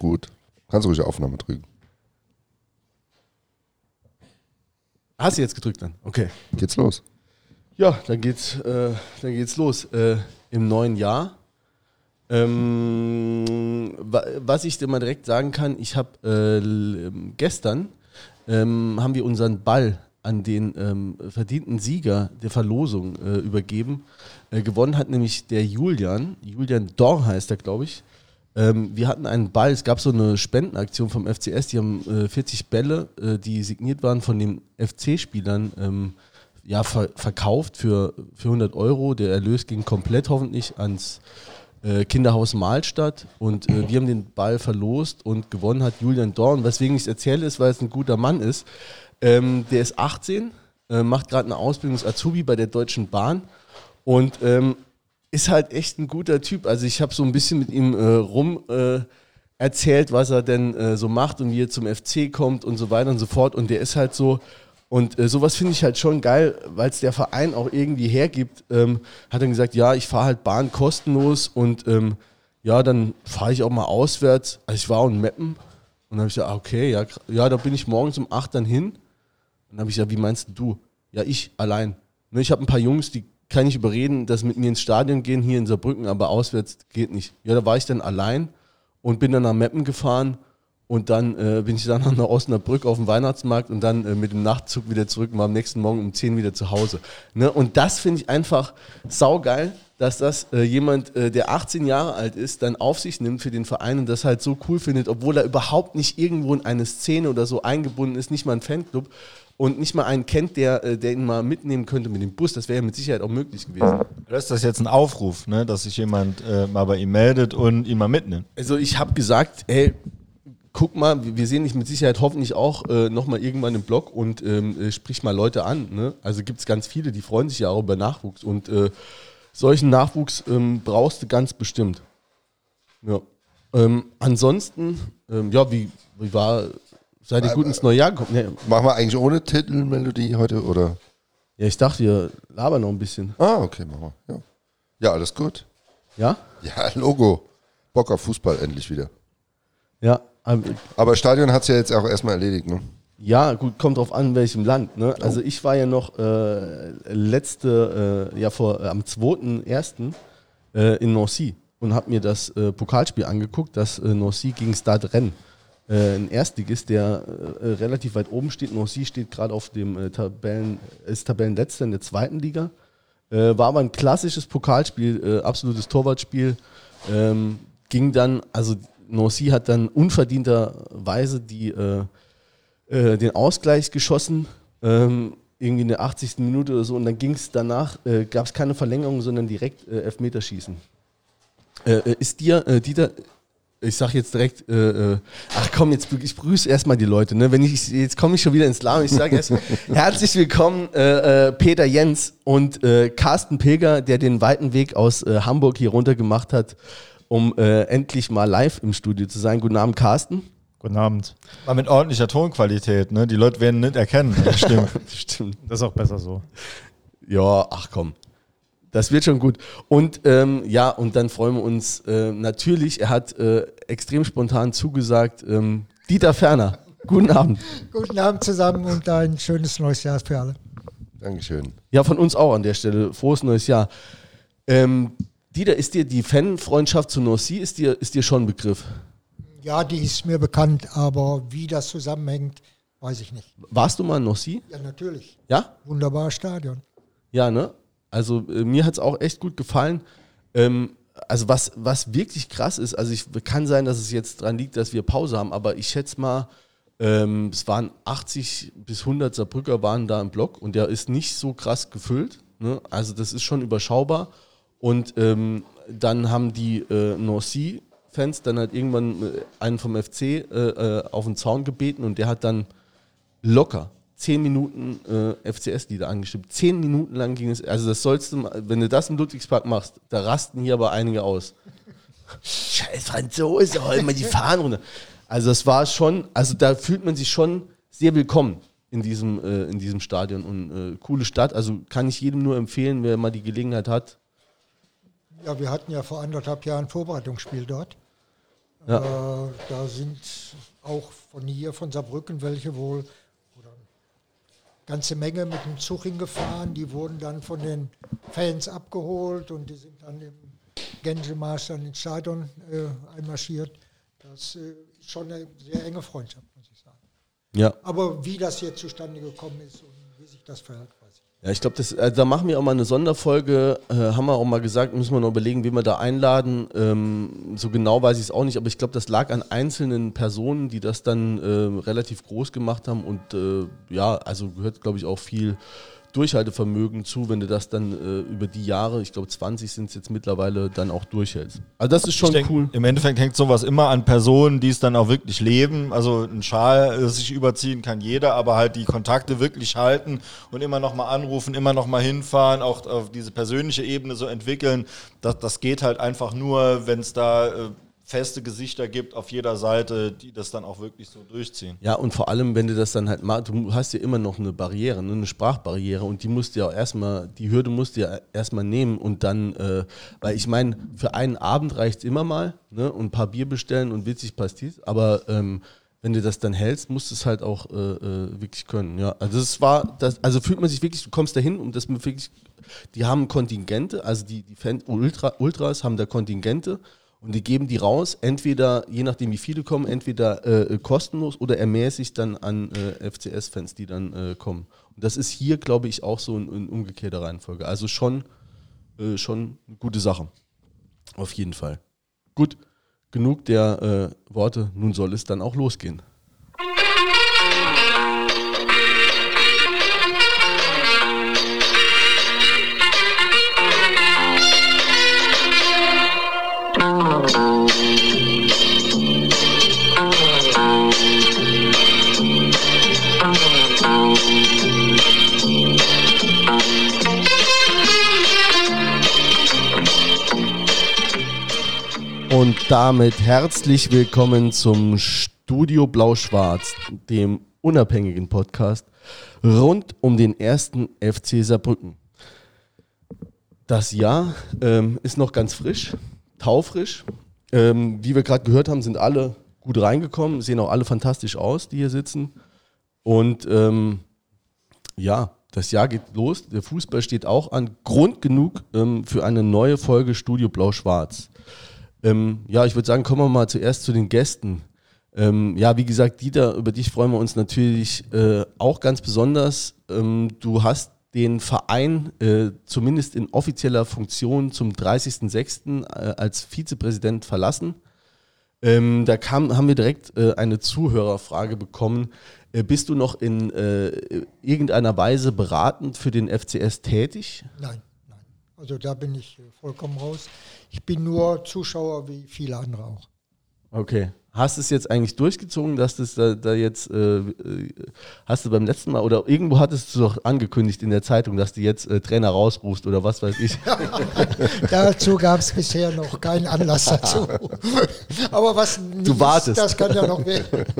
gut. Kannst ruhig Aufnahme drücken. Hast du jetzt gedrückt dann? Okay. Geht's los. Ja, dann geht's, äh, dann geht's los. Äh, Im neuen Jahr. Ähm, wa- was ich dir mal direkt sagen kann, ich habe äh, gestern ähm, haben wir unseren Ball an den ähm, verdienten Sieger der Verlosung äh, übergeben. Äh, gewonnen hat nämlich der Julian. Julian Dorn heißt er, glaube ich. Ähm, wir hatten einen Ball, es gab so eine Spendenaktion vom FCS, die haben äh, 40 Bälle, äh, die signiert waren von den FC-Spielern, ähm, ja, ver verkauft für, für 100 Euro. Der Erlös ging komplett hoffentlich ans äh, Kinderhaus Mahlstadt und äh, wir haben den Ball verlost und gewonnen hat Julian Dorn. Weswegen ich es erzähle, ist, weil es ein guter Mann ist. Ähm, der ist 18, äh, macht gerade eine Ausbildung als Azubi bei der Deutschen Bahn und ähm, ist halt echt ein guter Typ. Also ich habe so ein bisschen mit ihm äh, rum äh, erzählt, was er denn äh, so macht und wie er zum FC kommt und so weiter und so fort. Und der ist halt so, und äh, sowas finde ich halt schon geil, weil es der Verein auch irgendwie hergibt. Ähm, hat dann gesagt, ja, ich fahre halt Bahn kostenlos und ähm, ja, dann fahre ich auch mal auswärts. Also ich war auch in Meppen und habe ich gesagt, ah, okay, ja, ja, da bin ich morgens um 8 dann hin. Und dann habe ich gesagt, wie meinst du? Ja, ich allein. Ne, ich habe ein paar Jungs, die kann ich überreden, dass mit mir ins Stadion gehen, hier in Saarbrücken, aber auswärts geht nicht. Ja, da war ich dann allein und bin dann nach Meppen gefahren und dann äh, bin ich dann nach Osnabrück auf dem Weihnachtsmarkt und dann äh, mit dem Nachtzug wieder zurück und war am nächsten Morgen um 10 wieder zu Hause. Ne? Und das finde ich einfach saugeil, dass das äh, jemand, äh, der 18 Jahre alt ist, dann auf sich nimmt für den Verein und das halt so cool findet, obwohl er überhaupt nicht irgendwo in eine Szene oder so eingebunden ist, nicht mal ein Fanclub und nicht mal einen kennt, der, äh, der ihn mal mitnehmen könnte mit dem Bus. Das wäre ja mit Sicherheit auch möglich gewesen. Das ist das jetzt ein Aufruf, ne? dass sich jemand äh, mal bei ihm meldet und ihn mal mitnimmt. Also ich habe gesagt, ey, guck mal, wir wir sehen dich mit Sicherheit hoffentlich auch äh, nochmal irgendwann im Blog und ähm, äh, sprich mal Leute an. Ne? Also gibt es ganz viele, die freuen sich ja auch über Nachwuchs und äh, solchen Nachwuchs ähm, brauchst du ganz bestimmt. Ja. Ähm, ansonsten, ähm, ja, wie, wie war, seid ihr gut ins neue Jahr gekommen? Ne, Machen wir eigentlich ohne Titelmelodie heute oder? ja, ich dachte, ihr labern noch ein bisschen. Ah, okay, machen wir. Ja, ja alles gut. Ja? Ja, Logo. Bock auf Fußball endlich wieder. Ja. ähm, Aber Stadion hat es ja jetzt auch erstmal erledigt, ne? Ja, gut, kommt drauf an, in welchem Land. Ne? Also ich war ja noch äh, letzte, äh, ja vor äh, am 2.1. Äh, in Nancy und habe mir das äh, Pokalspiel angeguckt, das äh, Nancy gegen Stade Rennes. Äh, ein Erstligist, der äh, relativ weit oben steht. Nancy steht gerade auf dem äh, Tabellen, ist Tabellenletzter in der zweiten Liga. Äh, war aber ein klassisches Pokalspiel, äh, absolutes Torwartspiel. Ähm, ging dann, also Nancy hat dann unverdienterweise die äh, äh, den Ausgleich geschossen, ähm, irgendwie in der 80. Minute oder so. Und dann ging es danach, äh, gab es keine Verlängerung, sondern direkt äh, Elfmeterschießen. Äh, äh, ist dir, äh, Dieter, ich sag jetzt direkt, äh, äh, ach komm, jetzt ich grüße erstmal die Leute. Ne? Wenn ich, jetzt komme ich schon wieder ins Lahm. Ich sage erst herzlich willkommen, äh, äh, Peter Jens und äh, Carsten Pilger, der den weiten Weg aus äh, Hamburg hier runter gemacht hat, um äh, endlich mal live im Studio zu sein. Guten Abend, Carsten. Guten Abend. Mal mit ordentlicher Tonqualität, ne? Die Leute werden nicht erkennen. Stimmt. Stimmt. Das ist auch besser so. Ja, ach komm. Das wird schon gut. Und ähm, ja, und dann freuen wir uns äh, natürlich, er hat äh, extrem spontan zugesagt, ähm, Dieter Ferner. Guten Abend. Guten Abend zusammen und ein schönes neues Jahr für alle. Dankeschön. Ja, von uns auch an der Stelle. Frohes neues Jahr. Ähm, Dieter, ist dir die Fanfreundschaft zu Nancy, ist dir, ist dir schon ein Begriff? Ja, die ist mir bekannt, aber wie das zusammenhängt, weiß ich nicht. Warst du mal in Nancy? Ja, natürlich. Ja? Wunderbares Stadion. Ja, ne? Also äh, mir hat es auch echt gut gefallen. Ähm, also was, was wirklich krass ist, also ich kann sein, dass es jetzt dran liegt, dass wir Pause haben, aber ich schätze mal, ähm, es waren 80 bis 100 Saarbrücker waren da im Block und der ist nicht so krass gefüllt. Ne? Also das ist schon überschaubar. Und ähm, dann haben die äh, Nancy-Fans dann halt irgendwann äh, einen vom FC äh, äh, auf den Zaun gebeten und der hat dann locker zehn Minuten äh, FCS-Lieder angestimmt. Zehn Minuten lang ging es. Also das sollst du, wenn du das im Ludwigspark machst, da rasten hier aber einige aus. Scheiß Franzose, hol mal die Fahnen runter. Also das war schon, also da fühlt man sich schon sehr willkommen in diesem, äh, in diesem Stadion und äh, coole Stadt. Also kann ich jedem nur empfehlen, wer mal die Gelegenheit hat. Ja, wir hatten ja vor anderthalb Jahren ein Vorbereitungsspiel dort. Ja. Äh, da sind auch von hier, von Saarbrücken, welche wohl, ganze Menge mit dem Zug hingefahren. Die wurden dann von den Fans abgeholt und die sind dann im Gänsemarsch dann ins Stadion äh, einmarschiert. Das äh, ist schon eine sehr enge Freundschaft, muss ich sagen. Ja. Aber wie das hier zustande gekommen ist und wie sich das verhält. Ja, ich glaube, das, also da machen wir auch mal eine Sonderfolge. Äh, haben wir auch mal gesagt, müssen wir noch überlegen, wen wir da einladen. Ähm, so genau weiß ich es auch nicht, aber ich glaube, das lag an einzelnen Personen, die das dann äh, relativ groß gemacht haben. Und äh, ja, also gehört, glaube ich, auch viel Durchhaltevermögen zu, wenn du das dann äh, über die Jahre, ich glaube 20 sind es jetzt mittlerweile, dann auch durchhältst. Also das ist schon denk, cool. Im Endeffekt hängt sowas immer an Personen, die es dann auch wirklich leben. Also ein Schal äh, sich überziehen kann jeder, aber halt die Kontakte wirklich halten und immer noch mal anrufen, immer noch mal hinfahren, auch auf diese persönliche Ebene so entwickeln. Das, das geht halt einfach nur, wenn es da äh, feste Gesichter gibt auf jeder Seite, die das dann auch wirklich so durchziehen. Ja, und vor allem, wenn du das dann halt machst, du hast ja immer noch eine Barriere, ne, eine Sprachbarriere und die musst du ja auch erstmal, die Hürde musst du ja erstmal nehmen und dann, äh, weil ich meine, für einen Abend reicht es immer mal ne, und ein paar Bier bestellen und witzig Pastis, aber ähm, wenn du das dann hältst, musst du es halt auch äh, äh, wirklich können. Ja, also es war, das, also fühlt man sich wirklich, du kommst dahin und das wirklich, die haben Kontingente, also die, die Fan Ultra, Ultras haben da Kontingente und die geben die raus, entweder, je nachdem wie viele kommen, entweder äh, kostenlos oder ermäßigt dann an äh, FCS-Fans, die dann äh, kommen. Und das ist hier, glaube ich, auch so in, in umgekehrter Reihenfolge. Also schon, äh, schon eine gute Sache. Auf jeden Fall. Gut, genug der äh, Worte. Nun soll es dann auch losgehen. Und damit herzlich willkommen zum Studio Blau-Schwarz, dem unabhängigen Podcast rund um den ersten FC Saarbrücken. Das Jahr ähm, ist noch ganz frisch, taufrisch. Ähm, wie wir gerade gehört haben, sind alle gut reingekommen, sehen auch alle fantastisch aus, die hier sitzen. Und ähm, ja, das Jahr geht los. Der Fußball steht auch an. Grund genug ähm, für eine neue Folge Studio Blau-Schwarz. Ähm, ja, ich würde sagen, kommen wir mal zuerst zu den Gästen. Ähm, ja, wie gesagt, Dieter, über dich freuen wir uns natürlich äh, auch ganz besonders. Ähm, du hast den Verein äh, zumindest in offizieller Funktion zum 30.06. Äh, als Vizepräsident verlassen. Ähm, da kam, haben wir direkt äh, eine Zuhörerfrage bekommen. Äh, bist du noch in äh, irgendeiner Weise beratend für den FCS tätig? Nein, nein. Also da bin ich äh, vollkommen raus. Ich bin nur Zuschauer wie viele andere auch. Okay. Hast du es jetzt eigentlich durchgezogen, dass das da, da jetzt, äh, äh, hast du beim letzten Mal oder irgendwo hattest du doch angekündigt in der Zeitung, dass du jetzt äh, Trainer rausrufst oder was weiß ich? Dazu gab es bisher noch keinen Anlass dazu. Aber was Du wartest. Ist, das kann ja noch werden.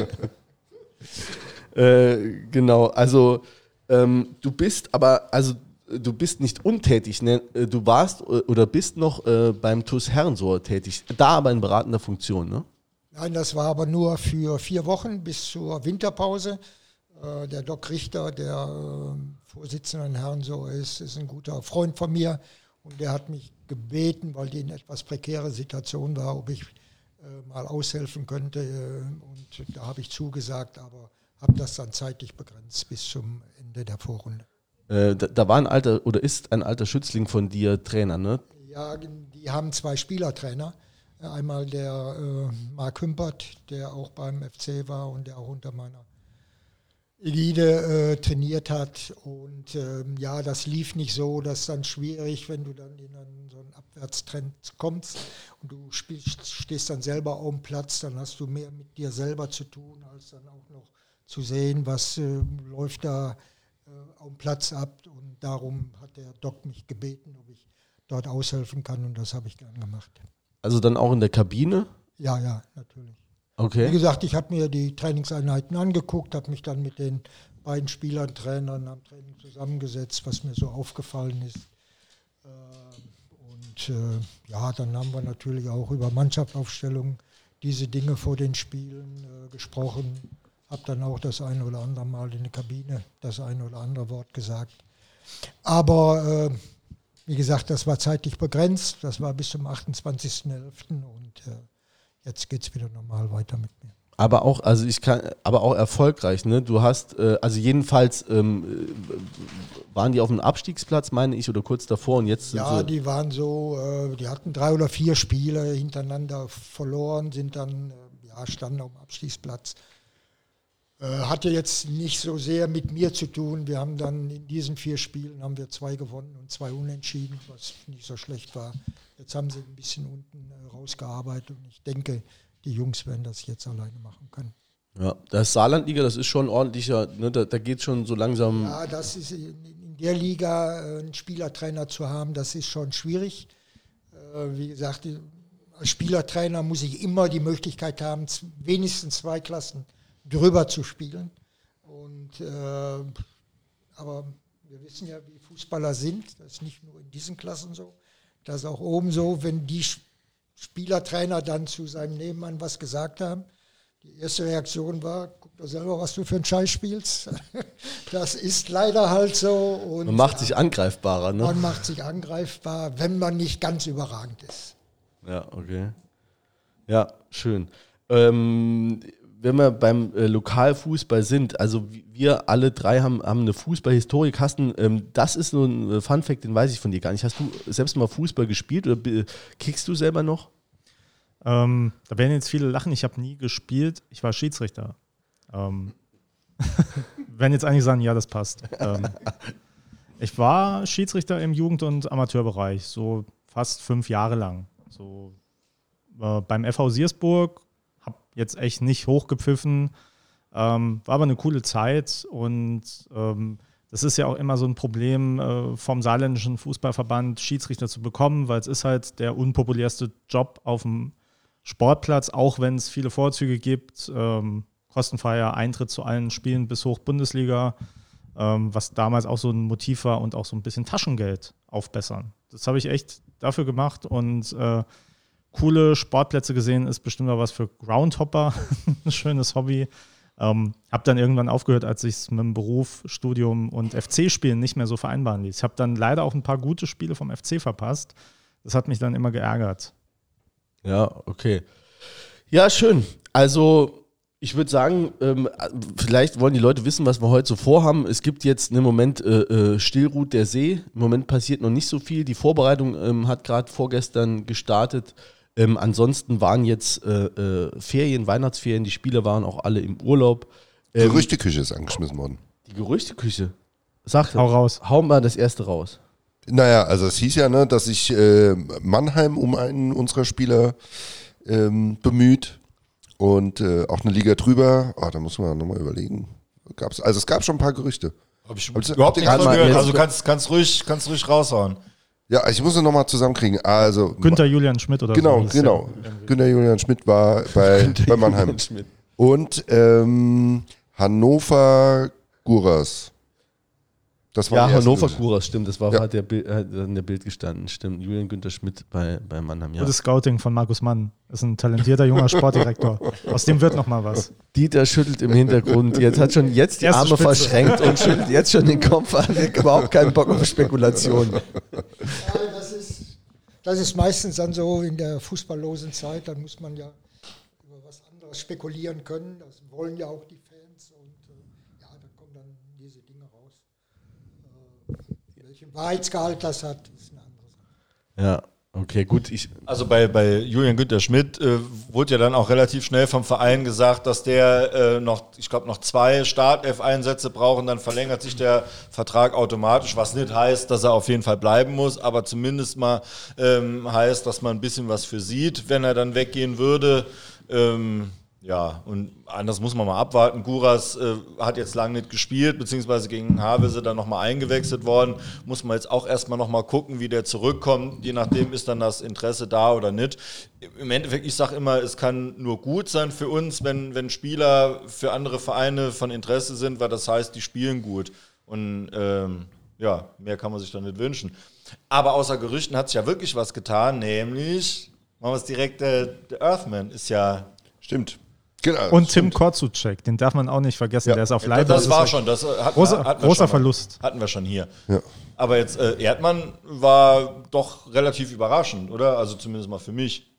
Äh, genau, also ähm, du bist aber, also du bist nicht untätig, ne? Äh, du warst äh, oder bist noch äh, beim TuS Herrensohr tätig, da aber in beratender Funktion, ne? Nein, das war aber nur für vier Wochen bis zur Winterpause. Äh, Der Doc Richter, der äh, Vorsitzende in Herrensohr ist, ist ein guter Freund von mir und der hat mich gebeten, weil die in etwas prekäre Situation war, ob ich äh, mal aushelfen könnte. Und da habe ich zugesagt, aber habe das dann zeitlich begrenzt bis zum Ende der Vorrunde. Äh, da, da war ein alter oder ist ein alter Schützling von dir Trainer, ne? Ja, die haben zwei Spielertrainer. Einmal der äh, Marc Hümpert, der auch beim FC war und der auch unter meiner Ägide äh, trainiert hat. Und ähm, ja, das lief nicht so, das ist dann schwierig, wenn du dann in einen, so einen Abwärtstrend kommst und du spielst, stehst dann selber auf dem Platz, dann hast du mehr mit dir selber zu tun, als dann auch noch zu sehen, was äh, läuft da dem Platz ab. Und darum hat der Doc mich gebeten, ob ich dort aushelfen kann und das habe ich gern gemacht. Also dann auch in der Kabine? Ja, ja, natürlich. Wie Okay. gesagt, ich habe mir die Trainingseinheiten angeguckt, habe mich dann mit den beiden Spielern, Trainern am Training zusammengesetzt, was mir so aufgefallen ist. Ähm, Und äh, ja, dann haben wir natürlich auch über Mannschaftsaufstellungen diese Dinge vor den Spielen äh, gesprochen, habe dann auch das eine oder andere Mal in der Kabine das eine oder andere Wort gesagt. Aber äh, wie gesagt, das war zeitlich begrenzt. Das war bis zum 28.11. und äh, jetzt geht es wieder normal weiter mit mir. Aber auch, also ich kann, aber auch erfolgreich, ne? Du hast, äh, also jedenfalls ähm, äh, waren die auf dem Abstiegsplatz, meine ich, oder kurz davor und jetzt Ja, die waren so, äh, die hatten drei oder vier Spiele hintereinander verloren, sind dann, äh, ja, standen auf dem Abstiegsplatz. Äh, hatte jetzt nicht so sehr mit mir zu tun. Wir haben dann in diesen vier Spielen haben wir zwei gewonnen und zwei unentschieden, was nicht so schlecht war. Jetzt haben sie ein bisschen unten äh, rausgearbeitet und ich denke, die Jungs werden das jetzt alleine machen können. Ja, das Saarlandliga, das ist schon ordentlicher, ne? Da, da geht schon so langsam. Ja, das ist in, der Liga äh, einen Spielertrainer zu haben, das ist schon schwierig. Äh, wie gesagt, als Spielertrainer muss ich immer die Möglichkeit haben, wenigstens zwei Klassen drüber zu spielen. Und äh, aber wir wissen ja, wie Fußballer sind. Das ist nicht nur in diesen Klassen so. Das ist auch oben so, wenn die Spielertrainer dann zu seinem Nebenmann was gesagt haben. Die erste Reaktion war, guck doch selber, was du für einen Scheiß spielst. Das ist leider halt so. Und Man macht sich angreifbarer, ne? man macht sich angreifbar, wenn man nicht ganz überragend ist. Ja, okay. Ja, schön. Ähm, wenn wir beim äh, Lokalfußball sind, also wir alle drei haben, haben eine Fußballhistorie. Carsten, ähm, das ist so ein äh, Funfact, den weiß ich von dir gar nicht. Hast du selbst mal Fußball gespielt oder be- kickst du selber noch? Ähm, da werden jetzt viele lachen, ich habe nie gespielt, ich war Schiedsrichter. Ähm, werden jetzt eigentlich sagen, ja, das passt. Ähm, ich war Schiedsrichter im Jugend- und Amateurbereich, so fast fünf Jahre lang. So, äh, beim FV Siersburg, jetzt echt nicht hochgepfiffen, ähm, war aber eine coole Zeit und ähm, das ist ja auch immer so ein Problem äh, vom saarländischen Fußballverband, Schiedsrichter zu bekommen, weil es ist halt der unpopulärste Job auf dem Sportplatz, auch wenn es viele Vorzüge gibt. Ähm, kostenfreier Eintritt zu allen Spielen bis hoch Bundesliga, ähm, was damals auch so ein Motiv war und auch so ein bisschen Taschengeld aufbessern. Das habe ich echt dafür gemacht und äh, coole Sportplätze gesehen ist bestimmt auch was für Groundhopper, ein schönes Hobby. Ähm, habe dann irgendwann aufgehört, als ich es mit dem Beruf, Studium und FC-Spielen nicht mehr so vereinbaren ließ. Ich habe dann leider auch ein paar gute Spiele vom FC verpasst. Das hat mich dann immer geärgert. Ja, okay. Ja, schön. Also, ich würde sagen, ähm, vielleicht wollen die Leute wissen, was wir heute so vorhaben. Es gibt jetzt im Moment äh, äh, Stillruht der See. Im Moment passiert noch nicht so viel. Die Vorbereitung ähm, hat gerade vorgestern gestartet. Ähm, ansonsten waren jetzt äh, äh, Ferien, Weihnachtsferien. Die Spieler waren auch alle im Urlaub. Ähm, Gerüchteküche ist angeschmissen worden. Die Gerüchteküche. Sag, Hau raus. Hau mal das erste raus. Naja, also es hieß ja, ne, dass sich äh, Mannheim um einen unserer Spieler ähm, bemüht und äh, auch eine Liga drüber. Ah, da muss man nochmal überlegen. Gab's, also es gab schon ein paar Gerüchte. Habe ich ihr- überhaupt nichts gehört. Also kannst, kannst, ruhig, kannst ruhig raushauen. Ja, ich muss es nochmal zusammenkriegen. Also Günther Julian Schmidt oder genau, so. genau. der. Günter Julian Schmidt war bei, bei Mannheim. Und ähm, Hannover Guras. Das Ja, die ersten Hannover. Kuras, stimmt. Das war Ja. hat der, Bild- hat in der Bild gestanden. Stimmt. Julian Günther Schmidt bei, bei Mannheim. Ja. Gutes Scouting von Markus Mann. Ist ein talentierter junger Sportdirektor. Aus dem wird noch mal was. Dieter schüttelt im Hintergrund. Jetzt hat schon jetzt die Erste Arme Spitze. verschränkt und schüttelt jetzt schon den Kopf an. Er überhaupt keinen Bock auf Spekulation. Ja, das, ist, das ist meistens dann so in der fußballlosen Zeit, dann muss man ja über was anderes spekulieren können. Das wollen ja auch die Fans und äh, ja, dann kommen dann diese Dinge raus. Äh, welchen Wahrheitsgehalt das hat, ist eine andere Sache. Ja, okay, gut. Ich, Also bei, bei Julian Günther Schmidt äh, wurde ja dann auch relativ schnell vom Verein gesagt, dass der äh, noch, ich glaube, noch zwei Startelf-Einsätze braucht und dann verlängert sich der Vertrag automatisch, was nicht heißt, dass er auf jeden Fall bleiben muss, aber zumindest mal ähm, heißt, dass man ein bisschen was für sieht, wenn er dann weggehen würde. Ähm, ja, und anders muss man mal abwarten. Guras äh, hat jetzt lange nicht gespielt, beziehungsweise gegen Havelse dann nochmal eingewechselt worden. Muss man jetzt auch erstmal nochmal gucken, wie der zurückkommt. Je nachdem ist dann das Interesse da oder nicht. Im Endeffekt, ich sage immer, es kann nur gut sein für uns, wenn, wenn Spieler für andere Vereine von Interesse sind, weil das heißt, die spielen gut. Und ähm, ja, mehr kann man sich dann nicht wünschen. Aber außer Gerüchten hat sich ja wirklich was getan, nämlich Machen wir es direkt, äh, der Earthman ist ja. Stimmt. Genau, Und. Tim Korzucek, den darf man auch nicht vergessen. Ja. Der ist auf Leiter. das war schon, das hat, Großer- hatten wir großer schon mal. Verlust. Hatten wir schon hier. Ja. Aber jetzt, äh, Erdmann war doch relativ überraschend, oder? Also zumindest mal für mich.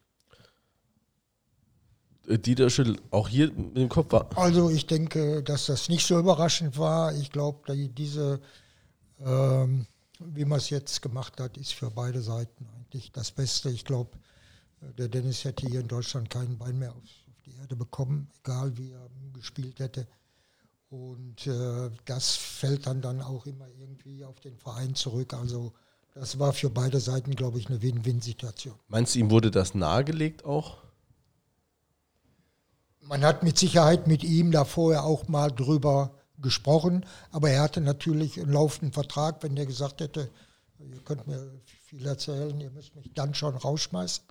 Äh, Dieter schüttelt auch hier mit dem Kopf war. Also ich denke, dass das nicht so überraschend war. Ich glaube, die- diese, ähm, wie man es jetzt gemacht hat, ist für beide Seiten eigentlich das Beste. Ich glaube, der Dennis hätte hier in Deutschland keinen Bein mehr auf, Erde bekommen, egal wie er gespielt hätte. Und äh, das fällt dann, dann auch immer irgendwie auf den Verein zurück. Also das war für beide Seiten, glaube ich, eine Win-Win-Situation. Meinst du, ihm wurde das nahegelegt auch? Man hat mit Sicherheit mit ihm da vorher auch mal drüber gesprochen, aber er hatte natürlich einen laufenden Vertrag, wenn der gesagt hätte, ihr könnt mir viel erzählen, ihr müsst mich dann schon rausschmeißen.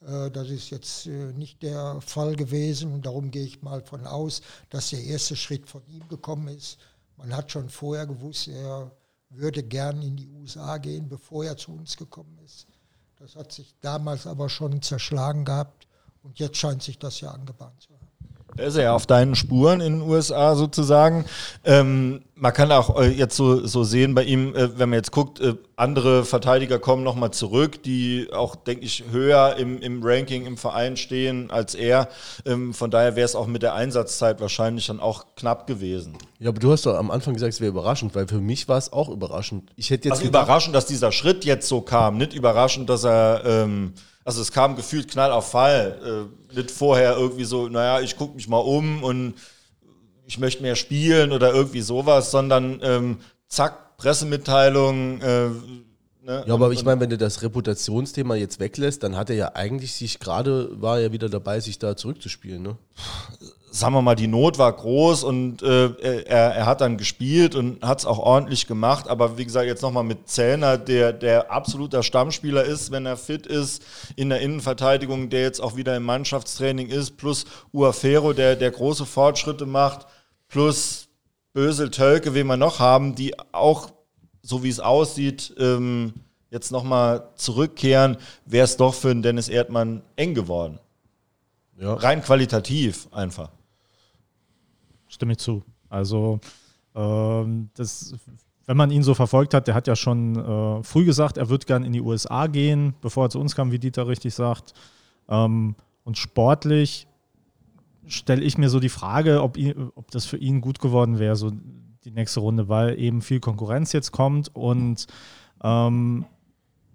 Äh, Das ist jetzt äh, nicht der Fall gewesen und darum gehe ich mal von aus, dass der erste Schritt von ihm gekommen ist. Man hat schon vorher gewusst, er würde gern in die USA gehen, bevor er zu uns gekommen ist. Das hat sich damals aber schon zerschlagen gehabt und jetzt scheint sich das ja angebahnt zu haben. Da ist er ja auf deinen Spuren in den USA sozusagen. Ähm, man kann auch äh, jetzt so, so sehen bei ihm, äh, wenn man jetzt guckt, äh, andere Verteidiger kommen nochmal zurück, die auch, denke ich, höher im, im Ranking im Verein stehen als er. Ähm, von daher wäre es auch mit der Einsatzzeit wahrscheinlich dann auch knapp gewesen. Ja, aber du hast doch am Anfang gesagt, es wäre überraschend, weil für mich war es auch überraschend. Ich hätte jetzt Also überraschend, dass dieser Schritt jetzt so kam. Nicht überraschend, dass er, ähm, also es kam gefühlt knall auf Fall. Äh, nicht vorher irgendwie so, naja, ich gucke mich mal um und ich möchte mehr spielen oder irgendwie sowas, sondern ähm, zack, Pressemitteilung. Äh, ne? Ja, aber Und- ich meine, wenn du das Reputationsthema jetzt weglässt, dann hat er ja eigentlich sich gerade, war er wieder dabei, sich da zurückzuspielen, ne? Sagen wir mal, die Not war groß und äh, er, er hat dann gespielt und hat es auch ordentlich gemacht. Aber wie gesagt, jetzt nochmal mit Zellner, der, der absoluter Stammspieler ist, wenn er fit ist, in der Innenverteidigung, der jetzt auch wieder im Mannschaftstraining ist, plus Uafero, der, der große Fortschritte macht, plus Bösel, Tölke, wen wir noch haben, die auch, so wie es aussieht, ähm, jetzt nochmal zurückkehren, wäre es doch für den Dennis Erdmann eng geworden. Ja. Rein qualitativ einfach. Stimme ich zu. Also, ähm, das, wenn man ihn so verfolgt hat, der hat ja schon äh, früh gesagt, er wird gern in die USA gehen, bevor er zu uns kam, wie Dieter richtig sagt. Ähm, und sportlich stelle ich mir so die Frage, ob, ihn, ob das für ihn gut geworden wäre, so die nächste Runde, weil eben viel Konkurrenz jetzt kommt und ähm,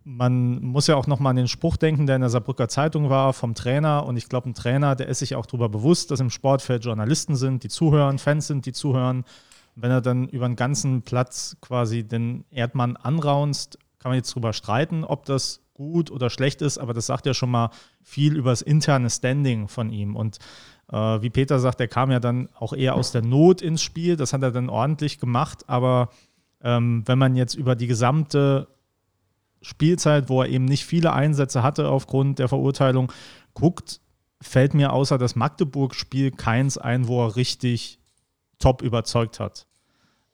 man muss ja auch nochmal an den Spruch denken, der in der Saarbrücker Zeitung war vom Trainer. Und ich glaube, ein Trainer, der ist sich auch darüber bewusst, dass im Sportfeld Journalisten sind, die zuhören, Fans sind, die zuhören. Wenn er dann über den ganzen Platz quasi den Erdmann anraunst, kann man jetzt drüber streiten, ob das gut oder schlecht ist, aber das sagt ja schon mal viel über das interne Standing von ihm. Und äh, wie Peter sagt, der kam ja dann auch eher aus der Not ins Spiel. Das hat er dann ordentlich gemacht. Aber ähm, wenn man jetzt über die gesamte Spielzeit, wo er eben nicht viele Einsätze hatte aufgrund der Verurteilung, guckt, fällt mir außer das Magdeburg-Spiel keins ein, wo er richtig top überzeugt hat.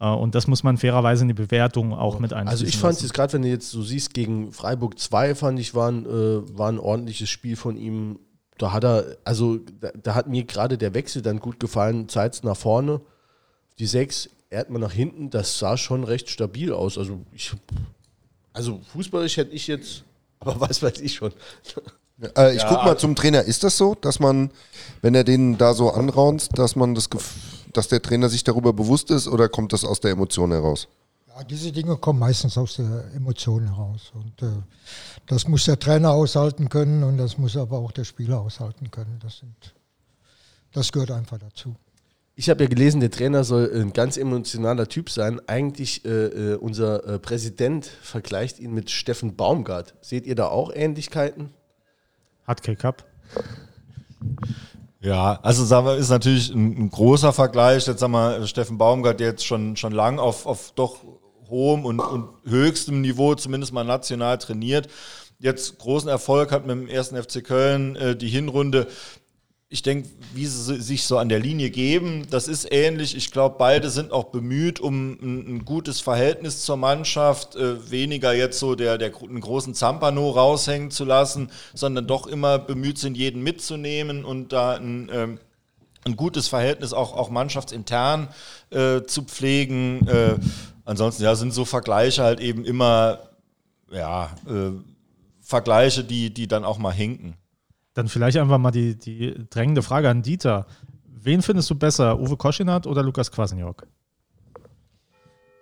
Äh, Und das muss man fairerweise in die Bewertung auch mit einschließen. Also ich fand es gerade, wenn du jetzt so siehst, gegen Freiburg 2 fand ich, war ein, äh, war ein ordentliches Spiel von ihm. Da hat er, also da, da hat mir gerade der Wechsel dann gut gefallen. Zeitz nach vorne, die 6, Erdmann nach hinten, das sah schon recht stabil aus. Also ich, also fußballisch hätte ich jetzt, aber was weiß ich schon. Äh, ich guck mal zum Trainer. Ist das so, dass man, wenn er den da so anraunst, dass man das, Gef- dass der Trainer sich darüber bewusst ist oder kommt das aus der Emotion heraus? Ja, diese Dinge kommen meistens aus der Emotion heraus. Und äh, das muss der Trainer aushalten können und das muss aber auch der Spieler aushalten können. Das, sind, das gehört einfach dazu. Ich habe ja gelesen, der Trainer soll ein ganz emotionaler Typ sein. Eigentlich äh, äh, unser äh, Präsident vergleicht ihn mit Steffen Baumgart. Seht ihr da auch Ähnlichkeiten? Hat K-Cup. Ja, also sagen wir, ist natürlich ein, ein großer Vergleich. Jetzt sagen wir, Steffen Baumgart, der jetzt schon, schon lang auf, auf doch hohem und, und höchstem Niveau, zumindest mal national trainiert. Jetzt großen Erfolg hat mit dem ersten FC Köln äh, die Hinrunde. Ich denke, wie sie sich so an der Linie geben, das ist ähnlich. Ich glaube, beide sind auch bemüht um ein, ein gutes Verhältnis zur Mannschaft, äh, weniger jetzt so der, der einen großen Zampano raushängen zu lassen, sondern doch immer bemüht sind, jeden mitzunehmen und da ein, ähm, ein gutes Verhältnis auch, auch mannschaftsintern äh, zu pflegen. Äh, ansonsten ja, sind so Vergleiche halt eben immer ja, äh, Vergleiche, die, die dann auch mal hinken. Dann vielleicht einfach mal die, die drängende Frage an Dieter. Wen findest du besser, Uwe Koschinat oder Lukas Kwasniok?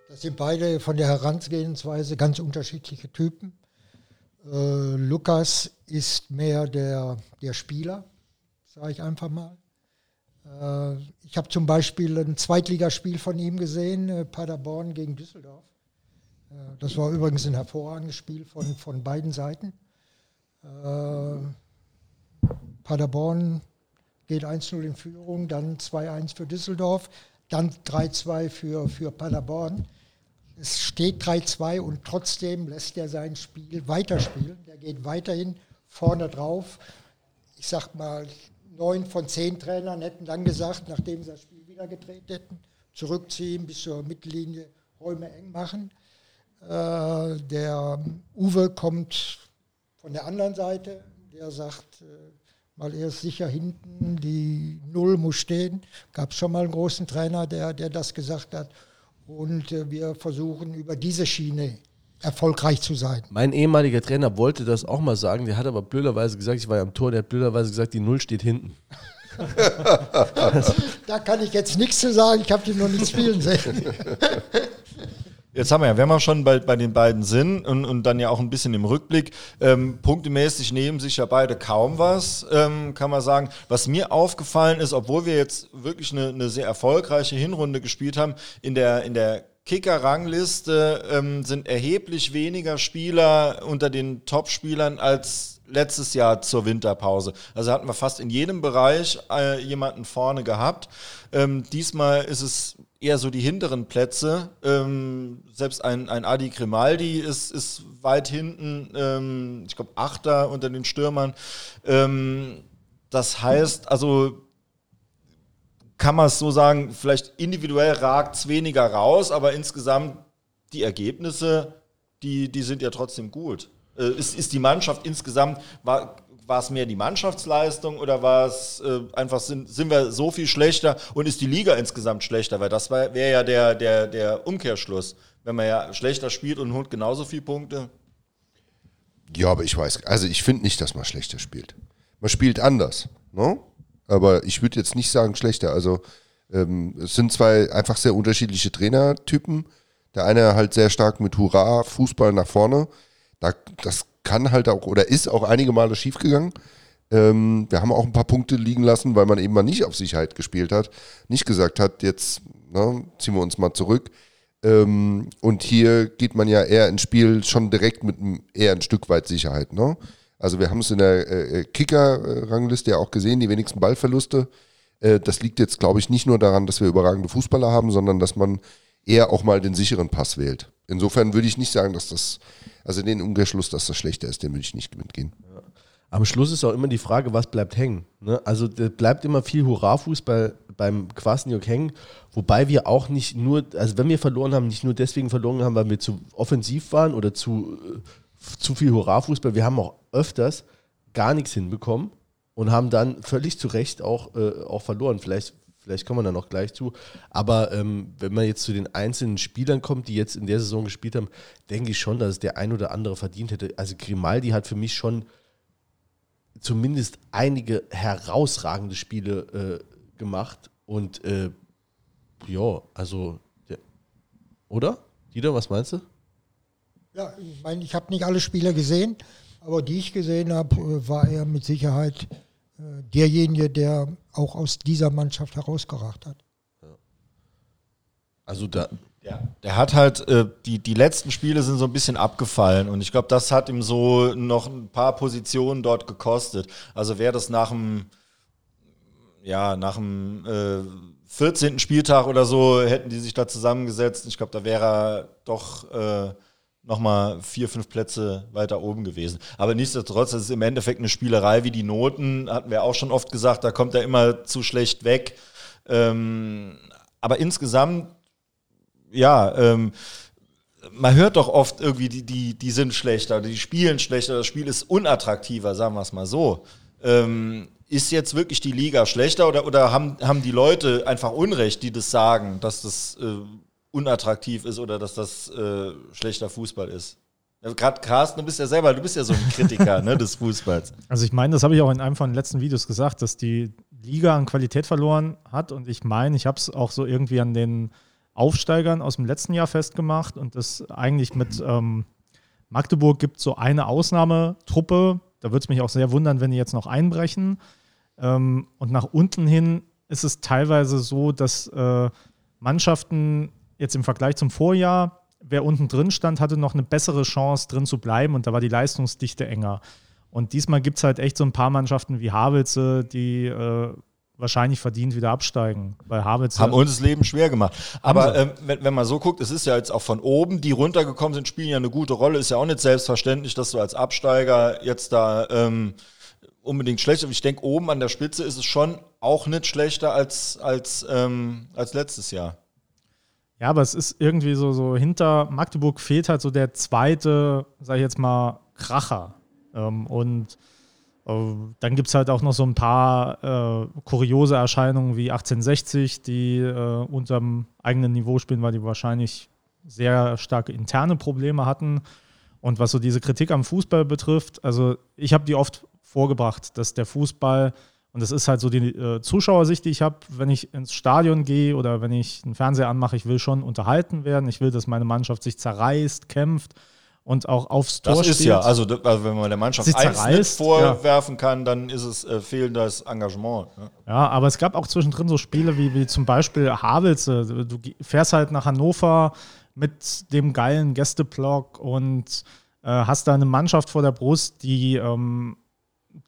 Das sind beide von der Herangehensweise ganz unterschiedliche Typen. Äh, Lukas ist mehr der, der Spieler, sage ich einfach mal. Äh, ich habe zum Beispiel ein Zweitligaspiel von ihm gesehen, äh, Paderborn gegen Düsseldorf. Äh, das war übrigens ein hervorragendes Spiel von, von beiden Seiten. Paderborn geht 1-0 in Führung, dann 2-1 für Düsseldorf, dann 3-2 für, für Paderborn. Es steht 3-2 und trotzdem lässt er sein Spiel weiterspielen. Der geht weiterhin vorne drauf. Ich sag mal, neun von zehn Trainern hätten dann gesagt, nachdem sie das Spiel wieder gedreht hätten, zurückziehen bis zur Mittellinie, Räume eng machen. Äh, der Uwe kommt von der anderen Seite, der sagt, äh, weil er ist sicher hinten, die Null muss stehen. Gab es schon mal einen großen Trainer, der, der das gesagt hat. Und äh, wir versuchen über diese Schiene erfolgreich zu sein. Mein ehemaliger Trainer wollte das auch mal sagen, der hat aber blöderweise gesagt, ich war ja am Tor, der hat blöderweise gesagt, die Null steht hinten. da kann ich jetzt nichts zu sagen, ich habe die noch nicht spielen sehen. Jetzt haben wir ja, wenn wir schon bei, bei den beiden sind und, und dann ja auch ein bisschen im Rückblick, ähm, punktemäßig nehmen sich ja beide kaum was, ähm, kann man sagen. Was mir aufgefallen ist, obwohl wir jetzt wirklich eine, eine sehr erfolgreiche Hinrunde gespielt haben, in der, in der Kicker-Rangliste ähm, sind erheblich weniger Spieler unter den Top-Spielern als letztes Jahr zur Winterpause. Also hatten wir fast in jedem Bereich äh, jemanden vorne gehabt. Ähm, diesmal ist es eher so die hinteren Plätze. Ähm, selbst ein, ein Adi Grimaldi ist, ist weit hinten, ähm, ich glaube Achter unter den Stürmern. Ähm, das heißt, also kann man es so sagen, vielleicht individuell ragt es weniger raus, aber insgesamt die Ergebnisse, die, die sind ja trotzdem gut. Äh, ist, ist die Mannschaft insgesamt, war, war es mehr die Mannschaftsleistung oder war es äh, einfach, sind, sind wir so viel schlechter und ist die Liga insgesamt schlechter? Weil das wäre ja der, der, der Umkehrschluss. Wenn man ja schlechter spielt und holt genauso viele Punkte. Ja, aber ich weiß, also ich finde nicht, dass man schlechter spielt. Man spielt anders, ne? Aber ich würde jetzt nicht sagen schlechter. Also ähm, es sind zwei einfach sehr unterschiedliche Trainertypen. Der eine halt sehr stark mit Hurra, Fußball nach vorne. Da, das kann halt auch oder ist auch einige Male schiefgegangen. Ähm, wir haben auch ein paar Punkte liegen lassen, weil man eben mal nicht auf Sicherheit gespielt hat, nicht gesagt hat, jetzt ne, ziehen wir uns mal zurück. Ähm, und hier geht man ja eher ins Spiel schon direkt mit eher ein Stück weit Sicherheit. Ne? Also wir haben es in der äh, Kicker-Rangliste ja auch gesehen, die wenigsten Ballverluste. Äh, das liegt jetzt, glaube ich, nicht nur daran, dass wir überragende Fußballer haben, sondern dass man eher auch mal den sicheren Pass wählt. Insofern würde ich nicht sagen, dass das, also den Umkehrschluss, dass das schlechter ist, den würde ich nicht mitgehen. Ja. Am Schluss ist auch immer die Frage, was bleibt hängen. Ne? Also bleibt immer viel Hurra-Fußball beim Kwasniok hängen, wobei wir auch nicht nur, also wenn wir verloren haben, nicht nur deswegen verloren haben, weil wir zu offensiv waren oder zu, äh, zu viel Hurra-Fußball, wir haben auch öfters gar nichts hinbekommen und haben dann völlig zu Recht auch, äh, auch verloren. Vielleicht Vielleicht kommen wir da noch gleich zu. Aber ähm, wenn man jetzt zu den einzelnen Spielern kommt, die jetzt in der Saison gespielt haben, denke ich schon, dass es der ein oder andere verdient hätte. Also Grimaldi hat für mich schon zumindest einige herausragende Spiele äh, gemacht. Und äh, ja, also, der, oder? Dieter, was meinst du? Ja, ich meine, ich habe nicht alle Spiele gesehen, aber die ich gesehen habe, äh, war er mit Sicherheit derjenige, der auch aus dieser Mannschaft herausgeracht hat. Also da. Ja, der hat halt, äh, die, die letzten Spiele sind so ein bisschen abgefallen und ich glaube, das hat ihm so noch ein paar Positionen dort gekostet. Also wäre das nach dem, ja, nach dem äh, 14. Spieltag oder so, hätten die sich da zusammengesetzt. Ich glaube, da wäre er doch äh, nochmal vier, fünf Plätze weiter oben gewesen. Aber nichtsdestotrotz, das ist im Endeffekt eine Spielerei wie die Noten, hatten wir auch schon oft gesagt, da kommt er immer zu schlecht weg. Ähm, aber insgesamt, ja, ähm, man hört doch oft irgendwie, die, die, die sind schlechter, die spielen schlechter, das Spiel ist unattraktiver, sagen wir es mal so. Ähm, ist jetzt wirklich die Liga schlechter oder, oder haben, haben die Leute einfach Unrecht, die das sagen, dass das äh, unattraktiv ist oder dass das äh, schlechter Fußball ist? Ja, Gerade Carsten, du bist ja selber, du bist ja so ein Kritiker ne, des Fußballs. Also ich meine, das habe ich auch in einem von den letzten Videos gesagt, dass die Liga an Qualität verloren hat und ich meine, ich habe es auch so irgendwie an den Aufsteigern aus dem letzten Jahr festgemacht und das eigentlich mit ähm, Magdeburg gibt so eine Ausnahmetruppe. Da würde es mich auch sehr wundern, wenn die jetzt noch einbrechen. Ähm, und nach unten hin ist es teilweise so, dass äh, Mannschaften jetzt im Vergleich zum Vorjahr, wer unten drin stand, hatte noch eine bessere Chance drin zu bleiben und da war die Leistungsdichte enger. Und diesmal gibt es halt echt so ein paar Mannschaften wie Havelse, die äh, wahrscheinlich verdient wieder absteigen. Weil Havelse Haben uns das Leben schwer gemacht. Aber ähm, wenn, wenn man so guckt, es ist ja jetzt auch von oben, die runtergekommen sind, spielen ja eine gute Rolle. Ist ja auch nicht selbstverständlich, dass du als Absteiger jetzt da ähm, unbedingt schlecht Ich denke, oben an der Spitze ist es schon auch nicht schlechter als, als, ähm, als letztes Jahr. Ja, aber es ist irgendwie so, so hinter Magdeburg fehlt halt so der zweite, sag ich jetzt mal, Kracher. Ähm, und äh, dann gibt es halt auch noch so ein paar äh, kuriose Erscheinungen wie 1860, die äh, unterm eigenen Niveau spielen, weil die wahrscheinlich sehr starke interne Probleme hatten. Und was so diese Kritik am Fußball betrifft, also ich habe die oft vorgebracht, dass der Fußball, und das ist halt so die äh, Zuschauersicht, die ich habe, wenn ich ins Stadion gehe oder wenn ich einen Fernseher anmache, ich will schon unterhalten werden, ich will, dass meine Mannschaft sich zerreißt, kämpft und auch aufs Tor Das ist steht. ja, also, also wenn man der Mannschaft Sie eins vorwerfen kann, dann ist es äh, fehlendes Engagement. Ne? Ja, aber es gab auch zwischendrin so Spiele wie, wie zum Beispiel Havelse. Du ge- fährst halt nach Hannover mit dem geilen Gästeblock und äh, hast da eine Mannschaft vor der Brust, die ähm,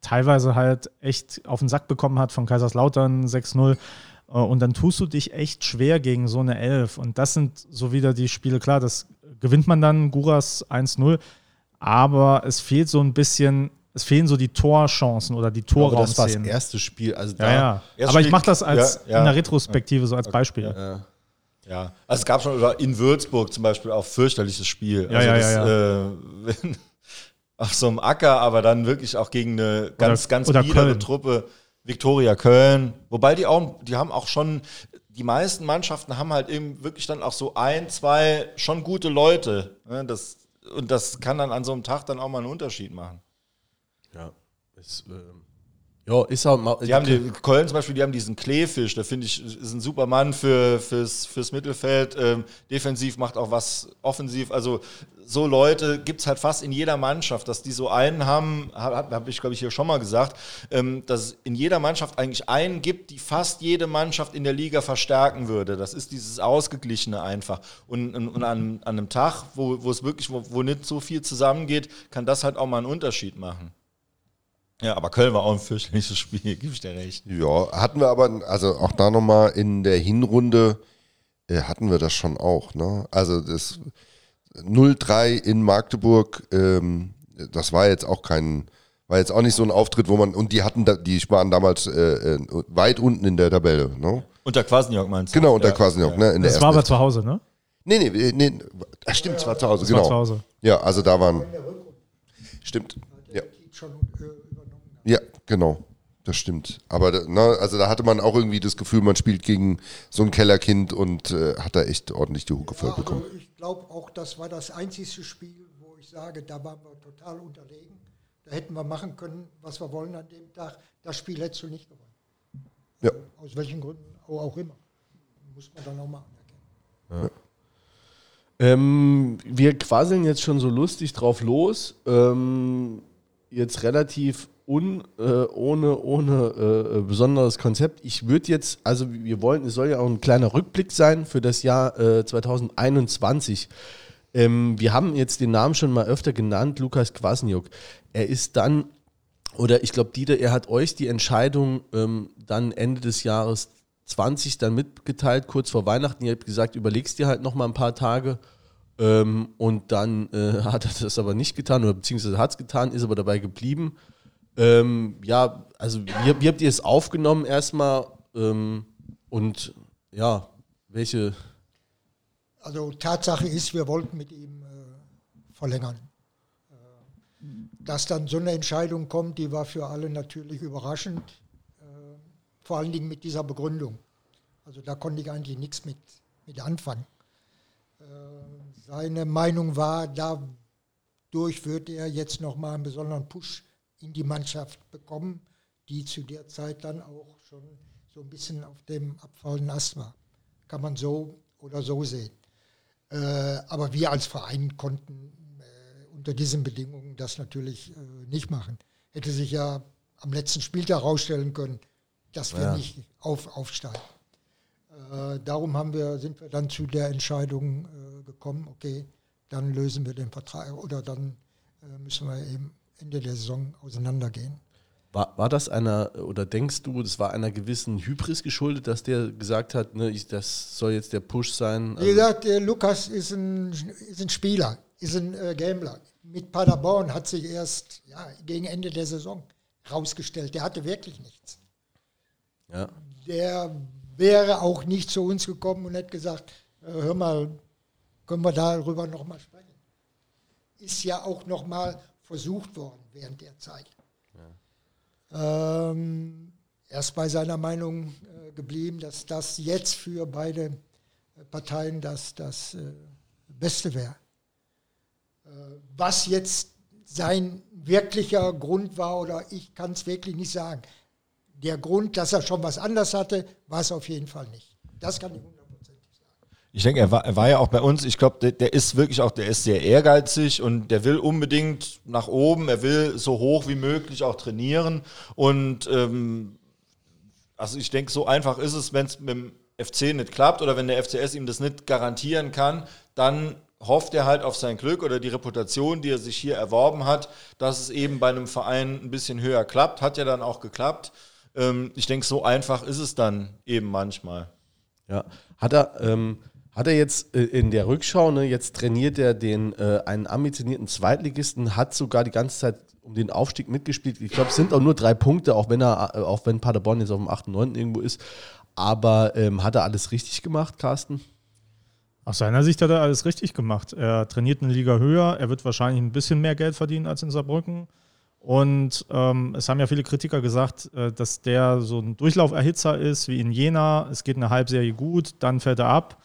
teilweise halt echt auf den Sack bekommen hat von Kaiserslautern 6-0. Äh, und dann tust du dich echt schwer gegen so eine Elf. Und das sind so wieder die Spiele, klar, das gewinnt man dann, Guras 1-0. Aber es fehlt so ein bisschen, es fehlen so die Torchancen oder die Aber das war das erste Spiel. Also da, Ja, ja. Aber ich mache das als Ja, ja. in der Retrospektive, so als Beispiel. Ja. Ja, also es gab schon in Würzburg zum Beispiel auch fürchterliches Spiel. Ja, also ja, das, ja, Äh, auf so einem Acker, aber dann wirklich auch gegen eine ganz, ganz oder biedere Köln. Truppe. Viktoria Köln. Wobei die auch, die haben auch schon, die meisten Mannschaften haben halt eben wirklich dann auch so ein, zwei schon gute Leute. Ne? Das, und das kann dann an so einem Tag dann auch mal einen Unterschied machen. Ja, ist, ähm, ja, ist auch mal. Die haben die, Köln zum Beispiel, die haben diesen Kleefisch, der finde ich, ist ein super Mann für, fürs, fürs Mittelfeld. Ähm, defensiv macht auch was offensiv. Also so Leute gibt es halt fast in jeder Mannschaft, dass die so einen haben, habe hab ich glaube ich hier schon mal gesagt, ähm, dass es in jeder Mannschaft eigentlich einen gibt, die fast jede Mannschaft in der Liga verstärken würde. Das ist dieses Ausgeglichene einfach. Und, und, und an, an einem Tag, wo, wo es wirklich, wo, wo nicht so viel zusammengeht, kann das halt auch mal einen Unterschied machen. Ja, aber Köln war auch ein fürchterliches Spiel, gebe ich dir recht. Ja, hatten wir aber, also auch da nochmal in der Hinrunde äh, hatten wir das schon auch. Ne? Also das 0-3 in Magdeburg, ähm, das war jetzt auch kein, war jetzt auch nicht so ein Auftritt, wo man, und die hatten, da, die waren damals äh, äh, weit unten in der Tabelle. Ne? Unter Quasenjörg meinst du? Genau, unter Ja, Quasenjörg, ja. ne? In der Das war aber zu Hause, ne? Nee, nee, nee, ach, stimmt, es war zu Hause, Das genau. war zu Hause. Ja, also da waren, stimmt. schon äh. Ja, genau. Das stimmt. Aber da, ne, also da hatte man auch irgendwie das Gefühl, man spielt gegen so ein Kellerkind und äh, hat da echt ordentlich die Hucke voll Ja, bekommen. also ich glaube auch, das war das einzige Spiel, wo ich sage, da waren wir total unterlegen. Da hätten wir machen können, was wir wollen an dem Tag. Das Spiel hättest du nicht gewonnen. Ja. Aus welchen Gründen auch, auch immer. Muss man dann auch mal anerkennen. Ähm, wir quasseln jetzt schon so lustig drauf los. Ähm, jetzt relativ un, äh, ohne, ohne äh, besonderes Konzept. Ich würde jetzt, also wir wollen, es soll ja auch ein kleiner Rückblick sein für das Jahr äh, 2021. Ähm, wir haben jetzt den Namen schon mal öfter genannt, Lukas Kwasniok. Er ist dann, oder ich glaube, Dieter, er hat euch die Entscheidung ähm, dann Ende des Jahres 20 dann mitgeteilt, kurz vor Weihnachten. Ihr habt gesagt, überlegst dir halt noch mal ein paar Tage Ähm, und dann äh, hat er das aber nicht getan, oder beziehungsweise hat es getan, ist aber dabei geblieben. Ähm, ja, also wie, wie, habt ihr es aufgenommen erstmal? Ähm, und ja, welche. Also Tatsache ist, wir wollten mit ihm äh, verlängern. Äh, dass dann so eine Entscheidung kommt, die war für alle natürlich überraschend. Äh, vor allen Dingen mit dieser Begründung. Also da konnte ich eigentlich nichts mit, mit anfangen. Äh, seine Meinung war, dadurch würde er jetzt nochmal einen besonderen Push in die Mannschaft bekommen, die zu der Zeit dann auch schon so ein bisschen auf dem abfallenden Ast war. Kann man so oder so sehen. Äh, aber wir als Verein konnten äh, unter diesen Bedingungen das natürlich nicht machen. Hätte sich ja am letzten Spieltag herausstellen können, dass wir ja. nicht auf, aufsteigen. Äh, darum haben wir, sind wir dann zu der Entscheidung äh, gekommen, okay, dann lösen wir den Vertrag oder dann äh, müssen wir eben Ende der Saison auseinandergehen. War, war das einer, oder denkst du, das war einer gewissen Hybris geschuldet, dass der gesagt hat, ne, ich, das soll jetzt der Push sein? Wie gesagt, der Lukas ist ein, ist ein Spieler, ist ein äh, Gambler. Mit Paderborn hat sich erst ja, gegen Ende der Saison rausgestellt, der hatte wirklich nichts. Ja. Der wäre auch nicht zu uns gekommen und hätte gesagt, äh, hör mal, können wir darüber nochmal sprechen. Ist ja auch nochmal versucht worden während der Zeit. Ja. Ähm, er ist bei seiner Meinung äh, geblieben, dass das jetzt für beide Parteien das, das äh, Beste wäre. Äh, was jetzt sein wirklicher Grund war, oder ich kann es wirklich nicht sagen der Grund, dass er schon was anders hatte, war es auf jeden Fall nicht. Das kann ich. Ich denke, er war, er war ja auch bei uns, ich glaube, der, der, ist wirklich auch, der ist sehr ehrgeizig und der will unbedingt nach oben, er will so hoch wie möglich auch trainieren. Und ähm, also ich denke, so einfach ist es, wenn es mit dem FC nicht klappt oder wenn der FCS ihm das nicht garantieren kann, dann hofft er halt auf sein Glück oder die Reputation, die er sich hier erworben hat, dass es eben bei einem Verein ein bisschen höher klappt. Hat ja dann auch geklappt. Ähm, ich denke, so einfach ist es dann eben manchmal. Ja, hat er, ähm, hat er jetzt äh, in der Rückschau, ne, jetzt trainiert er den äh, einen ambitionierten Zweitligisten, hat sogar die ganze Zeit um den Aufstieg mitgespielt. Ich glaube, es sind auch nur drei Punkte, auch wenn er, äh, auch wenn Paderborn jetzt auf dem 8. 9. irgendwo ist. Aber ähm, hat er alles richtig gemacht, Carsten? Aus seiner Sicht hat er alles richtig gemacht. Er trainiert eine Liga höher, er wird wahrscheinlich ein bisschen mehr Geld verdienen als in Saarbrücken. Und ähm, es haben ja viele Kritiker gesagt, äh, dass der so ein Durchlauferhitzer ist wie in Jena. Es geht eine Halbserie gut, dann fällt er ab.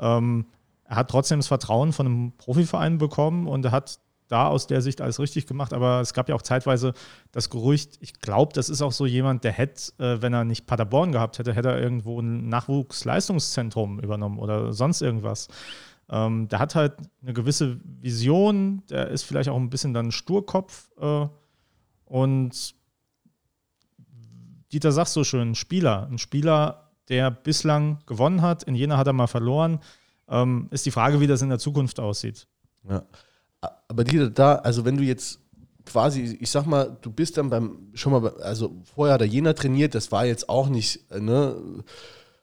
Ähm, er hat trotzdem das Vertrauen von einem Profiverein bekommen und er hat da aus der Sicht alles richtig gemacht. Aber es gab ja auch zeitweise das Gerücht, ich glaube, das ist auch so jemand, der hätte, äh, wenn er nicht Paderborn gehabt hätte, hätte er irgendwo ein Nachwuchsleistungszentrum übernommen oder sonst irgendwas. Ähm, der hat halt eine gewisse Vision, der ist vielleicht auch ein bisschen dann Sturkopf. Äh, und Dieter sagt so schön, ein Spieler, ein Spieler, der bislang gewonnen hat, in Jena hat er mal verloren, ähm, ist die Frage, wie das in der Zukunft aussieht. Ja. Aber Dieter, da, also wenn du jetzt quasi, ich sag mal, du bist dann beim, schon mal, also vorher hat er Jena trainiert, das war jetzt auch nicht, äh, ne,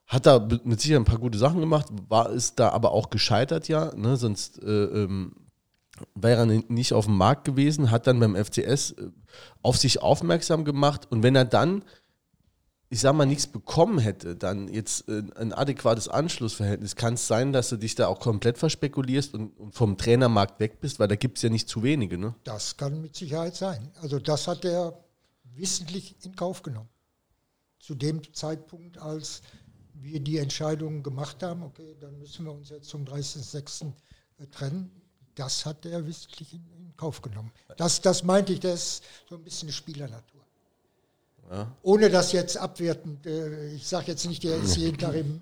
hat da mit Sicherheit ein paar gute Sachen gemacht, war es da aber auch gescheitert, ja, ne, sonst äh, ähm, wäre er nicht auf dem Markt gewesen, hat dann beim FCS äh, auf sich aufmerksam gemacht und wenn er dann, ich sag mal, nichts bekommen hätte, dann jetzt äh, ein adäquates Anschlussverhältnis, kann es sein, dass du dich da auch komplett verspekulierst und, vom Trainermarkt weg bist, weil da gibt es ja nicht zu wenige, ne? Das kann mit Sicherheit sein. Also das hat er wissentlich in Kauf genommen. Zu dem Zeitpunkt, als wir die Entscheidung gemacht haben, okay, dann müssen wir uns jetzt zum 30.06. trennen, das hat er wissentlich in, Kauf genommen. Das, das meinte ich, das ist so ein bisschen Spielernatur. Ja. Ohne das jetzt abwertend, äh, ich sage jetzt nicht, der ist jeden Tag im,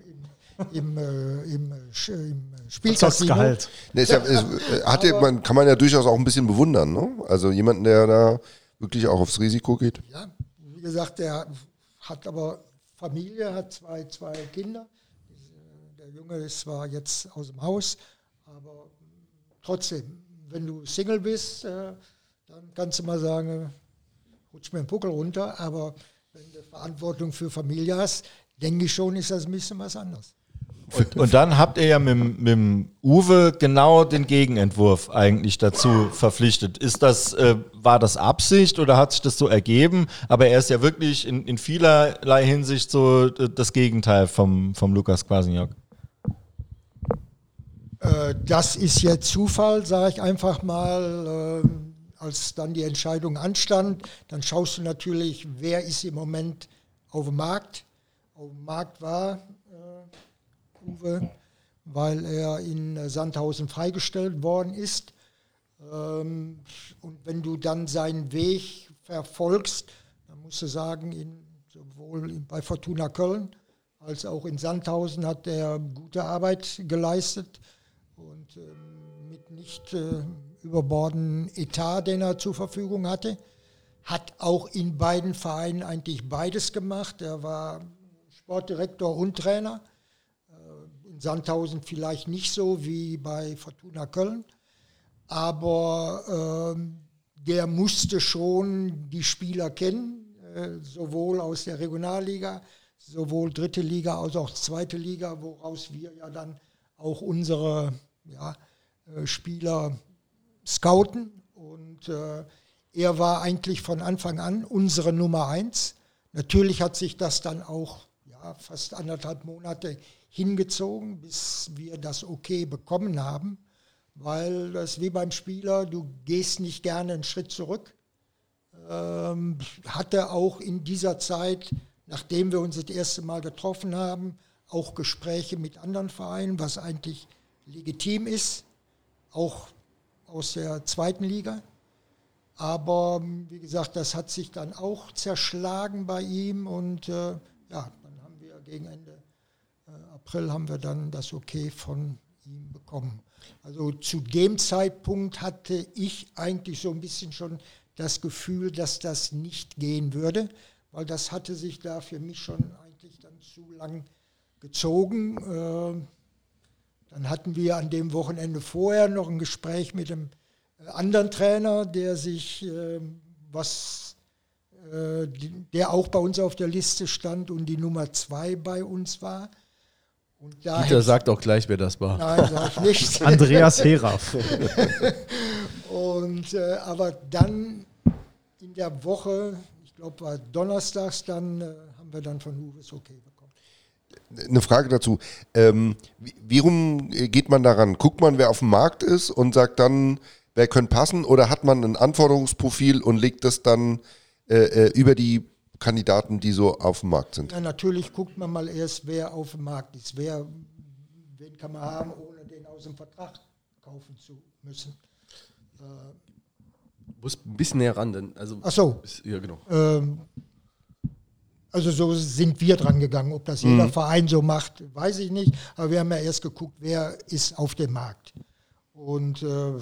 im, im, äh, im, äh, im Spieltagsgehalt. Nee, ja, hatte, man, kann man ja durchaus auch ein bisschen bewundern. Ne? Also jemanden, der da wirklich auch aufs Risiko geht. Ja, wie gesagt, der hat aber Familie, hat zwei, zwei Kinder. Der Junge ist zwar jetzt aus dem Haus, aber trotzdem, wenn du Single bist, äh, dann kannst du mal sagen, rutsch mir den Puckel runter, aber wenn du Verantwortung für Familie hast, denke ich schon, ist das ein bisschen was anderes. Und, und dann habt ihr ja mit, mit dem Uwe genau den Gegenentwurf eigentlich dazu verpflichtet. Ist das, äh, war das Absicht oder hat sich das so ergeben? Aber er ist ja wirklich in, in vielerlei Hinsicht so äh, das Gegenteil vom, vom Lukas Kwasniok. Äh, das ist jetzt Zufall, sage ich einfach mal. Äh, als dann die Entscheidung anstand, dann schaust du natürlich, wer ist im Moment auf dem Markt. Auf dem Markt war äh, Uwe, weil er in Sandhausen freigestellt worden ist. Ähm, und wenn du dann seinen Weg verfolgst, dann musst du sagen, in, sowohl bei Fortuna Köln als auch in Sandhausen hat er gute Arbeit geleistet und ähm, mit nicht äh, überbordenden Etat, den er zur Verfügung hatte. Hat auch in beiden Vereinen eigentlich beides gemacht. Er war Sportdirektor und Trainer. Äh, in Sandhausen vielleicht nicht so wie bei Fortuna Köln, aber ähm, der musste schon die Spieler kennen, äh, sowohl aus der Regionalliga, sowohl dritte Liga als auch zweite Liga, woraus wir ja dann auch unsere ja, äh, Spieler scouten. Und äh, er war eigentlich von Anfang an unsere Nummer eins. Natürlich hat sich das dann auch ja, fast anderthalb Monate hingezogen, bis wir das okay bekommen haben, weil das wie beim Spieler, du gehst nicht gerne einen Schritt zurück. Ähm, hatte auch in dieser Zeit, nachdem wir uns das erste Mal getroffen haben, auch Gespräche mit anderen Vereinen, was eigentlich legitim ist, auch aus der zweiten Liga. Aber wie gesagt, das hat sich dann auch zerschlagen bei ihm und äh, ja, dann haben wir gegen Ende äh, April haben wir dann das Okay von ihm bekommen. Also zu dem Zeitpunkt hatte ich eigentlich so ein bisschen schon das Gefühl, dass das nicht gehen würde, weil das hatte sich da für mich schon eigentlich dann zu lang gezogen. Äh, dann hatten wir an dem Wochenende vorher noch ein Gespräch mit einem äh, anderen Trainer, der sich äh, was, äh, der auch bei uns auf der Liste stand und die Nummer zwei bei uns war. Und da Dieter sagt auch gleich, wer das war. Nein, sag ich nicht. Andreas Heraf. und, äh, aber dann in der Woche, ich glaube war donnerstags, dann äh, haben wir dann von Uwe okay eine Frage dazu. Ähm, wie, rum geht man daran? Guckt man, wer auf dem Markt ist und sagt dann, wer könnte passen? Oder hat man ein Anforderungsprofil und legt das dann äh, äh, über die Kandidaten, die so auf dem Markt sind? Ja, natürlich guckt man mal erst, wer auf dem Markt ist. Wer, wen kann man haben, ohne den aus dem Vertrag kaufen zu müssen. Äh, muss ein bisschen näher ran, denn also. Ach so. Ist, ja, genau. Ähm, also so sind wir dran gegangen. Ob das jeder mhm. Verein so macht, weiß ich nicht. Aber wir haben ja erst geguckt, wer ist auf dem Markt. Und äh,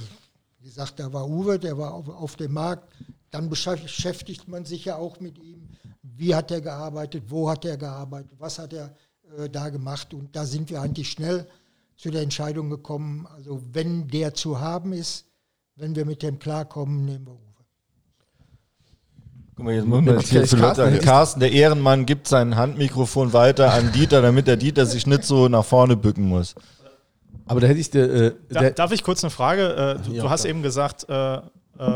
wie gesagt, da war Uwe, der war auf, auf, dem Markt. Dann beschäftigt man sich ja auch mit ihm. Wie hat er gearbeitet? Wo hat er gearbeitet? Was hat er äh, da gemacht? Und da sind wir eigentlich schnell zu der Entscheidung gekommen. Also wenn der zu haben ist, wenn wir mit dem klarkommen, nehmen wir Uwe. Guck mal, jetzt muss man jetzt hier Carsten, Carsten, der Ehrenmann, gibt sein Handmikrofon weiter an Dieter, damit der Dieter sich nicht so nach vorne bücken muss. Aber da hätte ich der, äh, der Darf ich kurz eine Frage? Äh, du, ja, du, hast eben gesagt, äh, äh,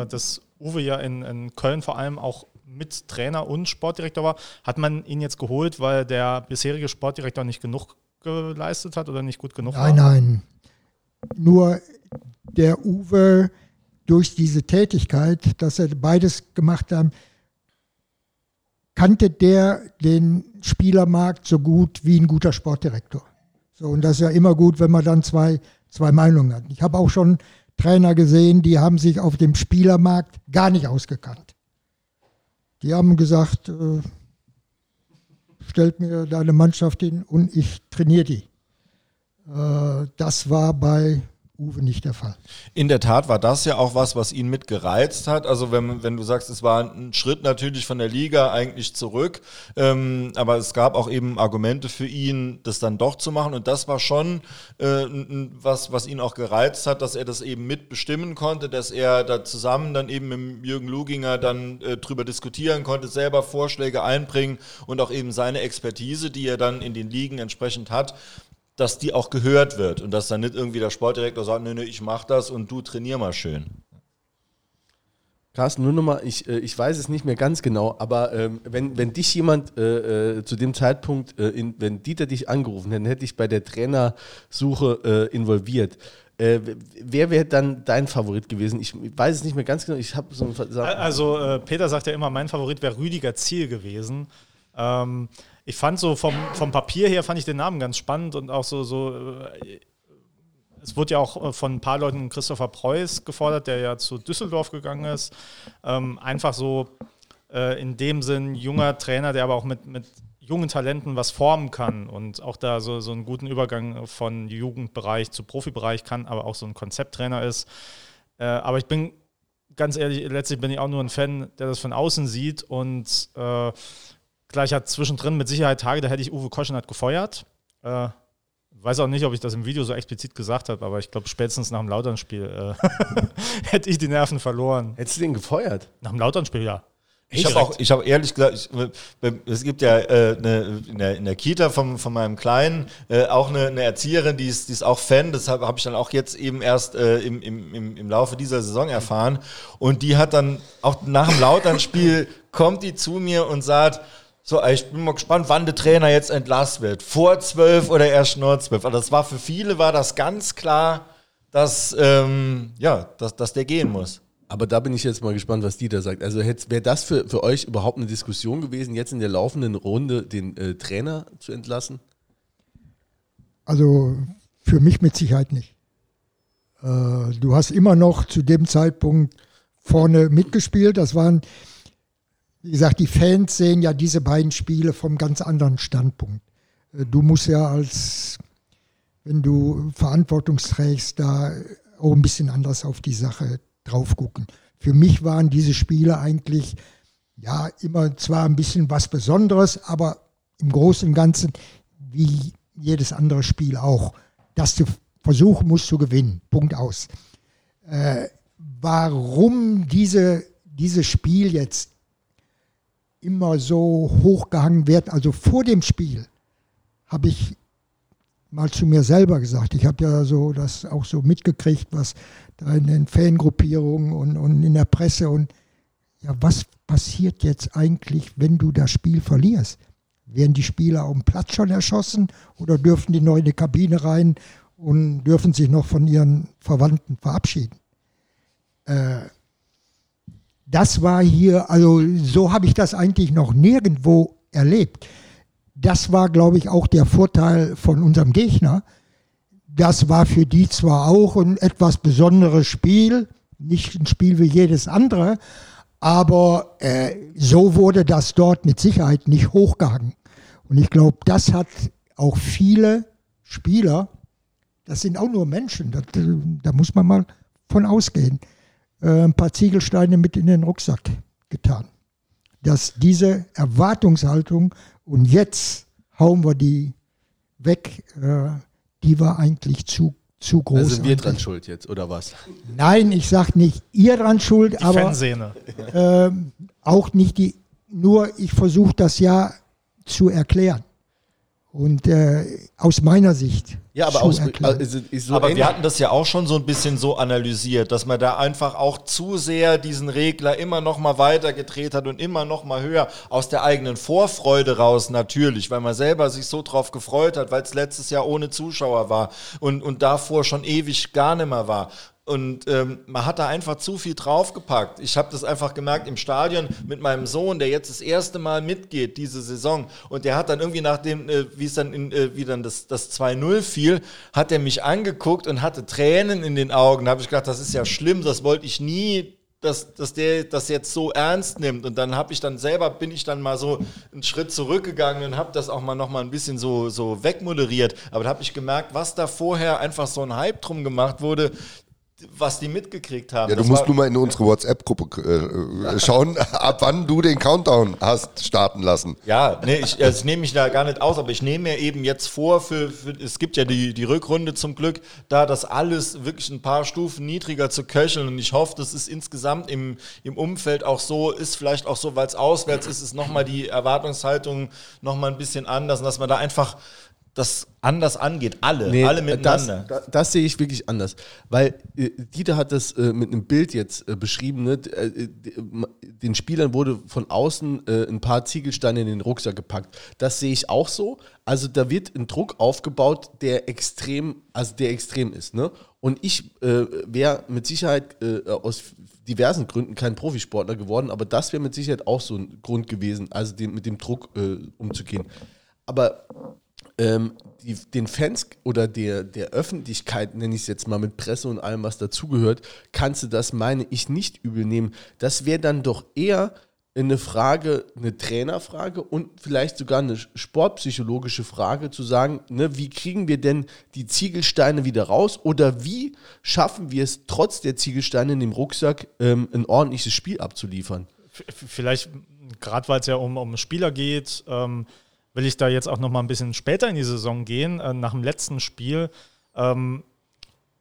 dass Uwe ja in, in, Köln vor allem auch mit Trainer und Sportdirektor war. Hat man ihn jetzt geholt, weil der bisherige Sportdirektor nicht genug geleistet hat oder nicht gut genug nein, war? Nein, nein. Nur der Uwe durch diese Tätigkeit, dass er beides gemacht hat, kannte der den Spielermarkt so gut wie ein guter Sportdirektor. So, und das ist ja immer gut, wenn man dann zwei, zwei Meinungen hat. Ich habe auch schon Trainer gesehen, die haben sich auf dem Spielermarkt gar nicht ausgekannt. Die haben gesagt, äh, stellt mir deine Mannschaft hin und ich trainiere die. Äh, das war bei Uwe nicht der Fall. In der Tat war das ja auch was, was ihn mit gereizt hat. Also wenn, wenn du sagst, es war ein Schritt natürlich von der Liga eigentlich zurück, ähm, aber es gab auch eben Argumente für ihn, das dann doch zu machen. Und das war schon äh, was, was ihn auch gereizt hat, dass er das eben mitbestimmen konnte, dass er da zusammen dann eben mit Jürgen Luginger dann äh, drüber diskutieren konnte, selber Vorschläge einbringen und auch eben seine Expertise, die er dann in den Ligen entsprechend hat, dass die auch gehört wird und dass dann nicht irgendwie der Sportdirektor sagt, nee, nee, ich mach das und du trainier mal schön. Carsten, nur nochmal, ich, äh, ich weiß es nicht mehr ganz genau, aber ähm, wenn, wenn dich jemand äh, äh, zu dem Zeitpunkt, äh, in, wenn Dieter dich angerufen hätte, hätte ich bei der Trainersuche äh, involviert. Äh, wer wäre dann dein Favorit gewesen? Ich weiß es nicht mehr ganz genau. Ich habe so ein Also Peter sagt ja immer, mein Favorit wäre Rüdiger Ziel gewesen. Ähm, ich fand so vom, vom Papier her fand ich den Namen ganz spannend und auch so, so es wurde ja auch äh, von ein paar Leuten Christopher Preuß gefordert, der ja zu Düsseldorf gegangen ist. Ähm, einfach so äh, in dem Sinn junger Trainer, der aber auch mit, mit jungen Talenten was formen kann und auch da so, so einen guten Übergang von Jugendbereich zu Profibereich kann, aber auch so ein Konzepttrainer ist. Äh, aber ich bin ganz ehrlich, letztlich bin ich auch nur ein Fan, der das von außen sieht und äh, gleich hat zwischendrin mit Sicherheit Tage, da hätte ich Uwe Koschenat gefeuert. Äh, weiß auch nicht, ob ich das im Video so explizit gesagt habe, aber ich glaube, spätestens nach dem Lauternspiel äh, hätte ich die Nerven verloren. Hättest du den gefeuert? Nach dem Lauternspiel, ja. Ich habe auch, ich habe ehrlich gesagt, ich, es gibt ja äh, eine, in, der, in der Kita von, von meinem Kleinen äh, auch eine, eine Erzieherin, die ist, die ist auch Fan, deshalb habe ich dann auch jetzt eben erst äh, im, im, im Laufe dieser Saison erfahren. Und die hat dann auch nach dem Lauternspiel kommt die zu mir und sagt, so, ich bin mal gespannt, wann der Trainer jetzt entlassen wird. Vor zwölf oder erst nur zwölf. Also das war für viele war das ganz klar, dass, ähm, ja, dass, dass der gehen muss. Aber da bin ich jetzt mal gespannt, was Dieter sagt. Also wäre das für, für euch überhaupt eine Diskussion gewesen, jetzt in der laufenden Runde den äh, Trainer zu entlassen? Also für mich mit Sicherheit nicht. Äh, du hast immer noch zu dem Zeitpunkt vorne mitgespielt. Das waren wie gesagt, die Fans sehen ja diese beiden Spiele vom ganz anderen Standpunkt. Äh, du musst ja als, wenn du Verantwortung trägst, da auch ein bisschen anders auf die Sache drauf gucken. Für mich waren diese Spiele eigentlich ja immer zwar ein bisschen was Besonderes, aber im Großen und Ganzen wie jedes andere Spiel auch, dass du versuchen musst zu gewinnen. Punkt aus. Äh, warum diese, dieses Spiel jetzt immer so hochgehangen wird. Also vor dem Spiel habe ich mal zu mir selber gesagt, ich habe ja so das auch so mitgekriegt, was da in den Fangruppierungen und, und in der Presse und ja, was passiert jetzt eigentlich, wenn du das Spiel verlierst? Werden die Spieler auf dem Platz schon erschossen oder dürfen die neu in die Kabine rein und dürfen sich noch von ihren Verwandten verabschieden? Äh, das war hier, also so habe ich das eigentlich noch nirgendwo erlebt. Das war, glaube ich, auch der Vorteil von unserem Gegner. Das war für die zwar auch ein etwas besonderes Spiel, nicht ein Spiel wie jedes andere, aber äh, so wurde das dort mit Sicherheit nicht hochgehangen. Und ich glaube, das hat auch viele Spieler, das sind auch nur Menschen, das, da muss man mal von ausgehen, äh, ein paar Ziegelsteine mit in den Rucksack getan. Dass diese Erwartungshaltung und jetzt hauen wir die weg, äh, die war eigentlich zu, zu groß. Also sind wir dran schuld jetzt, oder was? Nein, ich sage nicht ihr dran schuld, die aber äh, auch nicht die, nur ich versuche das ja zu erklären. Und äh, aus meiner Sicht. Ja, aber, aus, also so aber wir hatten das ja auch schon so ein bisschen so analysiert, dass man da einfach auch zu sehr diesen Regler immer noch mal weiter gedreht hat und immer noch mal höher aus der eigenen Vorfreude raus natürlich, weil man selber sich so drauf gefreut hat, weil es letztes Jahr ohne Zuschauer war und, und davor schon ewig gar nicht mehr war. Und ähm, man hat da einfach zu viel draufgepackt. Ich habe das einfach gemerkt im Stadion mit meinem Sohn, der jetzt das erste Mal mitgeht diese Saison. Und der hat dann irgendwie nachdem, äh, wie es dann, in, äh, wie dann das, das 2-0 fiel, hat er mich angeguckt und hatte Tränen in den Augen. Da habe ich gedacht, das ist ja schlimm, das wollte ich nie dass, dass der das jetzt so ernst nimmt. Und dann habe ich dann selber, bin ich dann mal so einen Schritt zurückgegangen und habe das auch mal noch mal ein bisschen so, so wegmoderiert. Aber da habe ich gemerkt, was da vorher einfach so ein Hype drum gemacht wurde, was die mitgekriegt haben. Ja, du das musst nur mal in unsere WhatsApp-Gruppe äh, schauen, ab wann du den Countdown hast starten lassen. Ja, nee, ich, also ich nehme mich da gar nicht aus, aber ich nehme mir eben jetzt vor, für, für, es gibt ja die, die Rückrunde zum Glück, da das alles wirklich ein paar Stufen niedriger zu köcheln und ich hoffe, das ist insgesamt im, im Umfeld auch so, ist vielleicht auch so, weil es auswärts ist, ist nochmal die Erwartungshaltung nochmal ein bisschen anders und dass man da einfach das anders angeht. Alle, Nee, alle das, miteinander. das, das sehe ich wirklich anders. Weil äh, Dieter hat das äh, mit einem Bild jetzt äh, beschrieben. Ne? Äh, den Spielern wurde von außen äh, ein paar Ziegelsteine in den Rucksack gepackt. Das sehe ich auch so. Also da wird ein Druck aufgebaut, der extrem, also der extrem ist. Ne? Und ich äh, wäre mit Sicherheit äh, aus diversen Gründen kein Profisportler geworden, aber das wäre mit Sicherheit auch so ein Grund gewesen, also den, mit dem Druck äh, umzugehen. Aber ähm, die, den Fans oder der, der Öffentlichkeit, nenne ich es jetzt mal mit Presse und allem, was dazugehört, kannst du das, meine ich, nicht übel nehmen. Das wäre dann doch eher eine Frage, eine Trainerfrage und vielleicht sogar eine sportpsychologische Frage zu sagen, ne, wie kriegen wir denn die Ziegelsteine wieder raus oder wie schaffen wir es trotz der Ziegelsteine in dem Rucksack ähm, ein ordentliches Spiel abzuliefern? Vielleicht, gerade weil es ja um, um Spieler geht, ähm, will ich da jetzt auch noch mal ein bisschen später in die Saison gehen, äh, nach dem letzten Spiel. Ähm,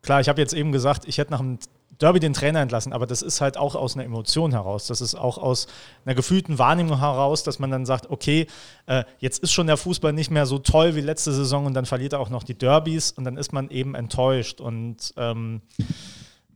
klar, ich habe jetzt eben gesagt, ich hätte nach dem Derby den Trainer entlassen, aber das ist halt auch aus einer Emotion heraus. Das ist auch aus einer gefühlten Wahrnehmung heraus, dass man dann sagt, okay, äh, jetzt ist schon der Fußball nicht mehr so toll wie letzte Saison und dann verliert er auch noch die Derbys und dann ist man eben enttäuscht. Und ähm,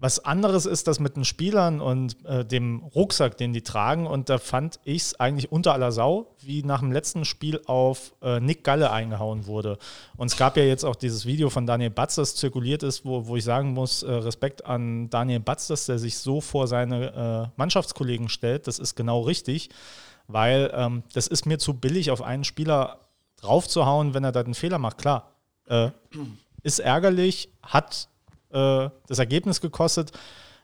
was anderes ist das mit den Spielern und äh, dem Rucksack, den die tragen. Und da fand ich es eigentlich unter aller Sau, wie nach dem letzten Spiel auf äh, Nick Galle eingehauen wurde. Und es gab ja jetzt auch dieses Video von Daniel Batz, das zirkuliert ist, wo, wo ich sagen muss, äh, Respekt an Daniel Batz, dass der sich so vor seine äh, Mannschaftskollegen stellt. Das ist genau richtig, weil ähm, das ist mir zu billig, auf einen Spieler draufzuhauen, wenn er da einen Fehler macht. Klar, äh, ist ärgerlich, hat äh, das Ergebnis gekostet,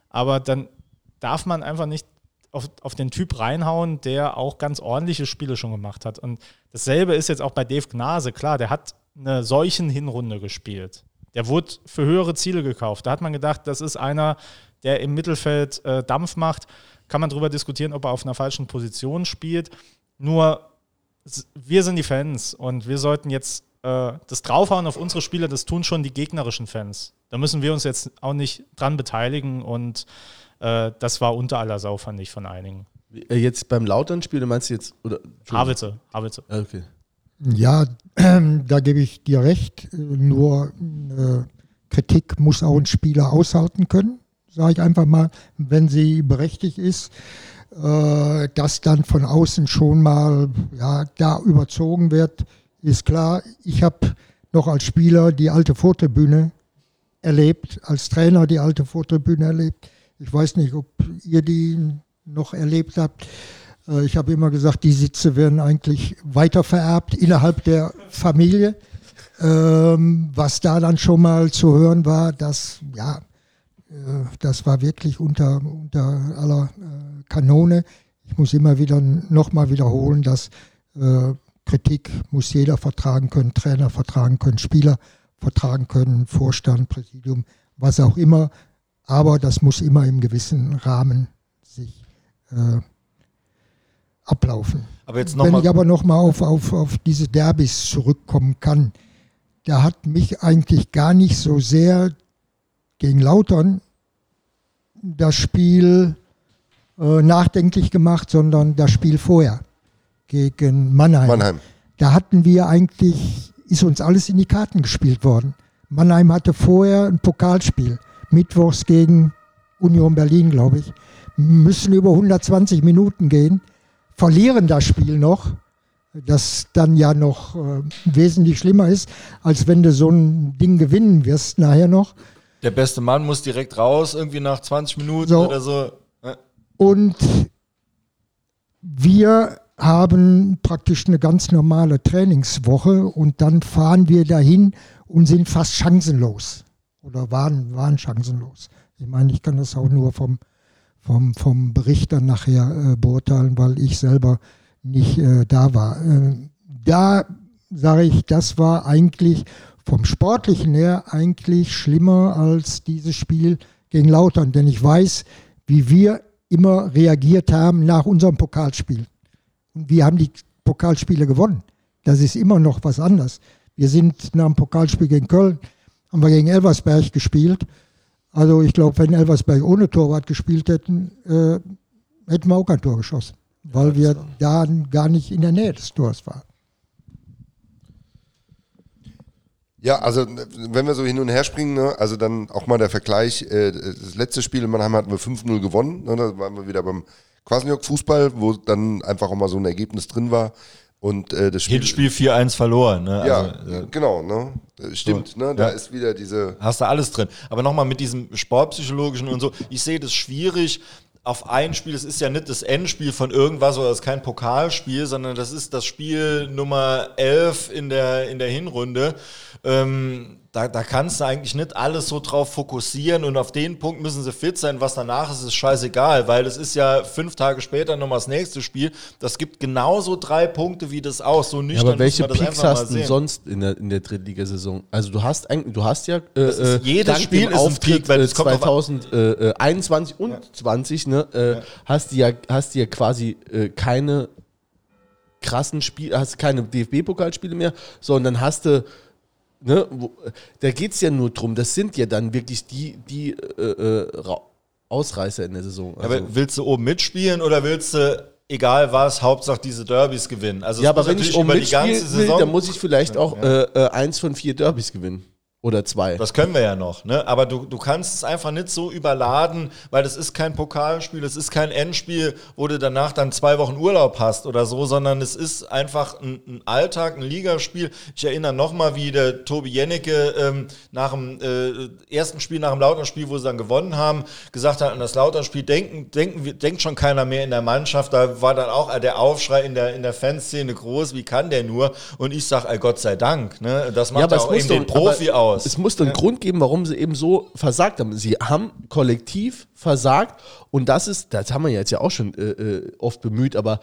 aber dann darf man einfach nicht auf, auf den Typ reinhauen, der auch ganz ordentliche Spiele schon gemacht hat. Und dasselbe ist jetzt auch bei Dave Gnase. Klar, der hat eine solchen Hinrunde gespielt. Der wurde für höhere Ziele gekauft. Da hat man gedacht, das ist einer, der im Mittelfeld äh, Dampf macht. Kann man darüber diskutieren, ob er auf einer falschen Position spielt. Nur wir sind die Fans und wir sollten jetzt äh, das draufhauen auf unsere Spieler, das tun schon die gegnerischen Fans. Da müssen wir uns jetzt auch nicht dran beteiligen und äh, das war unter aller Sau, fand ich von einigen. Äh, Jetzt beim Lautern-Spiel, du meinst jetzt, oder? Havitze, Havitze. Ah, Okay. Ja, da gebe ich dir recht. Nur äh, Kritik muss auch ein Spieler aushalten können, sage ich einfach mal, wenn sie berechtigt ist. Äh, dass dann von außen schon mal ja, da überzogen wird, ist klar. Ich habe noch als Spieler die alte Vortribüne erlebt, als Trainer die alte Vortribüne erlebt. Ich weiß nicht, ob ihr die noch erlebt habt. Äh, Ich habe immer gesagt, die Sitze werden eigentlich weitervererbt innerhalb der Familie. Ähm, was da dann schon mal zu hören war, dass, ja, äh, das war wirklich unter, unter aller äh, Kanone. Ich muss immer wieder nochmal wiederholen, dass Kritik muss jeder vertragen können, Trainer vertragen können, Spieler vertragen können, Vorstand, Präsidium, was auch immer. Aber das muss immer im gewissen Rahmen sich äh, ablaufen. Aber Wenn ich aber nochmal auf, auf, auf diese Derbys zurückkommen kann, da hat mich eigentlich gar nicht so sehr gegen Lautern das Spiel äh, nachdenklich gemacht, sondern das Spiel vorher gegen Mannheim. Mannheim. Da hatten wir eigentlich, ist uns alles in die Karten gespielt worden. Mannheim hatte vorher ein Pokalspiel, mittwochs gegen Union Berlin, glaube ich. Müssen über 120 Minuten gehen, verlieren das Spiel noch, das dann ja noch äh, wesentlich schlimmer ist, als wenn du so ein Ding gewinnen wirst nachher noch. Der beste Mann muss direkt raus, irgendwie nach 20 Minuten So. oder so. Und wir haben praktisch eine ganz normale Trainingswoche und dann fahren wir dahin und sind fast chancenlos. Oder waren, waren chancenlos. Ich meine, ich kann das auch nur vom, vom, vom Bericht dann nachher äh, beurteilen, weil ich selber nicht äh, da war. Äh, da sage ich, das war eigentlich vom Sportlichen her eigentlich schlimmer als dieses Spiel gegen Lautern, denn ich weiß, wie wir immer reagiert haben nach unserem Pokalspiel. Wir haben die Pokalspiele gewonnen. Das ist immer noch was anderes. Wir sind nach dem Pokalspiel gegen Köln, haben wir gegen Elversberg gespielt. Also ich glaube, wenn Elversberg ohne Torwart gespielt hätten, äh, hätten wir auch kein Tor geschossen, weil wir da gar nicht in der Nähe des Tors waren. Ja, also wenn wir so hin und her springen, ne, also dann auch mal der Vergleich, äh, das letzte Spiel in Mannheim hatten wir 5-0 gewonnen, ne, da waren wir wieder beim Kwasniok-Fußball, wo dann einfach auch mal so ein Ergebnis drin war. Und äh, das Spiel, Hinspiel 4-1 verloren. Ne? ja, Also, ja. genau, ne? Äh, Stimmt, ne? Da Ja. ist wieder diese. Hast du alles drin. Aber nochmal mit diesem Sportpsychologischen und so, ich sehe das schwierig auf ein Spiel, es ist ja nicht das Endspiel von irgendwas oder es ist kein Pokalspiel, sondern das ist das Spiel Nummer 11 in der, in der Hinrunde. Ähm, da, da kannst du eigentlich nicht alles so drauf fokussieren und auf den Punkt müssen sie fit sein. Was danach ist, ist scheißegal, weil es ist ja fünf Tage später nochmal das nächste Spiel. Das gibt genauso drei Punkte wie das aus. So Ja, nüchtern aber welche Peaks hast du sonst in der, in der Drittligasaison? Also du hast eigentlich, du hast ja äh, ist- äh, jedes Spiel ist ein Auftritt, Peak, weil äh, es kommt auf- 2021 und 20, ne, äh, hast du ja, hast du ja quasi äh, keine krassen Spiele, hast keine DFB-Pokalspiele mehr, sondern hast du Ne, wo, da geht es ja nur drum, das sind ja dann wirklich die, die äh, äh, Ausreißer in der Saison. Also, Aber willst du oben mitspielen oder willst du, egal was, Hauptsache diese Derbys gewinnen? Also ja, aber wenn ich oben über die ganze mitspielen will, Saison. dann muss ich vielleicht auch äh, äh, eins von vier Derbys gewinnen. Oder zwei. Das können wir ja noch, ne? Aber du, du kannst es einfach nicht so überladen, weil das ist kein Pokalspiel, es ist kein Endspiel, wo du danach dann zwei Wochen Urlaub hast oder so, sondern es ist einfach ein, ein Alltag, ein Ligaspiel. Ich erinnere nochmal, wie der Tobi Jennecke ähm, nach dem äh, ersten Spiel, nach dem Lautern-Spiel, wo sie dann gewonnen haben, gesagt hat, an das Lautern-Spiel denken, denken, denkt schon keiner mehr in der Mannschaft. Da war dann auch der Aufschrei in der, in der Fanszene groß, wie kann der nur? Und ich sage, ey, Gott sei Dank, ne? Das macht ja, auch eben den Profi aber aus. Es muss einen Grund geben, warum sie eben so versagt haben. Sie haben kollektiv versagt und das ist, das haben wir jetzt ja auch schon äh, äh, oft bemüht, aber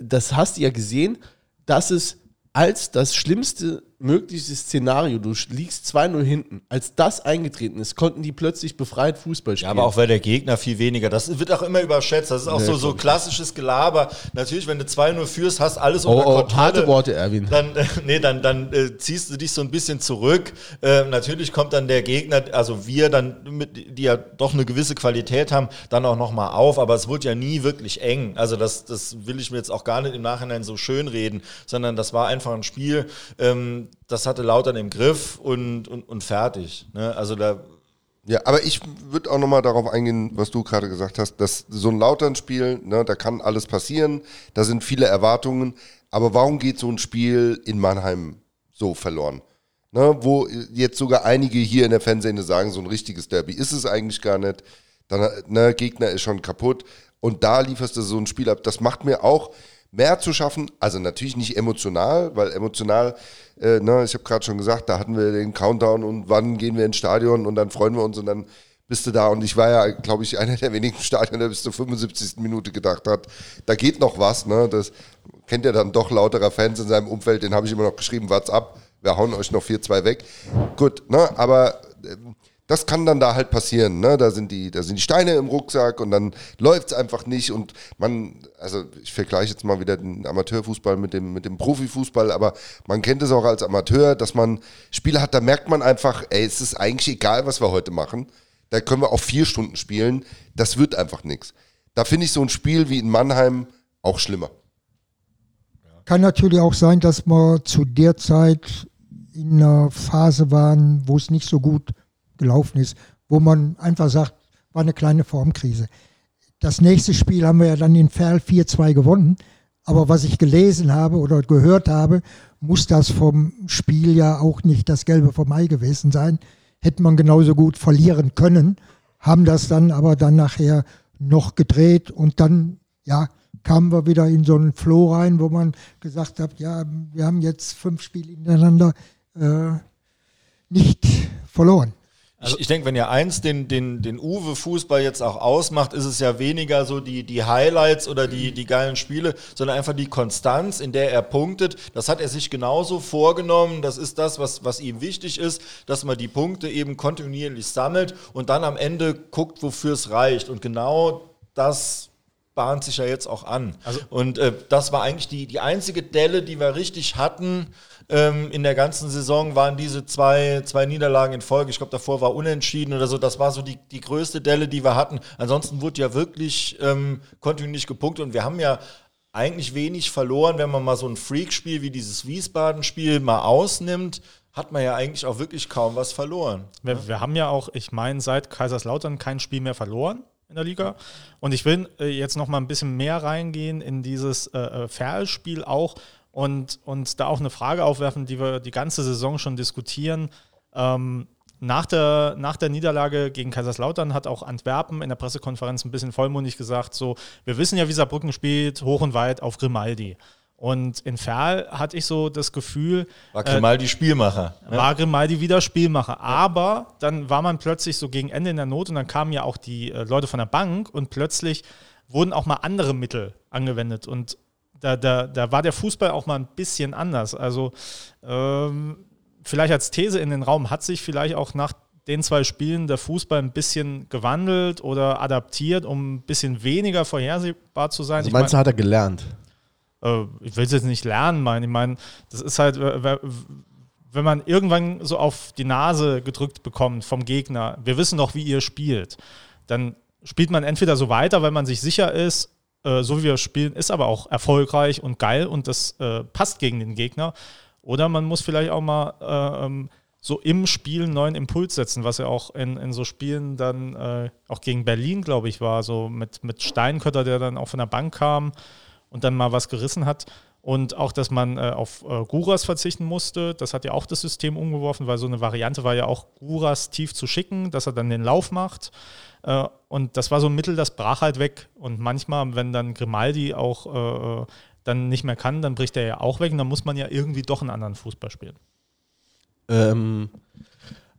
das hast du ja gesehen, dass es als das schlimmste mögliche Szenario, du liegst 2-0 hinten, als das eingetreten ist, konnten die plötzlich befreit Fußball Ja, spielen. aber auch weil der Gegner viel weniger. Das wird auch immer überschätzt. Das ist auch so, so klassisches Gelaber. Natürlich, wenn du 2-0 führst, hast alles oh, unter oh, Kontrolle. harte Worte, Erwin. Dann, äh, nee, dann, dann äh, ziehst du dich so ein bisschen zurück. Äh, natürlich kommt dann der Gegner, also wir dann, mit, die ja doch eine gewisse Qualität haben, dann auch nochmal auf. Aber es wurde ja nie wirklich eng. Also das, das will ich mir jetzt auch gar nicht im Nachhinein so schön reden, sondern das war einfach ein Spiel, ähm, das hatte Lautern im Griff und, und, und fertig. Ne? Also da Ja, aber ich würde auch nochmal darauf eingehen, was du gerade gesagt hast, dass so ein Lautern-Spiel, ne, da kann alles passieren, da sind viele Erwartungen, aber warum geht so ein Spiel in Mannheim so verloren? Ne, wo jetzt sogar einige hier in der Fanszene sagen, so ein richtiges Derby ist es eigentlich gar nicht. Dann, ne, Gegner ist schon kaputt und da lieferst du so ein Spiel ab. Das macht mir auch mehr zu schaffen, also natürlich nicht emotional, weil emotional, äh, ne, ich habe gerade schon gesagt, da hatten wir den Countdown und wann gehen wir ins Stadion und dann freuen wir uns und dann bist du da und ich war ja, glaube ich, einer der wenigen Stadien, der bis zur 75. Minute gedacht hat, da geht noch was, ne, das kennt ja dann doch lauterer Fans in seinem Umfeld, den habe ich immer noch geschrieben, what's up, wir hauen euch noch 4-2 weg. Gut, ne, aber ähm, das kann dann da halt passieren, ne? Da sind die, da sind die Steine im Rucksack und dann läuft es einfach nicht und man, also ich vergleiche jetzt mal wieder den Amateurfußball mit dem, mit dem Profifußball, aber man kennt es auch als Amateur, dass man Spiele hat, da merkt man einfach, ey, es ist eigentlich egal, was wir heute machen. Da können wir auch vier Stunden spielen. Das wird einfach nichts. Da finde ich so ein Spiel wie in Mannheim auch schlimmer. Kann natürlich auch sein, dass wir zu der Zeit in einer Phase waren, wo es nicht so gut gelaufen ist, wo man einfach sagt, war eine kleine Formkrise. Das nächste Spiel haben wir ja dann in Ferl 4-2 gewonnen. Aber was ich gelesen habe oder gehört habe, muss das vom Spiel ja auch nicht das Gelbe vom Ei gewesen sein. Hätte man genauso gut verlieren können, haben das dann aber dann nachher noch gedreht und dann, ja, kamen wir wieder in so einen Flow rein, wo man gesagt hat, ja, wir haben jetzt fünf Spiele hintereinander äh, nicht verloren. Ich, ich denke, wenn ja eins den, den, den Uwe-Fußball jetzt auch ausmacht, ist es ja weniger so die, die Highlights oder die, die geilen Spiele, sondern einfach die Konstanz, in der er punktet. Das hat er sich genauso vorgenommen. Das ist das, was, was ihm wichtig ist, dass man die Punkte eben kontinuierlich sammelt und dann am Ende guckt, wofür es reicht. Und genau das bahnt sich ja jetzt auch an. und äh, das war eigentlich die, die einzige Delle, die wir richtig hatten ähm, in der ganzen Saison, waren diese zwei, zwei Niederlagen in Folge. Ich glaube, davor war unentschieden oder so. Das war so die, die größte Delle, die wir hatten. Ansonsten wurde ja wirklich ähm, kontinuierlich gepunktet und wir haben ja eigentlich wenig verloren, wenn man mal so ein Freak-Spiel wie dieses Wiesbaden-Spiel mal ausnimmt hat man ja eigentlich auch wirklich kaum was verloren. Wir, wir haben ja auch, ich meine, seit Kaiserslautern kein Spiel mehr verloren in der Liga. Und ich will äh, jetzt noch mal ein bisschen mehr reingehen in dieses äh, äh, Ferl-Spiel auch und, und da auch eine Frage aufwerfen, die wir die ganze Saison schon diskutieren. Ähm, nach der, nach der Niederlage gegen Kaiserslautern hat auch Antwerpen in der Pressekonferenz ein bisschen vollmundig gesagt, so, wir wissen ja, wie Saarbrücken spielt, hoch und weit auf Grimaldi. Und in Ferl hatte ich so das Gefühl. War Grimaldi äh, Spielmacher. Ne? War Grimaldi wieder Spielmacher. Aber dann war man plötzlich so gegen Ende in der Not und dann kamen ja auch die äh, Leute von der Bank und plötzlich wurden auch mal andere Mittel angewendet. Und da, da, da war der Fußball auch mal ein bisschen anders. Also ähm, vielleicht als These in den Raum hat sich vielleicht auch nach den zwei Spielen der Fußball ein bisschen gewandelt oder adaptiert, um ein bisschen weniger vorhersehbar zu sein. Also meinst du, hat er gelernt? äh, ich will es jetzt nicht lernen, meine. Ich meine, das ist halt, wenn man irgendwann so auf die Nase gedrückt bekommt vom Gegner, wir wissen doch, wie ihr spielt, dann spielt man entweder so weiter, weil man sich sicher ist, äh, so wie wir spielen, ist aber auch erfolgreich und geil und das äh, passt gegen den Gegner. Oder man muss vielleicht auch mal äh, ähm, so im Spiel einen neuen Impuls setzen, was ja auch in, in so Spielen dann äh, auch gegen Berlin, glaube ich, war, so mit, mit Steinkötter, der dann auch von der Bank kam und dann mal was gerissen hat. Und auch, dass man äh, auf äh, Guras verzichten musste, das hat ja auch das System umgeworfen, weil so eine Variante war ja auch, Guras tief zu schicken, dass er dann den Lauf macht. Äh, und das war so ein Mittel, das brach halt weg. Und manchmal, wenn dann Grimaldi auch äh, äh, dann nicht mehr kann, dann bricht er ja auch weg und dann muss man ja irgendwie doch einen anderen Fußball spielen. Ähm,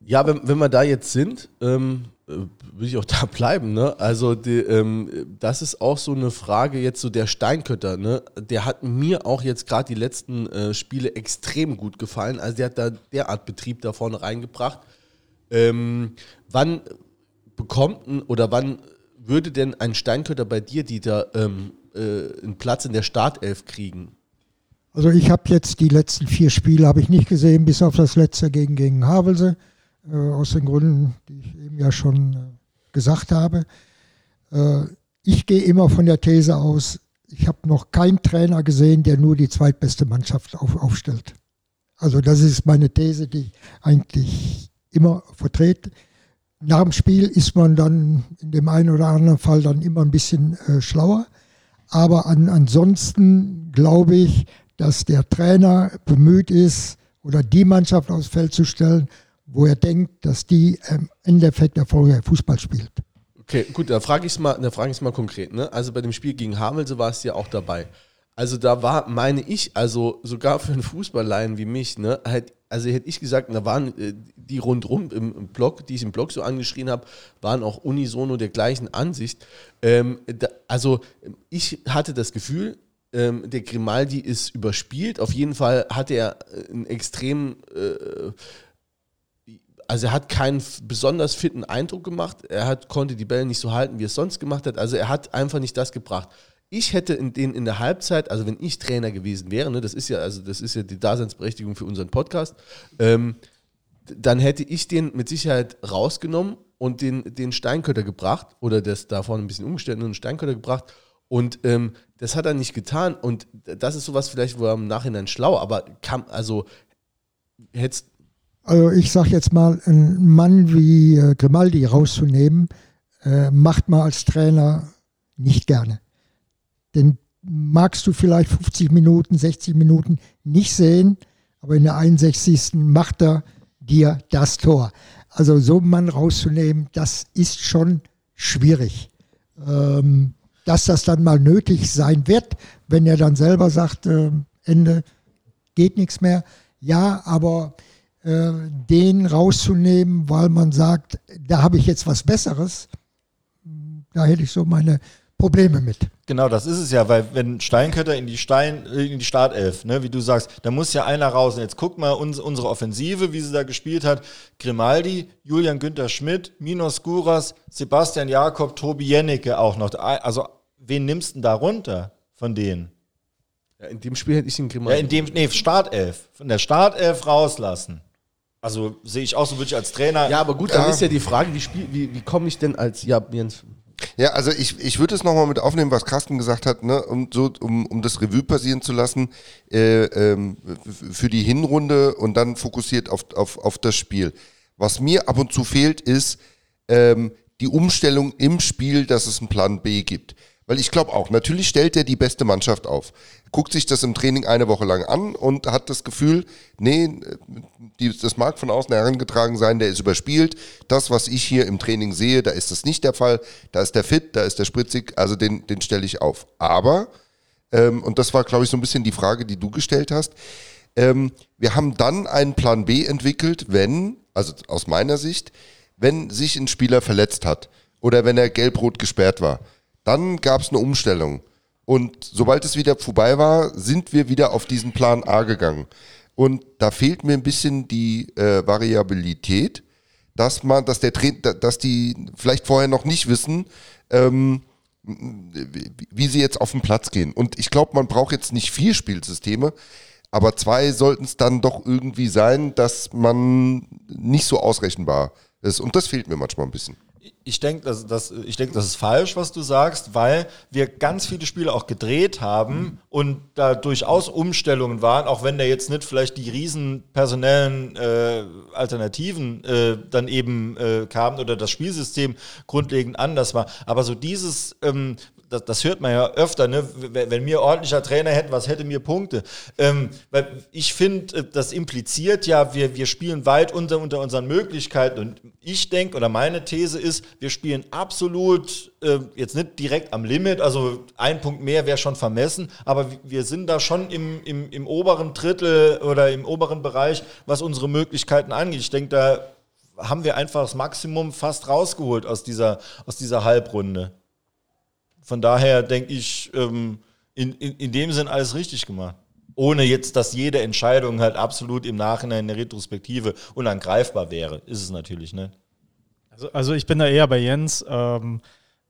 ja, wenn, wenn wir da jetzt sind, ähm, äh, will ich auch da bleiben, ne? Also die, ähm, das ist auch so eine Frage jetzt so der Steinkötter, ne? Der hat mir auch jetzt gerade die letzten äh, Spiele extrem gut gefallen. Also der hat da derart Betrieb da vorne reingebracht. Ähm, wann bekommt ein, oder wann würde denn ein Steinkötter bei dir, Dieter, ähm, äh, einen Platz in der Startelf kriegen? Also ich habe jetzt die letzten vier Spiele habe ich nicht gesehen, bis auf das letzte gegen, gegen Havelse aus den Gründen, die ich eben ja schon äh, gesagt habe. Äh, ich gehe immer von der These aus, ich habe noch keinen Trainer gesehen, der nur die zweitbeste Mannschaft auf, aufstellt. Also das ist meine These, die ich eigentlich immer vertrete. Nach dem Spiel ist man dann in dem einen oder anderen Fall dann immer ein bisschen äh, schlauer. Aber an, ansonsten glaube ich, dass der Trainer bemüht ist, oder die Mannschaft aufs Feld zu stellen, wo er denkt, dass die im Endeffekt erfolgreich Fußball spielt. Okay, gut, da frage ich es mal, mal konkret. Ne? Also bei dem Spiel gegen Havelse war es ja auch dabei. Also da war, meine ich, also sogar für einen Fußballlein wie mich, ne, halt, also hätte ich gesagt, da waren äh, die rundrum im, Blog, die ich im Blog so angeschrien habe, waren auch unisono der gleichen Ansicht. Ähm, da, also ich hatte das Gefühl, ähm, der Grimaldi ist überspielt. Auf jeden Fall hatte er äh, einen extrem äh, also er hat keinen besonders fitten Eindruck gemacht. Er hat, konnte die Bälle nicht so halten, wie er es sonst gemacht hat. Also er hat einfach nicht das gebracht. Ich hätte in, den, in der Halbzeit, also wenn ich Trainer gewesen wäre, ne, das ist ja, also das ist ja die Daseinsberechtigung für unseren Podcast, ähm, dann hätte ich den mit Sicherheit rausgenommen und den, den Steinkötter gebracht oder das davon ein bisschen umgestellt und einen Steinkötter gebracht. Und ähm, das hat er nicht getan. Und das ist sowas vielleicht, wo er im Nachhinein schlau, aber kam, also hättest also ich sage jetzt mal, einen Mann wie äh, Grimaldi rauszunehmen, äh, macht man als Trainer nicht gerne. Den magst du vielleicht 50 Minuten, 60 Minuten nicht sehen, aber in der 61. macht er dir das Tor. Also so einen Mann rauszunehmen, das ist schon schwierig. Ähm, dass das dann mal nötig sein wird, wenn er dann selber sagt, äh, Ende, geht nichts mehr. Ja, aber äh, den rauszunehmen, weil man sagt, da habe ich jetzt was Besseres, da hätte ich so meine Probleme mit. Genau, das ist es ja, weil wenn Steinkötter in die Stein, äh, in die Startelf, ne, wie du sagst, da muss ja einer raus. Und jetzt guck mal uns, unsere Offensive, wie sie da gespielt hat. Grimaldi, Julian Günther Schmidt, Minos Guras, Sebastian Jakob, Tobi Jennecke auch noch. Also, wen nimmst du denn da runter von denen? Ja, in dem Spiel hätte ich den Grimaldi. Ja, in dem, nee, Startelf. Von der Startelf rauslassen. Also sehe ich auch so, würde ich als Trainer. Ja, aber gut, dann ja. ist ja die Frage, wie, wie, wie komme ich denn als, ja, Jens. Ja, also ich, ich würde es nochmal mit aufnehmen, was Carsten gesagt hat, ne, um, so, um, um das Revue passieren zu lassen äh, ähm, für die Hinrunde und dann fokussiert auf, auf, auf das Spiel. Was mir ab und zu fehlt, ist ähm, die Umstellung im Spiel, dass es einen Plan B gibt. Weil ich glaube auch, natürlich stellt er die beste Mannschaft auf. Guckt sich das im Training eine Woche lang an und hat das Gefühl, nee, die, das mag von außen herangetragen sein, der ist überspielt. Das, was ich hier im Training sehe, da ist das nicht der Fall. Da ist der fit, da ist der spritzig, also den, den stelle ich auf. Aber, ähm, und das war, glaube ich, so ein bisschen die Frage, die du gestellt hast, ähm, wir haben dann einen Plan B entwickelt, wenn, also aus meiner Sicht, wenn sich ein Spieler verletzt hat oder wenn er gelb-rot gesperrt war dann gab es eine Umstellung. Und sobald es wieder vorbei war, sind wir wieder auf diesen Plan A gegangen. Und da fehlt mir ein bisschen die äh, Variabilität, dass man, dass der dass die vielleicht vorher noch nicht wissen, ähm, wie sie jetzt auf den Platz gehen. Und ich glaube, man braucht jetzt nicht vier Spielsysteme, aber zwei sollten es dann doch irgendwie sein, dass man nicht so ausrechenbar ist. Und das fehlt mir manchmal ein bisschen ich denke, das, das, ich denk, das ist falsch, was du sagst, weil wir ganz viele Spiele auch gedreht haben mhm. und da durchaus Umstellungen waren, auch wenn da jetzt nicht vielleicht die riesen personellen äh, Alternativen äh, dann eben äh, kamen oder das Spielsystem grundlegend anders war. Aber so dieses, ähm, das, das, hört man ja öfter, ne? wenn mir ordentlicher Trainer hätten, was hätte mir Punkte? Ähm, weil ich finde, äh, das impliziert ja, wir, wir spielen weit unter, unter unseren Möglichkeiten und ich denke, oder meine These ist, wir spielen absolut, äh, jetzt nicht direkt am Limit, also ein Punkt mehr wäre schon vermessen, aber wir sind da schon im, im, im oberen Drittel oder im oberen Bereich, was unsere Möglichkeiten angeht. Ich denke, da haben wir einfach das Maximum fast rausgeholt aus dieser, aus dieser Halbrunde. Von daher denke ich, ähm, in, in, in dem Sinn alles richtig gemacht. Ohne jetzt, dass jede Entscheidung halt absolut im Nachhinein in der Retrospektive unangreifbar wäre. Ist es natürlich, ne? Also, also ich bin da eher bei Jens. Ähm,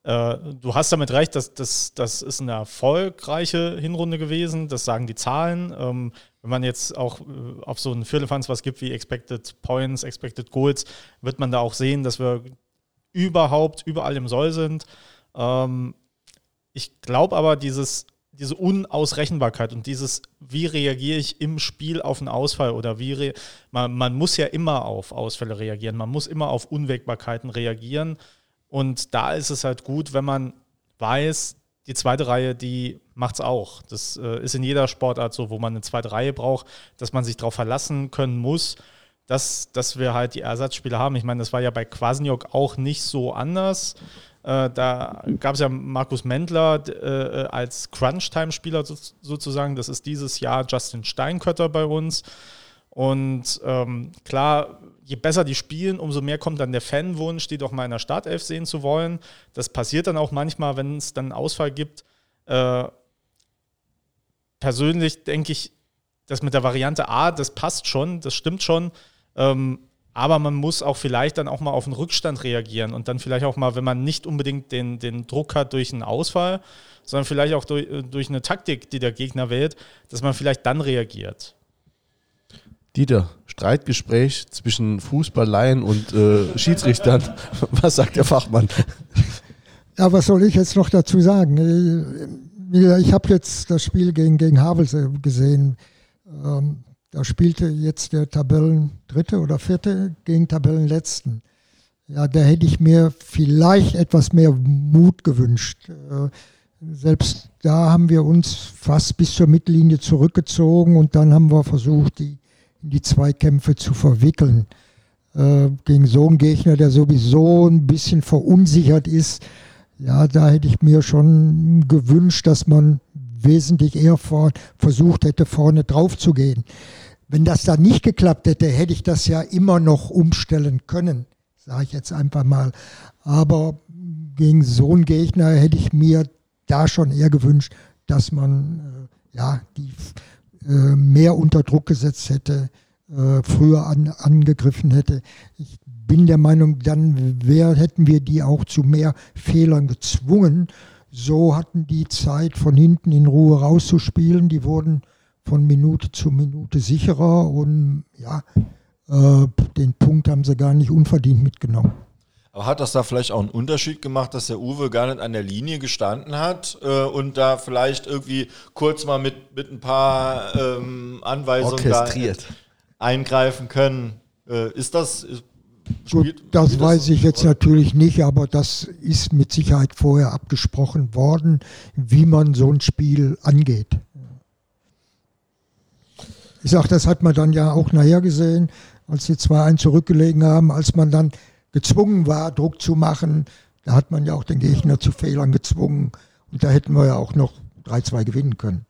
äh, du hast damit recht, dass das, das ist eine erfolgreiche Hinrunde gewesen. Das sagen die Zahlen. Ähm, wenn man jetzt auch äh, auf so einen Viertelfanz was gibt wie Expected Points, Expected Goals, wird man da auch sehen, dass wir überhaupt überall im Soll sind. Ähm, ich glaube aber, dieses, diese Unausrechenbarkeit und dieses, wie reagiere ich im Spiel auf einen Ausfall oder wie man, man muss ja immer auf Ausfälle reagieren, man muss immer auf Unwägbarkeiten reagieren. Und da ist es halt gut, wenn man weiß, die zweite Reihe, die macht es auch. Das äh, ist in jeder Sportart so, wo man eine zweite Reihe braucht, dass man sich darauf verlassen können muss, dass, dass wir halt die Ersatzspieler haben. Ich meine, das war ja bei Kwasniok auch nicht so anders. Äh, da gab es ja Markus Mendler äh, als Crunch-Time-Spieler so, sozusagen. Das ist dieses Jahr Justin Steinkötter bei uns. Und ähm, klar, je besser die spielen, umso mehr kommt dann der Fanwunsch, die doch mal in der Startelf sehen zu wollen. Das passiert dann auch manchmal, wenn es dann einen Ausfall gibt. Äh, persönlich denke ich, das mit der Variante A, das passt schon, das stimmt schon. Ähm, aber man muss auch vielleicht dann auch mal auf einen Rückstand reagieren und dann vielleicht auch mal, wenn man nicht unbedingt den, den Druck hat durch einen Ausfall, sondern vielleicht auch durch, durch eine Taktik, die der Gegner wählt, dass man vielleicht dann reagiert. Dieter, Streitgespräch zwischen Fußballleien und äh, Schiedsrichtern. Was sagt der Fachmann? Ja, was soll ich jetzt noch dazu sagen? Ich habe jetzt das Spiel gegen, gegen Havelse gesehen. Ähm, da spielte jetzt der Tabellendritte oder Vierte gegen Tabellenletzten. Ja, da hätte ich mir vielleicht etwas mehr Mut gewünscht. Äh, selbst da haben wir uns fast bis zur Mittellinie zurückgezogen und dann haben wir versucht, die in die Zweikämpfe zu verwickeln. Äh, gegen so einen Gegner, der sowieso ein bisschen verunsichert ist, ja, da hätte ich mir schon gewünscht, dass man wesentlich eher vor, versucht hätte, vorne drauf zu gehen. Wenn das da nicht geklappt hätte, hätte ich das ja immer noch umstellen können, sage ich jetzt einfach mal. Aber gegen so einen Gegner hätte ich mir da schon eher gewünscht, dass man äh, ja, die äh, mehr unter Druck gesetzt hätte, äh, früher an, angegriffen hätte. Ich bin der Meinung, dann wär, hätten wir die auch zu mehr Fehlern gezwungen. So hatten die Zeit, von hinten in Ruhe rauszuspielen. Die wurden von Minute zu Minute sicherer und ja, äh, den Punkt haben sie gar nicht unverdient mitgenommen. Aber hat das da vielleicht auch einen Unterschied gemacht, dass der Uwe gar nicht an der Linie gestanden hat äh, und da vielleicht irgendwie kurz mal mit, mit ein paar ähm, Anweisungen da eingreifen können? Äh, ist das. Ist, Gut, das, das weiß ich jetzt natürlich nicht, aber das ist mit Sicherheit vorher abgesprochen worden, wie man so ein Spiel angeht. Ich sage, das hat man dann ja auch nachher gesehen, als die 2-1 zurückgelegen haben, als man dann gezwungen war, Druck zu machen. Da hat man ja auch den Gegner zu Fehlern gezwungen. Und da hätten wir ja auch noch 3-2 gewinnen können.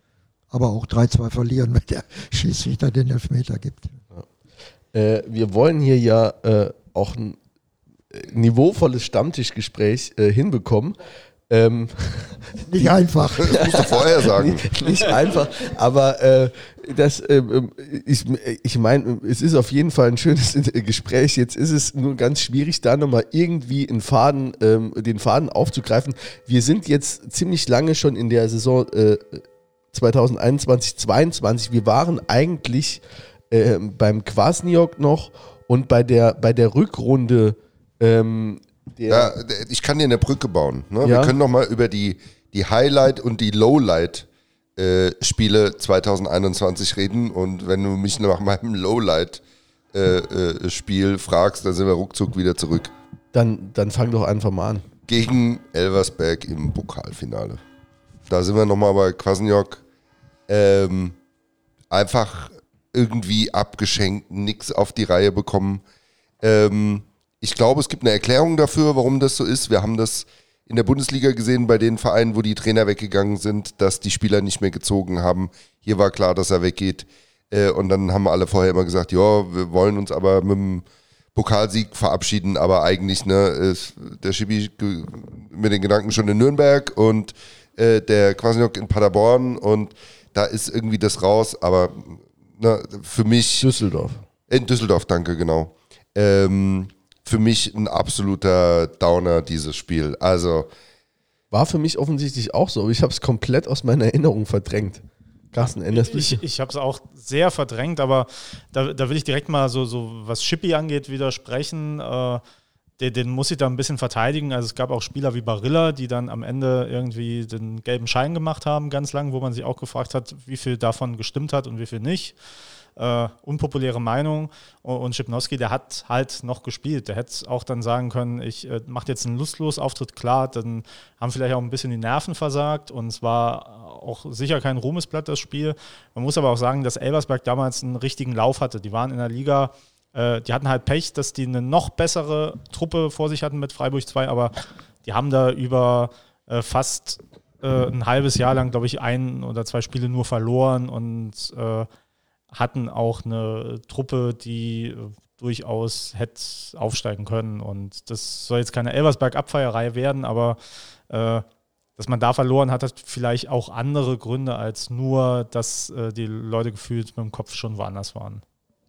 Aber auch 3-2 verlieren, wenn der Schiedsrichter den Elfmeter gibt. Äh, wir wollen hier ja äh, auch ein äh, niveauvolles Stammtischgespräch äh, hinbekommen. Ähm, nicht einfach. Das musst du vorher sagen. nicht, einfach, aber äh, das, äh, ich, ich meine, es ist auf jeden Fall ein schönes Gespräch. Jetzt ist es nur ganz schwierig, da nochmal irgendwie einen Faden, ähm, den Faden aufzugreifen. Wir sind jetzt ziemlich lange schon in der Saison äh, 2021, 2022. Wir waren eigentlich äh, beim Kwasniok noch und bei der, bei der Rückrunde ähm, ja, ich kann dir eine Brücke bauen. Ne? Ja. Wir können noch mal über die, die Highlight- und die Lowlight-Spiele äh, 2021 reden. Und wenn du mich nach meinem Lowlight-Spiel äh, äh, fragst, dann sind wir ruckzuck wieder zurück. Dann, dann fang doch einfach mal an. Gegen Elversberg im Pokalfinale. Da sind wir nochmal bei Kwasniok. Ähm, einfach irgendwie abgeschenkt, nichts auf die Reihe bekommen. Ähm, ich glaube, es gibt eine Erklärung dafür, warum das so ist. Wir haben das in der Bundesliga gesehen bei den Vereinen, wo die Trainer weggegangen sind, dass die Spieler nicht mehr gezogen haben. Hier war klar, dass er weggeht. Äh, und dann haben alle vorher immer gesagt, ja, wir wollen uns aber mit dem Pokalsieg verabschieden, aber eigentlich ne, ist der Schibi mit den Gedanken schon in Nürnberg und äh, der Quasinok in Paderborn und da ist irgendwie das raus, aber ne, für mich. Düsseldorf. In Düsseldorf, danke, genau. Ähm, für mich ein absoluter Downer, dieses Spiel. Also. War für mich offensichtlich auch so, aber ich habe es komplett aus meiner Erinnerung verdrängt. Carsten, änderst du Ich, ich habe es auch sehr verdrängt, aber da, da will ich direkt mal so, so was Chippy angeht, widersprechen. Äh, den, den, muss ich da ein bisschen verteidigen. Also es gab auch Spieler wie Barilla, die dann am Ende irgendwie den gelben Schein gemacht haben, ganz lang, wo man sich auch gefragt hat, wie viel davon gestimmt hat und wie viel nicht äh, unpopuläre Meinung. Und Schipnowski, der hat halt noch gespielt. Der hätte auch dann sagen können, ich äh, mache jetzt einen lustlos Auftritt klar, dann haben vielleicht auch ein bisschen die Nerven versagt und es war auch sicher kein Ruhmesblatt, das Spiel. Man muss aber auch sagen, dass Elversberg damals einen richtigen Lauf hatte. Die waren in der Liga äh, die hatten halt Pech, dass die eine noch bessere Truppe vor sich hatten mit Freiburg 2, aber die haben da über äh, fast äh, ein halbes Jahr lang, glaube ich, ein oder zwei Spiele nur verloren und äh, hatten auch eine Truppe, die äh, durchaus hätte aufsteigen können. Und das soll jetzt keine Elversberg-Abfeierei werden, aber äh, dass man da verloren hat, hat vielleicht auch andere Gründe als nur, dass äh, die Leute gefühlt mit dem Kopf schon woanders waren.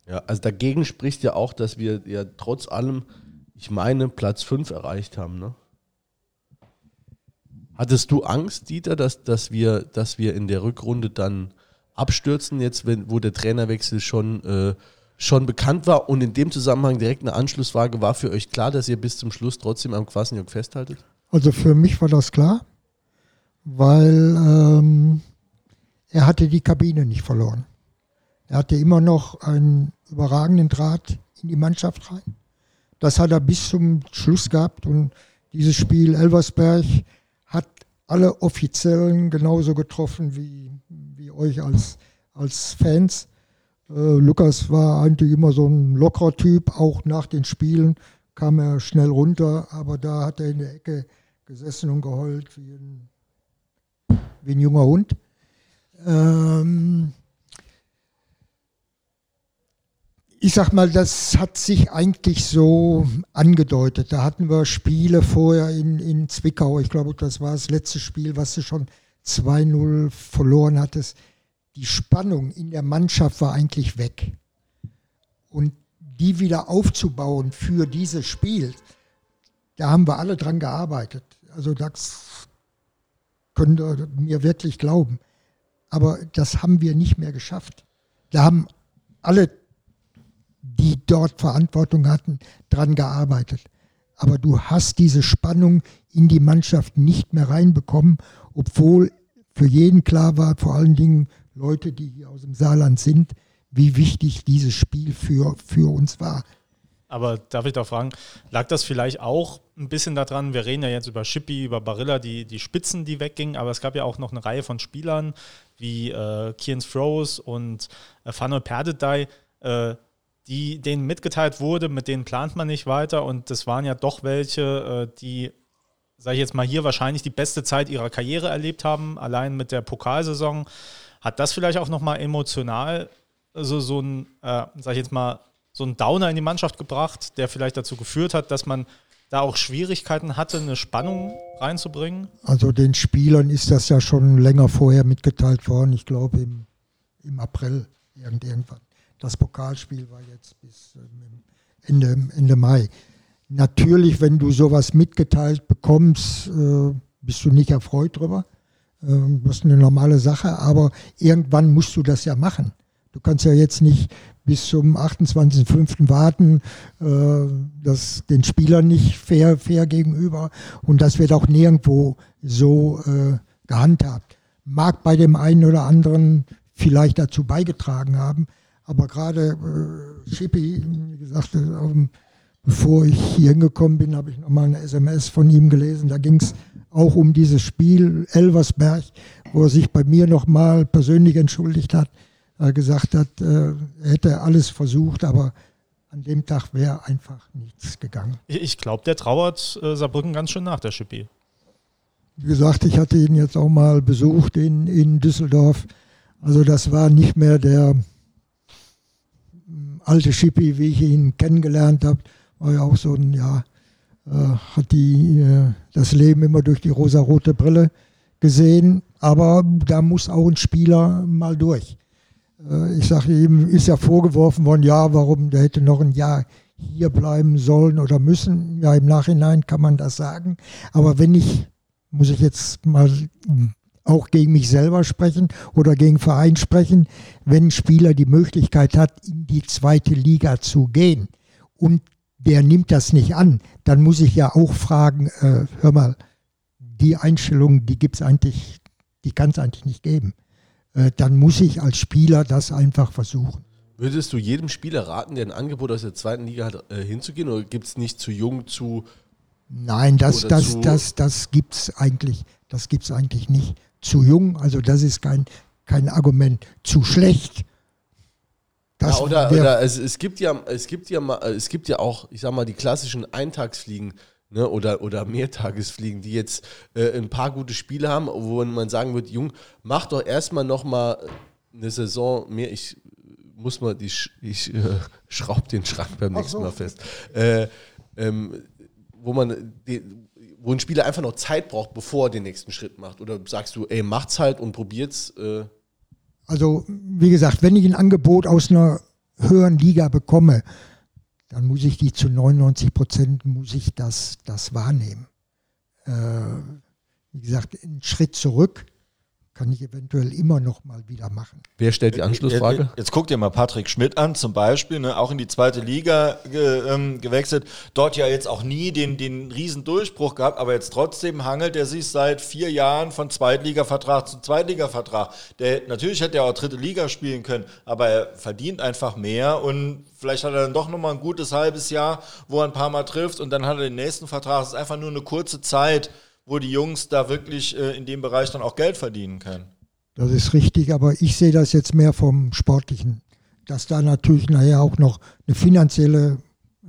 Ja, also dagegen spricht ja auch, dass wir ja trotz allem, ich meine, Platz 5 erreicht haben. Ne? Hattest du Angst, Dieter, dass, dass, wir, dass wir in der Rückrunde dann abstürzen, jetzt wenn, wo der Trainerwechsel schon, äh, schon bekannt war und in dem Zusammenhang direkt eine Anschlussfrage, war für euch klar, dass ihr bis zum Schluss trotzdem am Quasniok festhaltet? Also für mich war das klar, weil ähm, er hatte die Kabine nicht verloren. Er hatte immer noch einen überragenden Draht in die Mannschaft rein. Das hat er bis zum Schluss gehabt und dieses Spiel Elversberg hat alle Offiziellen genauso getroffen wie euch als, als Fans. Äh, Lukas war eigentlich immer so ein lockerer Typ, auch nach den Spielen kam er schnell runter, aber da hat er in der Ecke gesessen und geheult wie ein, wie ein junger Hund. Ähm ich sag mal, das hat sich eigentlich so angedeutet. Da hatten wir Spiele vorher in, in Zwickau. Ich glaube, das war das letzte Spiel, was du schon 2-0 verloren hattest, die Spannung in der Mannschaft war eigentlich weg. Und die wieder aufzubauen für dieses Spiel, da haben wir alle dran gearbeitet. Also das könnt ihr mir wirklich glauben. Aber das haben wir nicht mehr geschafft. Da haben alle, die dort Verantwortung hatten, dran gearbeitet. aber du hast diese Spannung in die Mannschaft nicht mehr reinbekommen, obwohl für jeden klar war, vor allen Dingen Leute, die hier aus dem Saarland sind, wie wichtig dieses Spiel für, für uns war. Aber darf ich da fragen, lag das vielleicht auch ein bisschen daran, wir reden ja jetzt über Shippy, über Barilla, die, die Spitzen, die weggingen, aber es gab ja auch noch eine Reihe von Spielern wie äh, Kian Froze und äh, Fano Perdedei, äh, die denen mitgeteilt wurde, mit denen plant man nicht weiter und das waren ja doch welche, äh, die, sage ich jetzt mal hier, wahrscheinlich die beste Zeit ihrer Karriere erlebt haben, allein mit der Pokalsaison. Hat das vielleicht auch nochmal emotional so, so ein, äh, sag ich jetzt mal, so ein Downer in die Mannschaft gebracht, der vielleicht dazu geführt hat, dass man da auch Schwierigkeiten hatte, eine Spannung reinzubringen? Also den Spielern ist das ja schon länger vorher mitgeteilt worden. Ich glaube im, im April irgendwann. Das Pokalspiel war jetzt bis ähm, Ende, Ende Mai. Natürlich, wenn du sowas mitgeteilt bekommst, äh, bist du nicht erfreut drüber. Äh, das ist eine normale Sache, aber irgendwann musst du das ja machen. Du kannst ja jetzt nicht bis zum 28.05. warten, äh, das den Spielern nicht fair, fair gegenüber und das wird auch nirgendwo so gehandhabt. Mag bei dem einen oder anderen vielleicht dazu beigetragen haben, aber gerade äh, Schippi, wie gesagt, äh, bevor ich hier hingekommen bin, habe ich nochmal eine SMS von ihm gelesen. Da ging es auch um dieses Spiel Elversberg, wo er sich bei mir nochmal persönlich entschuldigt hat, äh, gesagt hat, äh, er hätte alles versucht, aber an dem Tag wäre einfach nichts gegangen. Ich glaube, der trauert äh, Saarbrücken ganz schön nach, der Schippi. Wie gesagt, ich hatte ihn jetzt auch mal besucht in, in Düsseldorf. Also das war nicht mehr der alte Schippi, wie ich ihn kennengelernt habe, war ja auch so ein, ja, äh, hat die, äh, das Leben immer durch die rosarote Brille gesehen. Aber da muss auch ein Spieler mal durch. Äh, ich sage ihm, ist ja vorgeworfen worden, ja, warum, der hätte noch ein Jahr hier bleiben sollen oder müssen. Ja, im Nachhinein kann man das sagen. Aber wenn ich, muss ich jetzt mal auch gegen mich selber sprechen oder gegen Verein sprechen, wenn ein Spieler die Möglichkeit hat, in die zweite Liga zu gehen und der nimmt das nicht an, dann muss ich ja auch fragen, äh, hör mal, die Einstellung, die gibt es eigentlich, die kann es eigentlich nicht geben. Äh, dann muss ich als Spieler das einfach versuchen. Würdest du jedem Spieler raten, der ein Angebot aus der zweiten Liga hat, äh, hinzugehen oder gibt es nicht zu jung, zu Nein, das, das, das, das gibt es eigentlich, eigentlich nicht zu jung, also das ist kein, kein Argument. Zu schlecht. Ja, oder, oder es, es, gibt ja, es gibt ja es gibt ja auch, ich sag mal, die klassischen Eintagsfliegen ne, oder, oder Mehrtagesfliegen, die jetzt äh, ein paar gute Spiele haben, wo man sagen würde, Jung, mach doch erstmal nochmal eine Saison mehr. Ich muss mal die, ich äh, schraub den Schrank beim nächsten so. Mal fest. Äh, ähm, wo man die, wo ein Spieler einfach noch Zeit braucht, bevor er den nächsten Schritt macht? Oder sagst du, ey, macht's halt und probiert's? Äh also, wie gesagt, wenn ich ein Angebot aus einer höheren Liga bekomme, dann muss ich die zu 99 Prozent muss ich das, das wahrnehmen. Äh, wie gesagt, einen Schritt zurück kann ich eventuell immer noch mal wieder machen. Wer stellt die Anschlussfrage? Jetzt, jetzt guckt ihr mal Patrick Schmidt an, zum Beispiel, ne, auch in die zweite Liga ge, ähm, gewechselt. Dort ja jetzt auch nie den, den riesen Durchbruch gehabt, aber jetzt trotzdem hangelt er sich seit vier Jahren von Zweitligavertrag zu Zweitligavertrag. Der, natürlich hätte er auch dritte Liga spielen können, aber er verdient einfach mehr und vielleicht hat er dann doch nochmal ein gutes halbes Jahr, wo er ein paar Mal trifft und dann hat er den nächsten Vertrag. Es ist einfach nur eine kurze Zeit wo die Jungs da wirklich äh, in dem Bereich dann auch Geld verdienen können. Das ist richtig, aber ich sehe das jetzt mehr vom Sportlichen, dass da natürlich nachher auch noch eine finanzielle, äh,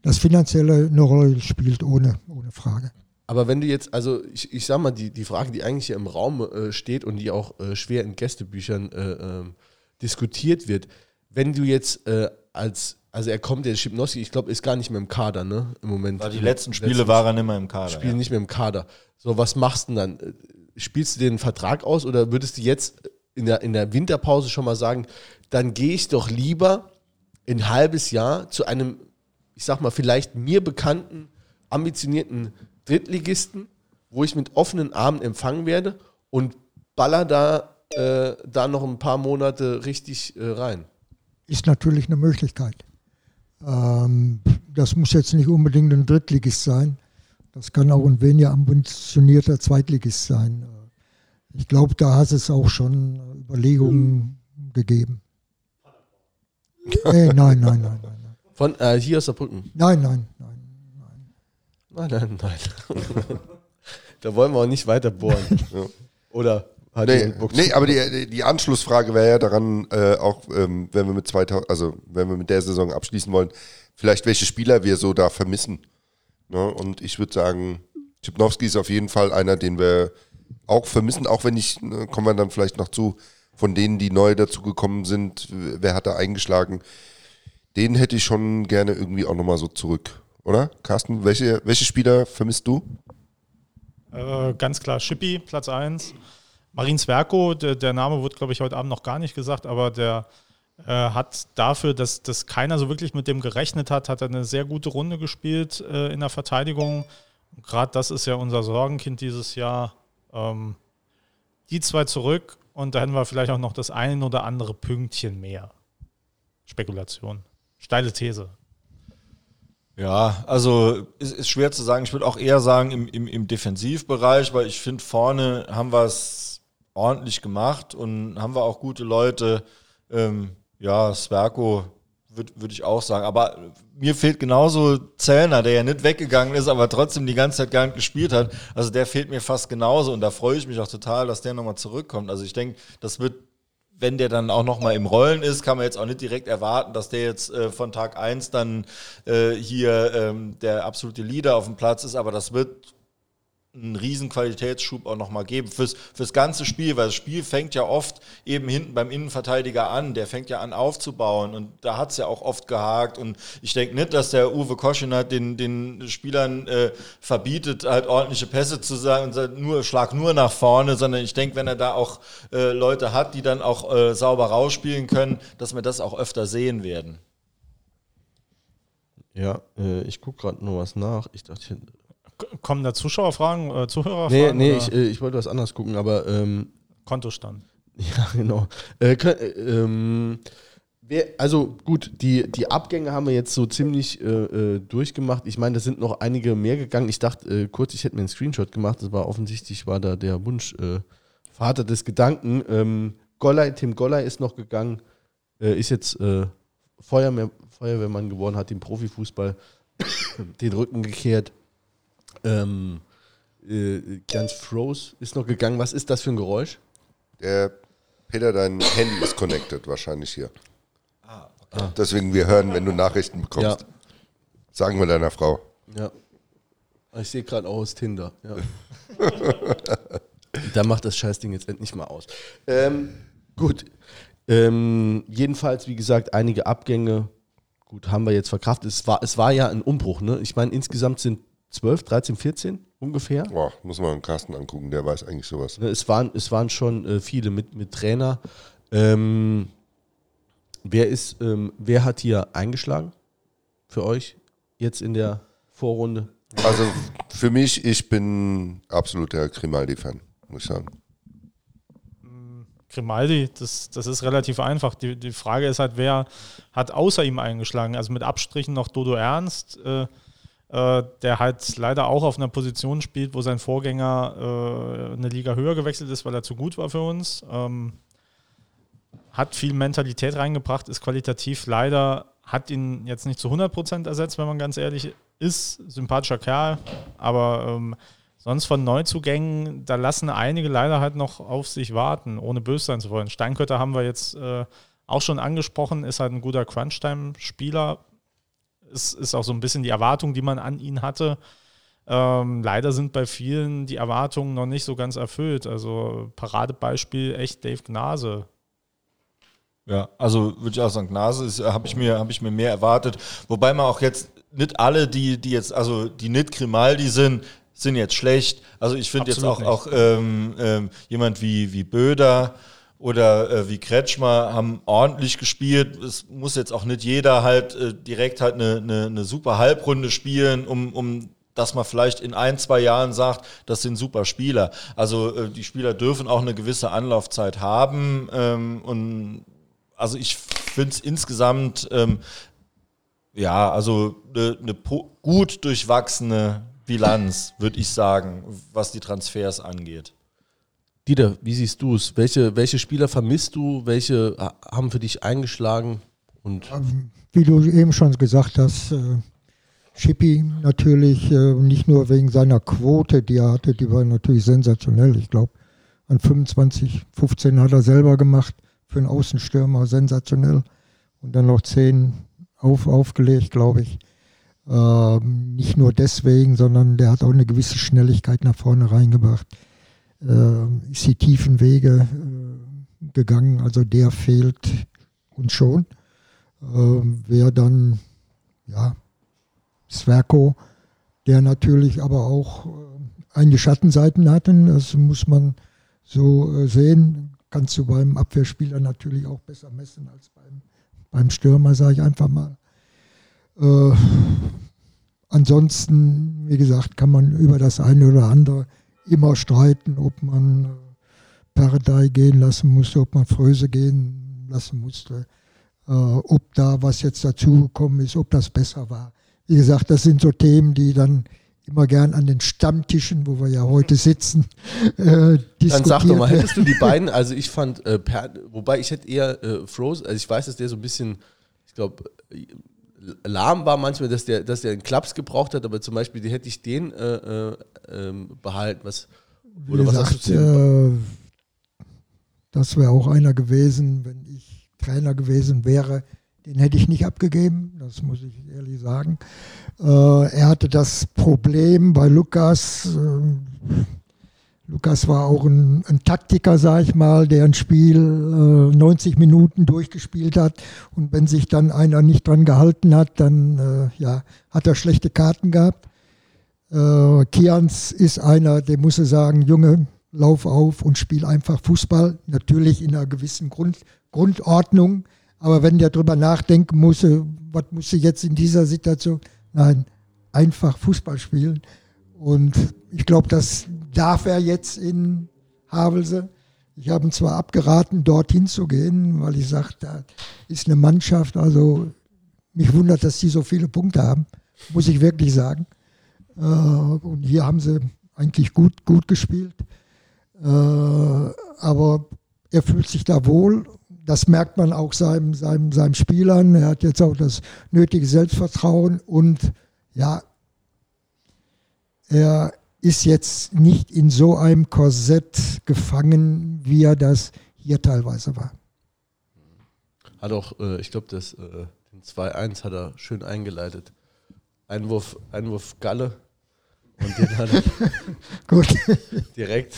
das finanzielle eine Rolle spielt, ohne, ohne Frage. Aber wenn du jetzt, also ich, ich sag mal, die, die Frage, die eigentlich hier im Raum äh, steht und die auch äh, schwer in Gästebüchern äh, ähm, diskutiert wird, wenn du jetzt äh, als also er kommt, der Schipnowski, ich glaube, ist gar nicht mehr im Kader, ne? Im Moment. War die letzten Spiele letzten war er nicht mehr im Kader. Spielen ja. nicht mehr im Kader. So, was machst du denn dann? Spielst du den Vertrag aus oder würdest du jetzt in der, in der Winterpause schon mal sagen, dann gehe ich doch lieber ein halbes Jahr zu einem, ich sag mal, vielleicht mir bekannten, ambitionierten Drittligisten, wo ich mit offenen Armen empfangen werde und baller da, äh, da noch ein paar Monate richtig äh, rein. Ist natürlich eine Möglichkeit. Ähm, das muss jetzt nicht unbedingt ein Drittligist sein. Das kann auch ein weniger ambitionierter Zweitligist sein. Ich glaube, da hat es auch schon Überlegungen gegeben. Äh, nein, nein, nein, nein. nein. Von äh, hier aus Saarbrücken. Nein, nein, nein. Nein, nein, nein. da wollen wir auch nicht weiter bohren. Oder hat Nee, nee aber die, die Anschlussfrage wäre ja daran, äh, auch ähm, wenn wir mit 2000, also wenn wir mit der Saison abschließen wollen, vielleicht welche Spieler wir so da vermissen. Ne? Und ich würde sagen, Chipnowski ist auf jeden Fall einer, den wir auch vermissen, auch wenn ich, ne, kommen wir dann vielleicht noch zu, von denen, die neu dazugekommen sind, wer hat da eingeschlagen, den hätte ich schon gerne irgendwie auch nochmal so zurück. Oder? Carsten, welche, welche Spieler vermisst du? Äh, ganz klar, Schippi, Platz 1. Marin Zwerko, der, der Name wird, glaube ich, heute Abend noch gar nicht gesagt, aber der äh, hat dafür, dass, dass keiner so wirklich mit dem gerechnet hat, hat er eine sehr gute Runde gespielt äh, in der Verteidigung. Gerade das ist ja unser Sorgenkind dieses Jahr. Ähm, die zwei zurück und da hätten wir vielleicht auch noch das ein oder andere Pünktchen mehr. Spekulation. Steile These. Ja, also ist, ist schwer zu sagen. Ich würde auch eher sagen im, im, im Defensivbereich, weil ich finde, vorne haben wir es ordentlich gemacht und haben wir auch gute Leute. Ähm, ja, Sverko würde würd ich auch sagen. Aber mir fehlt genauso Zellner, der ja nicht weggegangen ist, aber trotzdem die ganze Zeit gar nicht gespielt hat. Also der fehlt mir fast genauso und da freue ich mich auch total, dass der nochmal zurückkommt. Also ich denke, das wird wenn der dann auch nochmal im Rollen ist, kann man jetzt auch nicht direkt erwarten, dass der jetzt äh, von Tag 1 dann äh, hier ähm, der absolute Leader auf dem Platz ist, aber das wird einen riesen Qualitätsschub auch nochmal geben fürs, fürs ganze Spiel, weil das Spiel fängt ja oft eben hinten beim Innenverteidiger an, der fängt ja an aufzubauen und da hat es ja auch oft gehakt und ich denke nicht, dass der Uwe Koschiner den, den Spielern äh, verbietet, halt ordentliche Pässe zu sagen und sagt, nur, schlag nur nach vorne, sondern ich denke, wenn er da auch äh, Leute hat, die dann auch äh, sauber rausspielen können, dass wir das auch öfter sehen werden. Ja, äh, ich gucke gerade nur was nach. Ich dachte, Kommen da Zuschauerfragen, äh, Zuhörerfragen? nee, nee, ich, äh, ich wollte was anderes gucken, aber ähm, Kontostand. Ja, genau. Äh, äh, ähm, wer, also gut, die, die Abgänge haben wir jetzt so ziemlich äh, äh, durchgemacht. Ich meine, da sind noch einige mehr gegangen. Ich dachte kurz, ich hätte mir einen Screenshot gemacht. Das war offensichtlich, war da der Wunsch Vater des Gedanken. Ähm, Golley, Tim Golley ist noch gegangen, ist jetzt Feuerwehr, Feuerwehrmann geworden, hat dem Profifußball den Rücken gekehrt. Ähm, äh, ganz Froze ist noch gegangen. Was ist das für ein Geräusch? Der Peter, dein Handy ist connected wahrscheinlich hier. Deswegen wir hören, wenn du Nachrichten bekommst. Ja. Sagen wir deiner Frau. Ja. Ich sehe gerade auch aus Tinder. Ja. da macht das Scheißding jetzt endlich mal aus. Ähm, gut. Ähm, jedenfalls, wie gesagt, einige Abgänge. Gut, haben wir jetzt verkraftet. Es war, es war ja ein Umbruch. Ne? Ich meine, insgesamt sind 12, 13, 14 ungefähr. Boah, muss man einen Carsten angucken, der weiß eigentlich sowas. Ne, Es waren, es waren schon äh, viele mit, mit Trainer. Ähm, wer, ist, ähm, wer hat hier eingeschlagen für euch jetzt in der Vorrunde? Also für mich, ich bin absoluter Grimaldi-Fan, muss ich sagen. Grimaldi, das, das ist relativ einfach. Die, die Frage ist halt, wer hat außer ihm eingeschlagen? Also mit Abstrichen noch Dodo Ernst, äh, äh, der halt leider auch auf einer Position spielt, wo sein Vorgänger äh, eine Liga höher gewechselt ist, weil er zu gut war für uns. Ähm, hat viel Mentalität reingebracht, ist qualitativ leider, hat ihn jetzt nicht zu 100% ersetzt, wenn man ganz ehrlich ist. Sympathischer Kerl, aber ähm, sonst von Neuzugängen, da lassen einige leider halt noch auf sich warten, ohne böse sein zu wollen. Steinkötter haben wir jetzt äh, auch schon angesprochen, ist halt ein guter Crunch-Time-Spieler. Ist, ist auch so ein bisschen die Erwartung, die man an ihn hatte. Ähm, leider sind bei vielen die Erwartungen noch nicht so ganz erfüllt. Also Paradebeispiel echt Dave Gnase. Ja, also würde ich auch sagen, Gnase habe ich mir, habe ich mir mehr erwartet. Wobei man auch jetzt nicht alle, die, die jetzt, also die nicht Grimaldi sind, sind jetzt schlecht. Also ich finde jetzt auch, auch ähm, ähm, jemand wie, wie Böder oder äh, wie Kretschmer haben ordentlich gespielt. Es muss jetzt auch nicht jeder halt äh, direkt halt eine, eine, eine super Halbrunde spielen, um, um dass man vielleicht in ein, zwei Jahren sagt, das sind super Spieler. Also äh, die Spieler dürfen auch eine gewisse Anlaufzeit haben ähm, und also ich finde es insgesamt ähm, Ja, also eine, eine gut durchwachsene Bilanz, würde ich sagen, was die Transfers angeht. Dieter, wie siehst du es? Welche, welche Spieler vermisst du? Welche haben für dich eingeschlagen? Und ähm, wie du eben schon gesagt hast, äh, Schippi natürlich äh, nicht nur wegen seiner Quote, die er hatte, die war natürlich sensationell. Ich glaube, an 25, 15 hat er selber gemacht für einen Außenstürmer, sensationell. Und dann noch 10 auf, aufgelegt, glaube ich. Ähm, nicht nur deswegen, sondern der hat auch eine gewisse Schnelligkeit nach vorne reingebracht. Äh, ist die tiefen Wege äh, gegangen, also der fehlt uns schon. Äh, wer dann, ja, Sverko, der natürlich aber auch äh, einige Schattenseiten hatten, das muss man so äh, sehen. Kannst du beim Abwehrspieler natürlich auch besser messen als beim, beim Stürmer, sage ich einfach mal. Äh, ansonsten, wie gesagt, kann man über das eine oder andere immer streiten, ob man äh, Perdei gehen lassen musste, ob man Fröse gehen lassen musste, äh, ob da was jetzt dazugekommen ist, ob das besser war. Wie gesagt, das sind so Themen, die dann immer gern an den Stammtischen, wo wir ja heute sitzen, äh, Dann sag doch mal, hättest du die beiden, also ich fand, äh, per, wobei ich hätte eher äh, Froze, also ich weiß, dass der so ein bisschen, ich glaube, lahm war manchmal, dass der, dass der einen Klaps gebraucht hat, aber zum Beispiel die hätte ich den äh, äh, ähm, behalten. Was, oder gesagt, was hast du äh, Das wäre auch einer gewesen, wenn ich Trainer gewesen wäre, den hätte ich nicht abgegeben, das muss ich ehrlich sagen. Äh, er hatte das Problem bei Lukas, äh, Lukas war auch ein, ein Taktiker, sag ich mal, der ein Spiel äh, 90 Minuten durchgespielt hat. Und wenn sich dann einer nicht dran gehalten hat, dann äh, ja, hat er schlechte Karten gehabt. Äh, Kians ist einer, der muss sagen, Junge, lauf auf und spiel einfach Fußball. Natürlich in einer gewissen Grund, Grundordnung. Aber wenn der drüber nachdenken muss, was muss ich jetzt in dieser Situation? Nein, einfach Fußball spielen. Und ich glaube, das darf er jetzt in Havelse. Ich habe ihn zwar abgeraten, dorthin zu gehen, weil ich sage, da ist eine Mannschaft, also mich wundert, dass die so viele Punkte haben, muss ich wirklich sagen. Äh, und hier haben sie eigentlich gut, gut gespielt. Äh, aber er fühlt sich da wohl. Das merkt man auch seinem, seinem, seinem Spielern. Er hat jetzt auch das nötige Selbstvertrauen und ja, er ist jetzt nicht in so einem Korsett gefangen, wie er das hier teilweise war. Hat auch, äh, ich glaube, das äh, den 2-1 hat er schön eingeleitet. Einwurf, Einwurf Galle und den hat er Gut. direkt.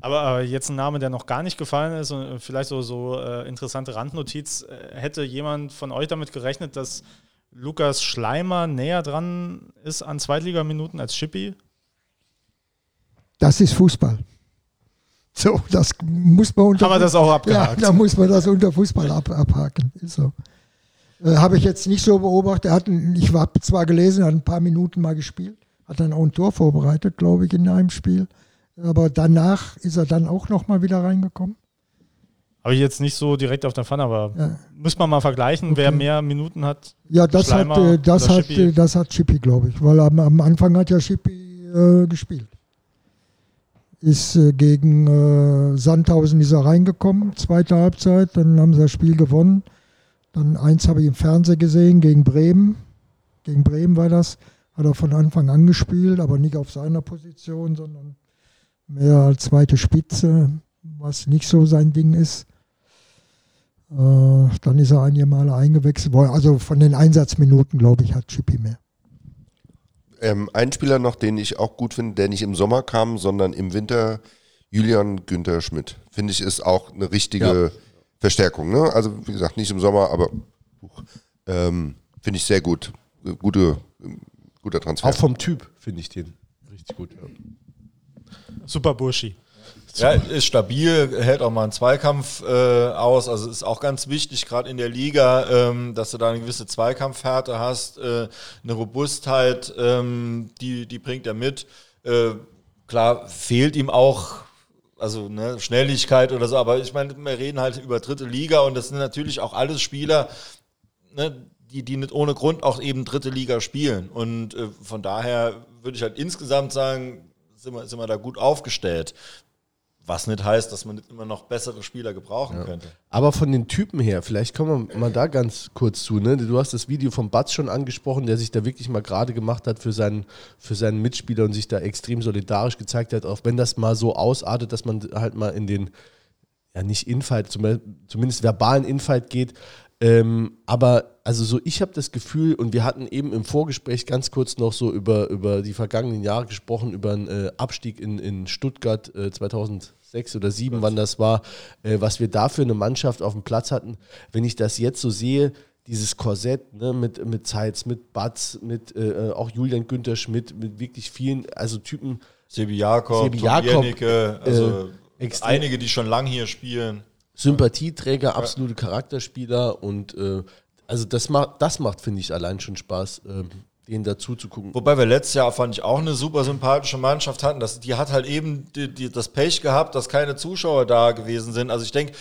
Aber, aber, jetzt ein Name, der noch gar nicht gefallen ist und vielleicht so, so äh, interessante Randnotiz. Äh, hätte jemand von euch damit gerechnet, dass Lukas Schleimer näher dran ist an Zweitligaminuten als Schippi? Das ist Fußball. So, das muss man unter. Haben wir das auch abgehakt? Ja, da muss man das unter Fußball ab, abhaken. so. Äh, Habe ich jetzt nicht so beobachtet. Er hat, ich habe zwar gelesen, er hat ein paar Minuten mal gespielt, hat dann auch ein Tor vorbereitet, glaube ich, in einem Spiel. Aber danach ist er dann auch nochmal wieder reingekommen. Habe ich jetzt nicht so direkt auf der Pfanne, aber ja. muss man mal vergleichen, okay. wer mehr Minuten hat. Ja, das Schleimer hat äh, das hat Schippi? das hat Chippy, glaube ich, weil am, am, Anfang hat ja Chippy äh, gespielt. Ist äh, gegen äh, Sandhausen ist er reingekommen, zweite Halbzeit, dann haben sie das Spiel gewonnen. Dann eins habe ich im Fernsehen gesehen gegen Bremen. Gegen Bremen war das. Hat er von Anfang an gespielt, aber nicht auf seiner Position, sondern mehr als zweite Spitze, was nicht so sein Ding ist. Äh, dann ist er einige Male eingewechselt worden. Also von den Einsatzminuten, glaube ich, hat Chippy mehr. Ähm, ein Spieler noch, den ich auch gut finde, der nicht im Sommer kam, sondern im Winter, Julian Günther Schmidt. Finde ich, ist auch eine richtige ja. Verstärkung. Ne? Also, wie gesagt, nicht im Sommer, aber ähm, finde ich sehr gut. Gute, guter Transfer. Auch vom Typ finde ich den richtig gut. Ja. Super Burschi. Ja, ist stabil, hält auch mal einen Zweikampf äh, aus. Also ist auch ganz wichtig, gerade in der Liga, ähm, dass du da eine gewisse Zweikampfhärte hast, äh, eine Robustheit, ähm, die, die bringt er mit. Äh, klar, fehlt ihm auch also ne, Schnelligkeit oder so, aber ich meine, wir reden halt über dritte Liga und das sind natürlich auch alles Spieler, ne, die, die nicht ohne Grund auch eben dritte Liga spielen. Und äh, von daher würde ich halt insgesamt sagen, sind wir, sind wir da gut aufgestellt. Was nicht heißt, dass man nicht immer noch bessere Spieler gebrauchen ja. könnte. Aber von den Typen her, vielleicht kommen wir mal da ganz kurz zu. Ne? Du hast das Video von Batz schon angesprochen, der sich da wirklich mal gerade gemacht hat für seinen, für seinen Mitspieler und sich da extrem solidarisch gezeigt hat, auch wenn das mal so ausartet, dass man halt mal in den, ja nicht Infight, zumindest verbalen Infight geht. Ähm, aber also so, ich habe das Gefühl, und wir hatten eben im Vorgespräch ganz kurz noch so über, über die vergangenen Jahre gesprochen, über einen äh, Abstieg in, in Stuttgart äh, 2000 sechs oder sieben, wann das war, äh, was wir da für eine Mannschaft auf dem Platz hatten. Wenn ich das jetzt so sehe, dieses Korsett ne, mit, mit Zeitz, mit Batz, mit äh, auch Julian Günther Schmidt, mit wirklich vielen, also Typen. Sebi Jakob, Sebi Jakob also äh, einige, die schon lang hier spielen. Sympathieträger, absolute Charakterspieler und äh, also das macht, das macht, finde ich, allein schon Spaß. Ähm, denen dazu zu gucken. Wobei wir letztes Jahr, fand ich, auch eine super sympathische Mannschaft hatten. Das, die hat halt eben die, die, das Pech gehabt, dass keine Zuschauer da gewesen sind. Also ich denke,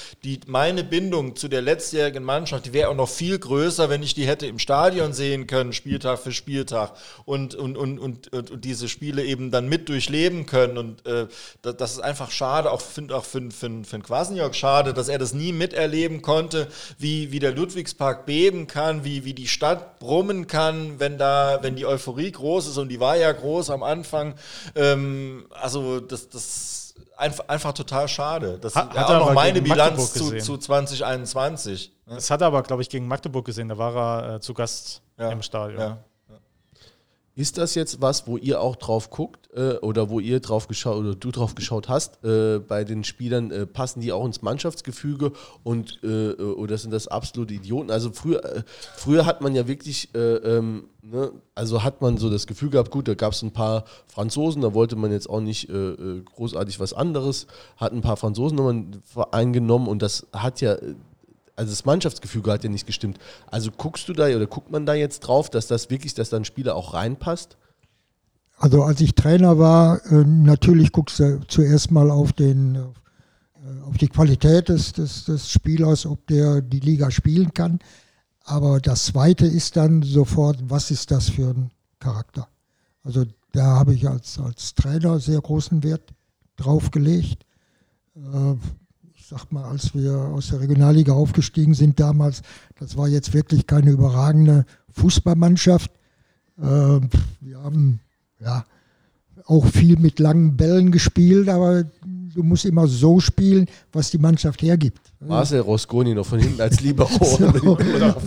meine Bindung zu der letztjährigen Mannschaft, die wäre auch noch viel größer, wenn ich die hätte im Stadion sehen können, Spieltag für Spieltag und, und, und, und, und diese Spiele eben dann mit durchleben können. Und äh, das, ist einfach schade, auch finde auch für, für, für Quasenjörg schade, dass er das nie miterleben konnte, wie, wie der Ludwigspark beben kann, wie, wie die Stadt brummen kann, wenn da wenn die Euphorie groß ist und die war ja groß am Anfang, ähm, also das, das einfach, einfach total schade. Das hat, ist ja auch noch meine Bilanz zu, zu 2021. Ne? Das hat er aber, glaube ich, gegen Magdeburg gesehen. Da war er äh, zu Gast ja, im Stadion. Ja. Ist das jetzt was, wo ihr auch drauf guckt äh, oder wo ihr drauf geschaut oder du drauf geschaut hast äh, bei den Spielern? Äh, passen die auch ins Mannschaftsgefüge und äh, äh, oder sind das absolute Idioten? Also früher, äh, früher hat man ja wirklich, ähm, ne, also hat man so das Gefühl gehabt, gut, da gab es ein paar Franzosen, da wollte man jetzt auch nicht großartig was anderes, hat ein paar Franzosen eingenommen und das hat ja also das Mannschaftsgefüge hat ja nicht gestimmt. Also guckst du da oder guckt man da jetzt drauf, dass das wirklich, dass da ein Spieler auch reinpasst? Also als ich Trainer war, äh, natürlich guckst du zuerst mal auf den äh, auf die Qualität des, des, des Spielers, ob der die Liga spielen kann. Aber das Zweite ist dann sofort, was ist das für ein Charakter? Also da habe ich als, als Trainer sehr großen Wert drauf gelegt. Äh, sag mal, als wir aus der Regionalliga aufgestiegen sind damals, das war jetzt wirklich keine überragende Fußballmannschaft. Äh, wir haben ja auch viel mit langen Bällen gespielt, aber du musst immer so spielen, was die Mannschaft hergibt. Marcel Rosconi noch von hinten als Libero. so. oder,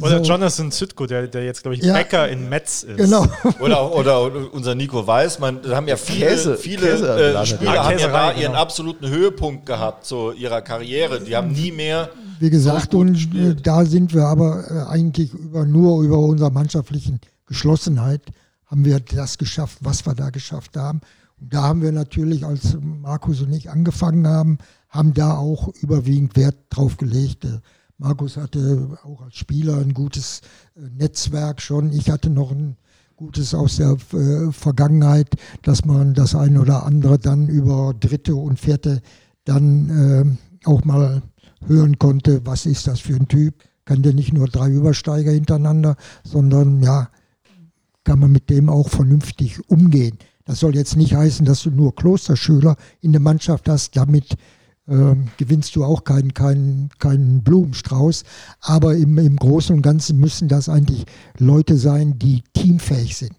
oder Jonathan Zütko, der, der jetzt, glaube ich, ja. Bäcker in Metz ist. Genau. Oder, oder unser Nico Weiß. Man, da haben ja viele, Käse, viele Käse äh, Spieler haben ja da ihren genau. absoluten Höhepunkt gehabt zu ihrer Karriere. Die haben nie mehr. Wie gesagt, so und gespielt. da sind wir aber äh, eigentlich über, nur über unsere mannschaftlichen Geschlossenheit haben wir das geschafft, was wir da geschafft haben. Da haben wir natürlich, als Markus und ich angefangen haben, haben da auch überwiegend Wert drauf gelegt. Äh, Markus hatte auch als Spieler ein gutes äh, Netzwerk schon. Ich hatte noch ein gutes aus der äh, Vergangenheit, dass man das eine oder andere dann über dritte und vierte dann auch mal hören konnte, was ist das für ein Typ. Kann der nicht nur drei Übersteiger hintereinander, sondern ja, kann man mit dem auch vernünftig umgehen. Das soll jetzt nicht heißen, dass du nur Klosterschüler in der Mannschaft hast. Damit ähm, gewinnst du auch keinen, keinen, keinen Blumenstrauß. Aber im, im Großen und Ganzen müssen das eigentlich Leute sein, die teamfähig sind.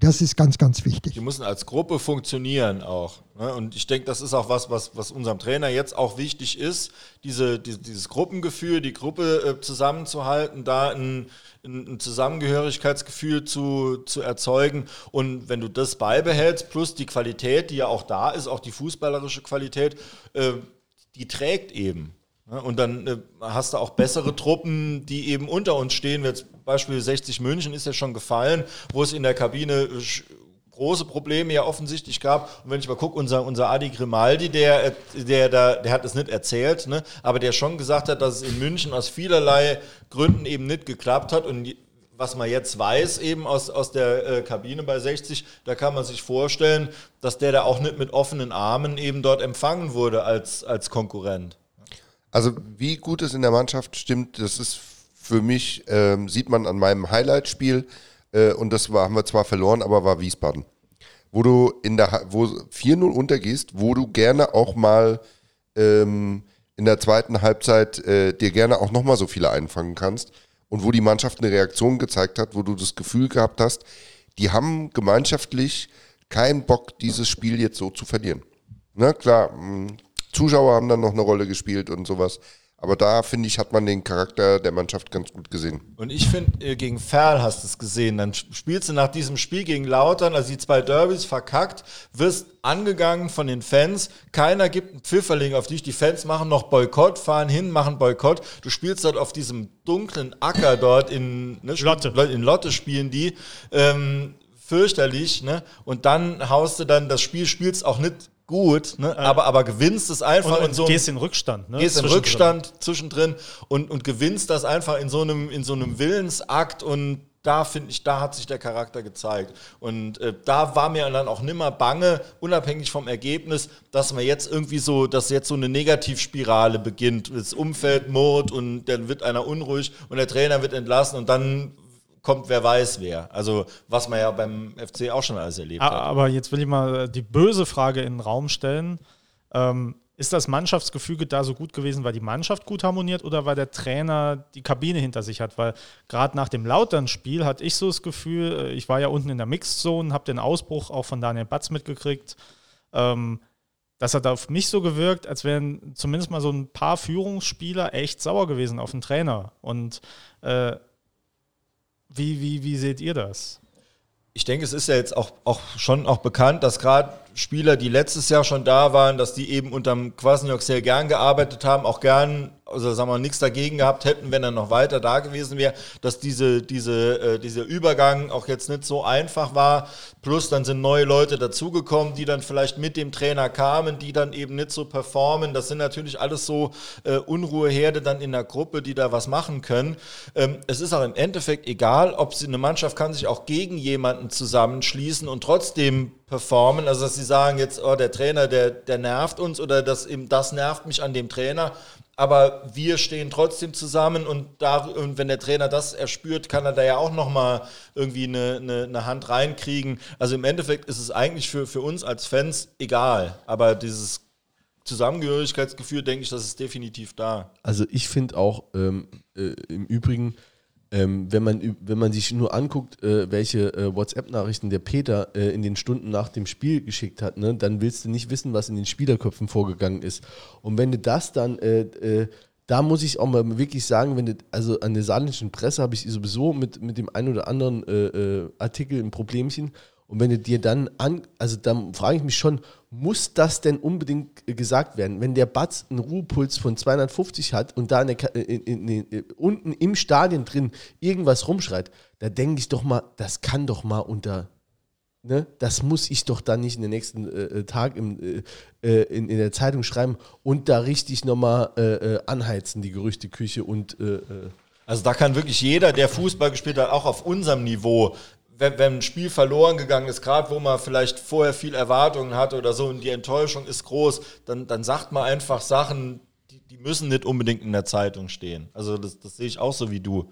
Das ist ganz, ganz wichtig. Die müssen als Gruppe funktionieren auch. Ne? Und ich denke, das ist auch was, was, was unserem Trainer jetzt auch wichtig ist, diese, die, dieses Gruppengefühl, die Gruppe äh, zusammenzuhalten, da ein, ein Zusammengehörigkeitsgefühl zu, zu erzeugen. Und wenn du das beibehältst, plus die Qualität, die ja auch da ist, auch die fußballerische Qualität, äh, die trägt eben. Und dann äh, hast du auch bessere Truppen, die eben unter uns stehen. Jetzt Beispiel 60 München ist ja schon gefallen, wo es in der Kabine äh, große Probleme ja offensichtlich gab. Und wenn ich mal gucke, unser, unser Adi Grimaldi, der, der, der, der hat es nicht erzählt, ne? aber der schon gesagt hat, dass es in München aus vielerlei Gründen eben nicht geklappt hat. Und was man jetzt weiß, eben aus, aus der äh, Kabine bei 60, da kann man sich vorstellen, dass der da auch nicht mit offenen Armen eben dort empfangen wurde als, als Konkurrent. Also wie gut es in der Mannschaft stimmt, das ist für mich, ähm, sieht man an meinem Highlight-Spiel, äh, und das war, haben wir zwar verloren, aber war Wiesbaden. Wo du in der, wo 4-0 untergehst, wo du gerne auch mal ähm, in der zweiten Halbzeit äh, dir gerne auch nochmal so viele einfangen kannst und wo die Mannschaft eine Reaktion gezeigt hat, wo du das Gefühl gehabt hast, die haben gemeinschaftlich keinen Bock, dieses Spiel jetzt so zu verlieren. Na klar, mh, Zuschauer haben dann noch eine Rolle gespielt und sowas. Aber da, finde ich, hat man den Charakter der Mannschaft ganz gut gesehen. Und ich finde, äh, gegen Ferl hast du es gesehen. Dann sp- spielst du nach diesem Spiel gegen Lautern, also die zwei Derbys verkackt, wirst angegangen von den Fans. Keiner gibt einen Pfifferling auf dich. Die Fans machen noch Boykott, fahren hin, machen Boykott. Du spielst dort auf diesem dunklen Acker dort in ne, Lotte. In Lotte spielen die. Ähm, fürchterlich, ne? Und dann haust du dann das Spiel, spielst auch nicht gut, ne? aber, aber gewinnst es einfach Und, in und so einem- gehst in Rückstand. Ne? gehst in. Rückstand zwischendrin und, und gewinnst das einfach in so einem, in so einem Willensakt und da finde ich, da hat sich der Charakter gezeigt. Und äh, da war mir dann auch nimmer bange, unabhängig vom Ergebnis, dass man jetzt irgendwie so, dass jetzt so eine Negativspirale beginnt. Das Umfeld murrt und dann wird einer unruhig und der Trainer wird entlassen und dann kommt wer weiß wer. Also was man ja beim FC auch schon alles erlebt A- hat. Aber jetzt will ich mal die böse Frage in den Raum stellen. Ähm, ist das Mannschaftsgefüge da so gut gewesen, weil die Mannschaft gut harmoniert oder weil der Trainer die Kabine hinter sich hat? Weil gerade nach dem Lautern-Spiel hatte ich so das Gefühl, äh, ich war ja unten in der Mixzone, habe den Ausbruch auch von Daniel Batz mitgekriegt. Ähm, das hat auf mich so gewirkt, als wären zumindest mal so ein paar Führungsspieler echt sauer gewesen auf den Trainer. Und äh, wie, wie, wie seht ihr das? ich denke, es ist ja jetzt auch, auch schon auch bekannt, dass gerade Spieler, die letztes Jahr schon da waren, dass die eben unterm Kwasniok sehr gern gearbeitet haben, auch gern, also sagen wir, nichts dagegen gehabt hätten, wenn er noch weiter da gewesen wäre, dass diese, diese, äh, dieser Übergang auch jetzt nicht so einfach war. Plus dann sind neue Leute dazugekommen, die dann vielleicht mit dem Trainer kamen, die dann eben nicht so performen. Das sind natürlich alles so äh, Unruheherde dann in der Gruppe, die da was machen können. Ähm, es ist auch im Endeffekt egal, ob sie eine Mannschaft kann sich auch gegen jemanden zusammenschließen und trotzdem performen. Also dass sie sagen jetzt, oh, der Trainer, der, der nervt uns oder das, das nervt mich an dem Trainer. Aber wir stehen trotzdem zusammen und, da, und wenn der Trainer das erspürt, kann er da ja auch nochmal irgendwie eine, eine, eine Hand reinkriegen. Also im Endeffekt ist es eigentlich für, für uns als Fans egal. Aber dieses Zusammengehörigkeitsgefühl, denke ich, das ist definitiv da. Also ich finde auch ähm, äh, im Übrigen, ähm, wenn, man, wenn man sich nur anguckt, äh, welche äh, WhatsApp-Nachrichten der Peter äh, in den Stunden nach dem Spiel geschickt hat, ne, dann willst du nicht wissen, was in den Spielerköpfen vorgegangen ist. Und wenn du das dann, äh, äh, da muss ich auch mal wirklich sagen, wenn du, also an der saarländischen Presse habe ich sowieso mit, mit dem einen oder anderen äh, Artikel ein Problemchen. Und wenn du dir dann an, also dann frage ich mich schon, muss das denn unbedingt äh, gesagt werden? Wenn der Batz einen Ruhepuls von 250 hat und da in der, Ka- in, in, äh, unten im Stadion drin irgendwas rumschreit, da denke ich doch mal, das kann doch mal unter, ne? Das muss ich doch dann nicht in den nächsten äh, äh, Tag im, äh, äh, in, in der Zeitung schreiben und da richtig nochmal äh, äh, anheizen, die Gerüchteküche und äh, äh, Also da kann wirklich jeder, der Fußball gespielt hat, auch auf unserem Niveau, wenn, wenn ein Spiel verloren gegangen ist, gerade wo man vielleicht vorher viel Erwartungen hatte oder so und die Enttäuschung ist groß, dann, dann sagt man einfach Sachen, die, die müssen nicht unbedingt in der Zeitung stehen. Also das, das sehe ich auch so wie du.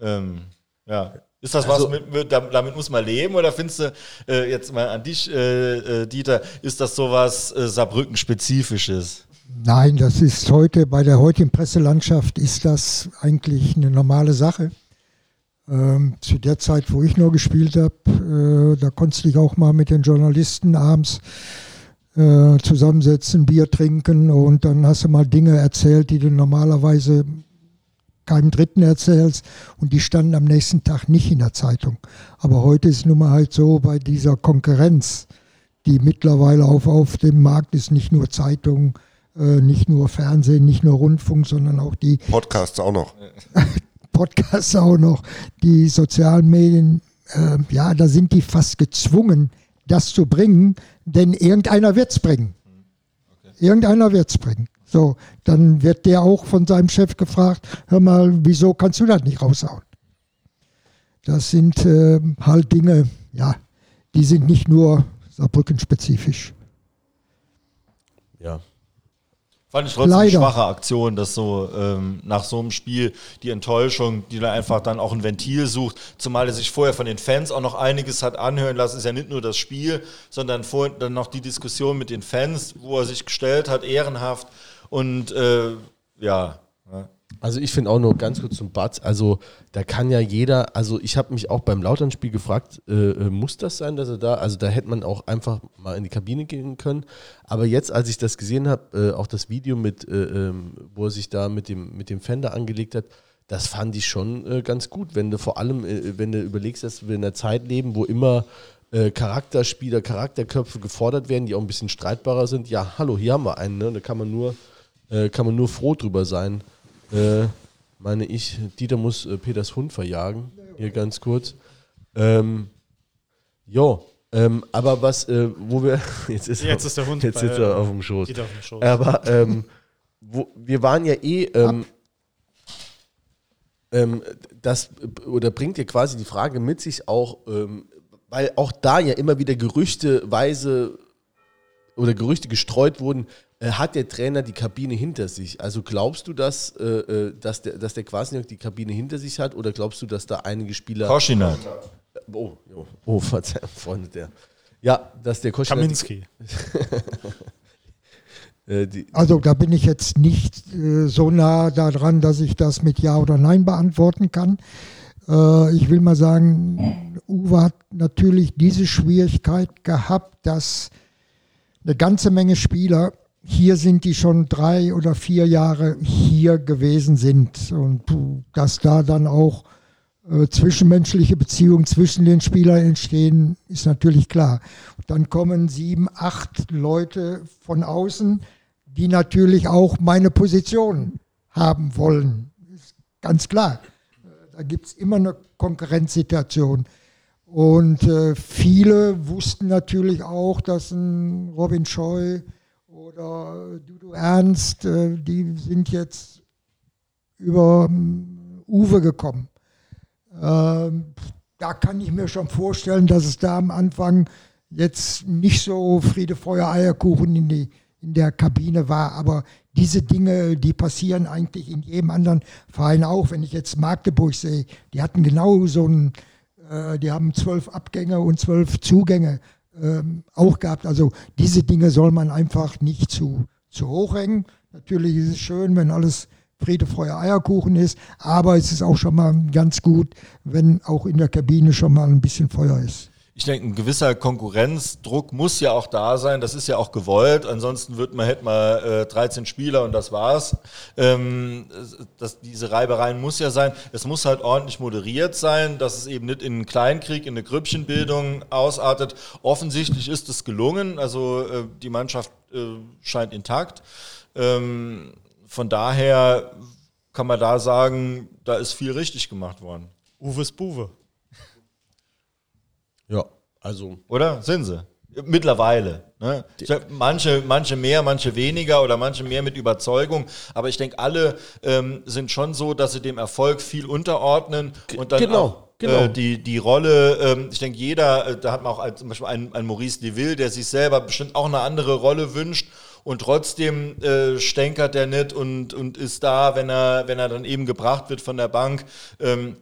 Ähm, ja. Ist das Also- was, mit, mit, damit muss man leben oder findest du, äh, jetzt mal an dich, äh, äh, Dieter, ist das sowas äh, Saarbrücken-spezifisches? Nein, das ist heute, bei der heutigen Presselandschaft ist das eigentlich eine normale Sache. Ähm, zu der Zeit, wo ich noch gespielt habe, äh, da konntest du dich auch mal mit den Journalisten abends äh, zusammensetzen, Bier trinken und dann hast du mal Dinge erzählt, die du normalerweise keinem Dritten erzählst und die standen am nächsten Tag nicht in der Zeitung. Aber heute ist nun mal halt so bei dieser Konkurrenz, die mittlerweile auf, auf dem Markt ist, nicht nur Zeitung, äh, nicht nur Fernsehen, nicht nur Rundfunk, sondern auch die Podcasts auch noch. Podcasts auch noch, die sozialen Medien, äh, ja, da sind die fast gezwungen, das zu bringen, denn irgendeiner wird es bringen. Irgendeiner wird es bringen. So, dann wird der auch von seinem Chef gefragt, hör mal, wieso kannst du das nicht raushauen? Das sind äh, halt Dinge, ja, die sind nicht nur Saarbrücken-spezifisch. ja. Fand ich trotzdem Leider. eine schwache Aktion, dass so ähm, nach so einem Spiel die Enttäuschung, die da einfach dann auch ein Ventil sucht, zumal er sich vorher von den Fans auch noch einiges hat anhören lassen, ist ja nicht nur das Spiel, sondern vor, dann noch die Diskussion mit den Fans, wo er sich gestellt hat, ehrenhaft und äh, ja. Also ich finde auch nur ganz kurz zum Batz, also da kann ja jeder, also ich habe mich auch beim Lauternspiel gefragt, äh, äh, muss das sein, dass er da, also da hätte man auch einfach mal in die Kabine gehen können, aber jetzt, als ich das gesehen habe, äh, auch das Video mit, äh, ähm, wo er sich da mit dem, mit dem Fender angelegt hat, das fand ich schon äh, ganz gut, wenn du vor allem, äh, wenn du überlegst, dass wir in einer Zeit leben, wo immer Charakterspieler, Charakterköpfe gefordert werden, die auch ein bisschen streitbarer sind. Ja, hallo, hier haben wir einen, ne? da kann man nur, kann man nur froh drüber sein. Äh, meine ich, Dieter muss äh, Peters Hund verjagen, hier ganz kurz. Ähm, jo, ähm, aber was, äh, wo wir, jetzt ist, Jetzt ist der Hund jetzt sitzt er äh, auf dem Schoß. Geht auf den Schoß. Aber ähm, wo, wir waren ja eh, ähm, ähm, das oder bringt ja quasi die Frage mit sich auch, ähm, weil auch da ja immer wieder gerüchteweise oder Gerüchte gestreut wurden, hat der Trainer die Kabine hinter sich. Also glaubst du, dass, äh, äh, dass der, dass der Kwasniok die Kabine hinter sich hat oder glaubst du, dass da einige Spieler. Koschinat. Oh, jo. oh, Verzeihung, Freunde der. Ja, dass der Koschinat Kaminski. äh, die, Also da bin ich jetzt nicht äh, so nah daran, dass ich das mit Ja oder Nein beantworten kann. Äh, ich will mal sagen, Uwe hat natürlich diese Schwierigkeit gehabt, dass eine ganze Menge Spieler hier sind, die schon drei oder vier Jahre hier gewesen sind und dass da dann auch äh, zwischenmenschliche Beziehungen zwischen den Spielern entstehen, ist natürlich klar. Dann kommen sieben, acht Leute von außen, die natürlich auch meine Position haben wollen. Ist ganz klar. Da gibt es immer eine Konkurrenzsituation. Und äh, viele wussten natürlich auch, dass ein Robin Scheu oder Dudu Ernst, äh, die sind jetzt über ähm, Uwe gekommen. Ähm, da kann ich mir schon vorstellen, dass es da am Anfang jetzt nicht so Friede, Feuer, Eierkuchen in, die, in der Kabine war. Aber diese Dinge, die passieren eigentlich in jedem anderen Verein auch. Wenn ich jetzt Magdeburg sehe, die hatten genau so ein, äh, die haben zwölf Abgänge und zwölf Zugänge ähm, auch gehabt. Also diese Dinge soll man einfach nicht zu, zu hoch hängen. Natürlich ist es schön, wenn alles Friede, Feuer, Eierkuchen ist, aber es ist auch schon mal ganz gut, wenn auch in der Kabine schon mal ein bisschen Feuer ist. Ich denke, ein gewisser Konkurrenzdruck muss ja auch da sein. Das ist ja auch gewollt. Ansonsten wird man, hätte man äh, 13 Spieler und das war's. Ähm, das, diese Reibereien muss ja sein. Es muss halt ordentlich moderiert sein, dass es eben nicht in einen Kleinkrieg, in eine Grüppchenbildung ausartet. Offensichtlich ist es gelungen. Also äh, die Mannschaft äh, scheint intakt. Ähm, von daher kann man da sagen, da ist viel richtig gemacht worden. Uwes Buwe. Ja, also Oder? Sind sie? Mittlerweile. Ne? Manche, manche mehr, manche weniger oder manche mehr mit Überzeugung. Aber ich denke, alle ähm, sind schon so, dass sie dem Erfolg viel unterordnen und dann genau, auch genau. Äh, die, die Rolle, ähm, ich denke, jeder, äh, da hat man auch zum Beispiel einen, einen Maurice Deville, der sich selber bestimmt auch eine andere Rolle wünscht. Und trotzdem äh, stänkert der nicht und, und ist da, wenn er, wenn er dann eben gebracht wird von der Bank. Ähm,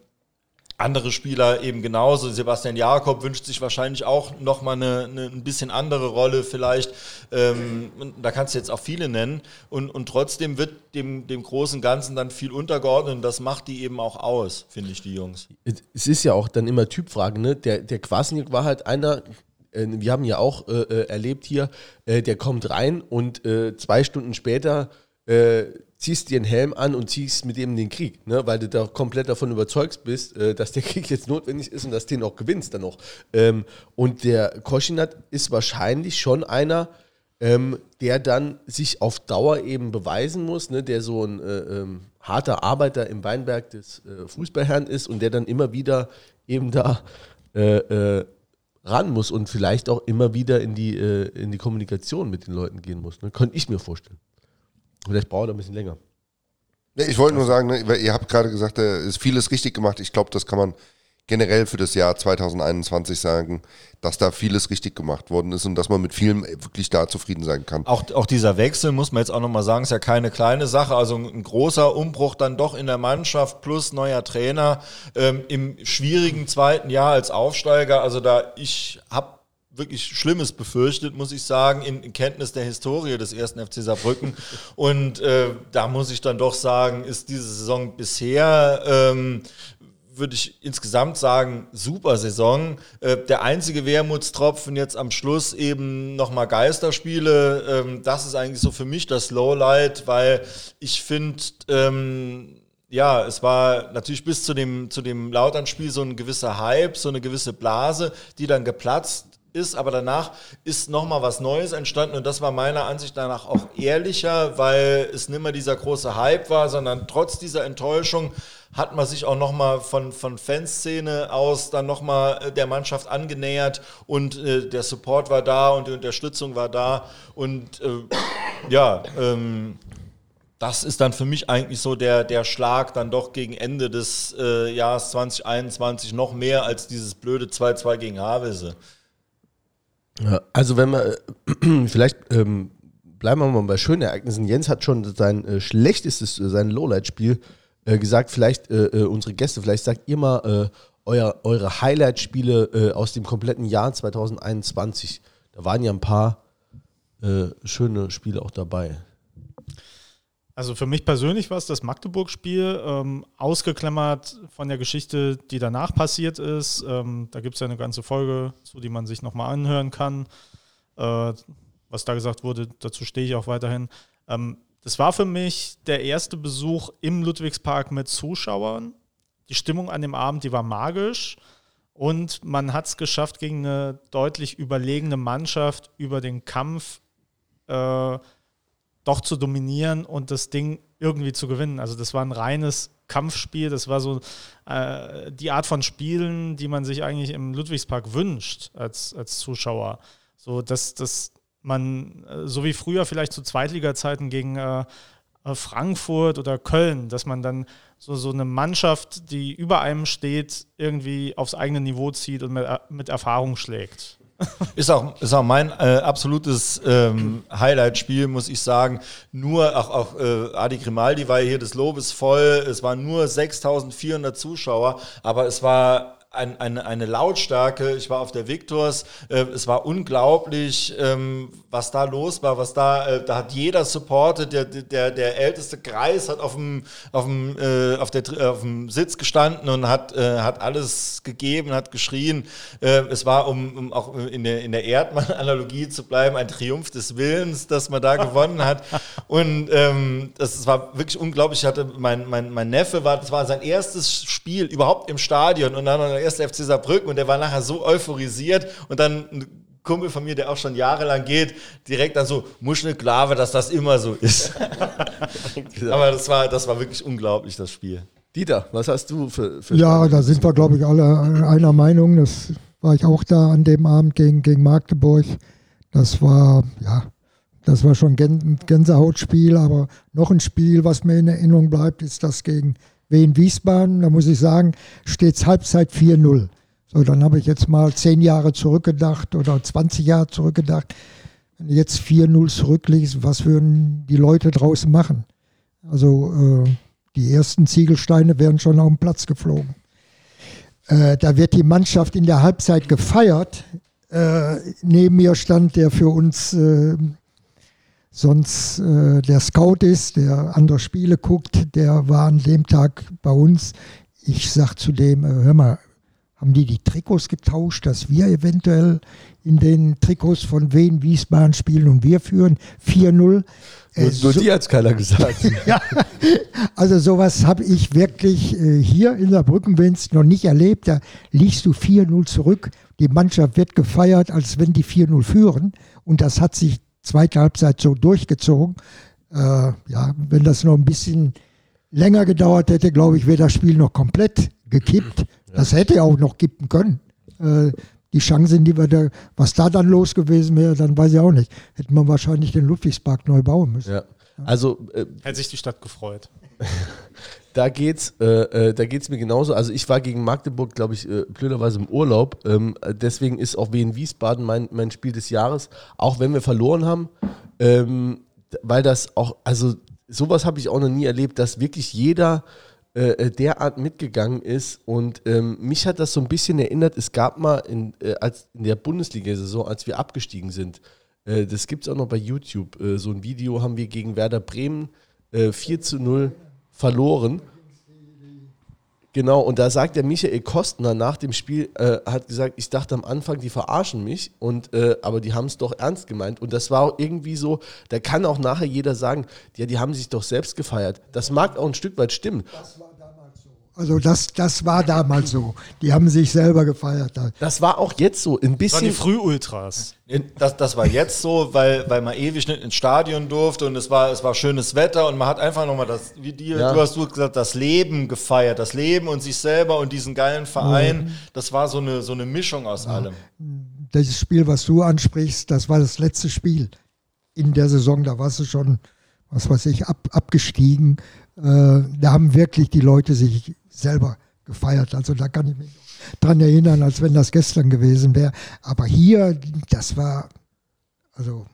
andere Spieler eben genauso. Sebastian Jakob wünscht sich wahrscheinlich auch nochmal eine, eine ein bisschen andere Rolle vielleicht. Ähm, da kannst du jetzt auch viele nennen. Und, und trotzdem wird dem, dem großen Ganzen dann viel untergeordnet und das macht die eben auch aus, finde ich, die Jungs. es ist ja auch dann immer Typfrage, ne? Der, der Kwasniok war halt einer, äh, wir haben ja auch äh, äh, erlebt hier, äh, der kommt rein und äh, zwei Stunden später äh, ziehst dir einen Helm an und ziehst mit ihm den Krieg, ne? weil du da komplett davon überzeugt bist, äh, dass der Krieg jetzt notwendig ist und dass du den auch gewinnst dann noch. Ähm, und der Koschinat ist wahrscheinlich schon einer, ähm, der dann sich auf Dauer eben beweisen muss, ne? der so ein äh, ähm, harter Arbeiter im Weinberg des äh, Fußballherrn ist und der dann immer wieder eben da äh, äh, ran muss und vielleicht auch immer wieder in die, äh, in die Kommunikation mit den Leuten gehen muss. Ne? Könnte ich mir vorstellen. Vielleicht braucht er ein bisschen länger. Ich wollte nur sagen, ne, ihr habt gerade gesagt, da ist vieles richtig gemacht. Ich glaube, das kann man generell für das Jahr 2021 sagen, dass da vieles richtig gemacht worden ist und dass man mit vielem wirklich da zufrieden sein kann. Auch, auch dieser Wechsel, muss man jetzt auch nochmal sagen, ist ja keine kleine Sache. Also ein großer Umbruch dann doch in der Mannschaft plus neuer Trainer ähm, im schwierigen zweiten Jahr als Aufsteiger. Also da, ich habe wirklich Schlimmes befürchtet, muss ich sagen, in, Kenntnis der Historie des ersten FC Saarbrücken. Und äh, da muss ich dann doch sagen, ist diese Saison bisher ähm, würde ich insgesamt sagen, super Saison. Äh, der einzige Wermutstropfen jetzt am Schluss eben nochmal Geisterspiele. Ähm, das ist eigentlich so für mich das Lowlight, weil ich finde, ähm, ja, es war natürlich bis zu dem, zu dem Lautern-Spiel so ein gewisser Hype, so eine gewisse Blase, die dann geplatzt ist, aber danach ist nochmal was Neues entstanden und das war meiner Ansicht nach auch ehrlicher, weil es nicht mehr dieser große Hype war, sondern trotz dieser Enttäuschung hat man sich auch nochmal von, von Fanszene aus dann nochmal äh, der Mannschaft angenähert und äh, der Support war da und die Unterstützung war da und äh, ja, ähm, das ist dann für mich eigentlich so der, der Schlag dann doch gegen Ende des äh, Jahres 2021 noch mehr als dieses blöde 2-2 gegen Havelse. Also wenn man, vielleicht ähm, bleiben wir mal bei schönen Ereignissen. Jens hat schon sein äh, schlechtestes, äh, sein Lowlight-Spiel äh, gesagt. Vielleicht äh, äh, unsere Gäste, vielleicht sagt ihr mal äh, euer, eure Highlight-Spiele aus dem kompletten Jahr 2021. Da waren ja ein paar schöne Spiele auch dabei. Also für mich persönlich war es das Magdeburg-Spiel, ähm, ausgeklammert von der Geschichte, die danach passiert ist. Ähm, da gibt es ja eine ganze Folge zu, die man sich nochmal anhören kann. Äh, was da gesagt wurde, dazu stehe ich auch weiterhin. Ähm, das war für mich der erste Besuch im Ludwigspark mit Zuschauern. Die Stimmung an dem Abend, die war magisch. Und man hat es geschafft, gegen eine deutlich überlegene Mannschaft über den Kampf äh, doch zu dominieren und das Ding irgendwie zu gewinnen. Also das war ein reines Kampfspiel, das war so äh, die Art von Spielen, die man sich eigentlich im Ludwigspark wünscht als, als Zuschauer. So, dass, dass man, äh, so wie früher vielleicht zu Zweitliga-Zeiten gegen äh, äh, Frankfurt oder Köln, dass man dann so, so eine Mannschaft, die über einem steht, irgendwie aufs eigene Niveau zieht und mit, äh, mit Erfahrung schlägt. Ist auch, ist auch mein äh, absolutes ähm, Highlight-Spiel, muss ich sagen. Nur, auch, auch äh, Adi Grimaldi war hier des Lobes voll. Es waren nur 6400 Zuschauer, aber es war ein, eine, eine Lautstärke. Ich war auf der Victors. Äh, es war unglaublich, ähm, was da los war, was da, äh, da hat jeder supportet. Der, der, der älteste Kreis hat auf dem, auf dem, äh, auf der, auf dem Sitz gestanden und hat, äh, hat alles gegeben, hat geschrien. Äh, es war, um, um auch in der, in der Erdmann-Analogie zu bleiben, ein Triumph des Willens, dass man da gewonnen hat. Und ähm, das, das war wirklich unglaublich. Ich hatte mein, mein, mein Neffe war, das war sein erstes Spiel überhaupt im Stadion und dann der erste FC Saarbrücken und der war nachher so euphorisiert und dann ein Kumpel von mir, der auch schon jahrelang geht, direkt dann so, muss eine Klave, dass das immer so ist. Aber das war, das war wirklich unglaublich, das Spiel. Dieter, was hast du für, für Ja, da sind wir, glaube ich, alle einer Meinung. Das war ich auch da an dem Abend gegen, gegen Magdeburg. Das war, ja, das war schon ein Gänsehautspiel, aber noch ein Spiel, was mir in Erinnerung bleibt, ist das gegen Wien Wiesbaden, da muss ich sagen, steht es Halbzeit 4-0. So, dann habe ich jetzt mal zehn Jahre zurückgedacht oder 20 Jahre zurückgedacht. Wenn du jetzt 4-0 zurückliegst, was würden die Leute draußen machen? Also äh, die ersten Ziegelsteine werden schon auf den Platz geflogen. Äh, da wird die Mannschaft in der Halbzeit gefeiert. Äh, neben mir stand der für uns äh, sonst äh, der Scout ist, der andere Spiele guckt, der war an dem Tag bei uns. Ich sag zu dem, äh, hör mal, haben die die Trikots getauscht, dass wir eventuell in den Trikots von Wien Wiesbaden spielen und wir führen 4-0. Äh, nur, so, dir hat keiner gesagt. ja, also sowas habe ich wirklich äh, hier in der Brückenwinz noch nicht erlebt. Da liegst du 4-0 zurück, die Mannschaft wird gefeiert, als wenn die 4-0 führen und das hat sich zweite Halbzeit so durchgezogen. Äh, ja, wenn das noch ein bisschen länger gedauert hätte, glaube ich, wäre das Spiel noch komplett gekippt. Ja. Das hätte auch noch kippen können. Äh, die Chancen, die wir da, was da dann los gewesen wäre, dann weiß ich auch nicht. Hätte man wahrscheinlich den Ludwigspark neu bauen müssen. Ja. Also äh, hätte sich die Stadt gefreut. da geht's, äh, äh, da geht's mir genauso. Also ich war gegen Magdeburg, glaube ich, äh, blöderweise im Urlaub. Ähm, deswegen ist auch Wien Wiesbaden mein, mein Spiel des Jahres, auch wenn wir verloren haben. Ähm, weil das auch, also sowas habe ich auch noch nie erlebt, dass wirklich jeder äh, äh, derart mitgegangen ist. Und ähm, mich hat das so ein bisschen erinnert, es gab mal in, äh, als in der Bundesliga-Saison, als wir abgestiegen sind, äh, das gibt es auch noch bei YouTube, äh, so ein Video haben wir gegen Werder Bremen 4 zu 0 verloren. Genau, und da sagt der Michael Kostner nach dem Spiel, äh, hat gesagt, ich dachte am Anfang, die verarschen mich, und, äh, aber die haben es doch ernst gemeint. Und das war auch irgendwie so, da kann auch nachher jeder sagen, ja, die haben sich doch selbst gefeiert. Das mag auch ein Stück weit stimmen. Das war. Also das, das war damals so. Die haben sich selber gefeiert. Das war auch jetzt so, ein bisschen. Das waren die Frühultras. Das, das war jetzt so, weil, weil man ewig nicht ins Stadion durfte und es war, es war schönes Wetter und man hat einfach nochmal das, wie dir, ja. du hast du gesagt, das Leben gefeiert, das Leben und sich selber und diesen geilen Verein. Mhm. Das war so eine, so eine Mischung aus ja. allem. Das Spiel, was du ansprichst, das war das letzte Spiel in der Saison. Da warst du schon, was weiß ich, ab, abgestiegen. Äh, da haben wirklich die Leute sich selber gefeiert. Also da kann ich mich dran erinnern, als wenn das gestern gewesen wäre. Aber hier, das war, also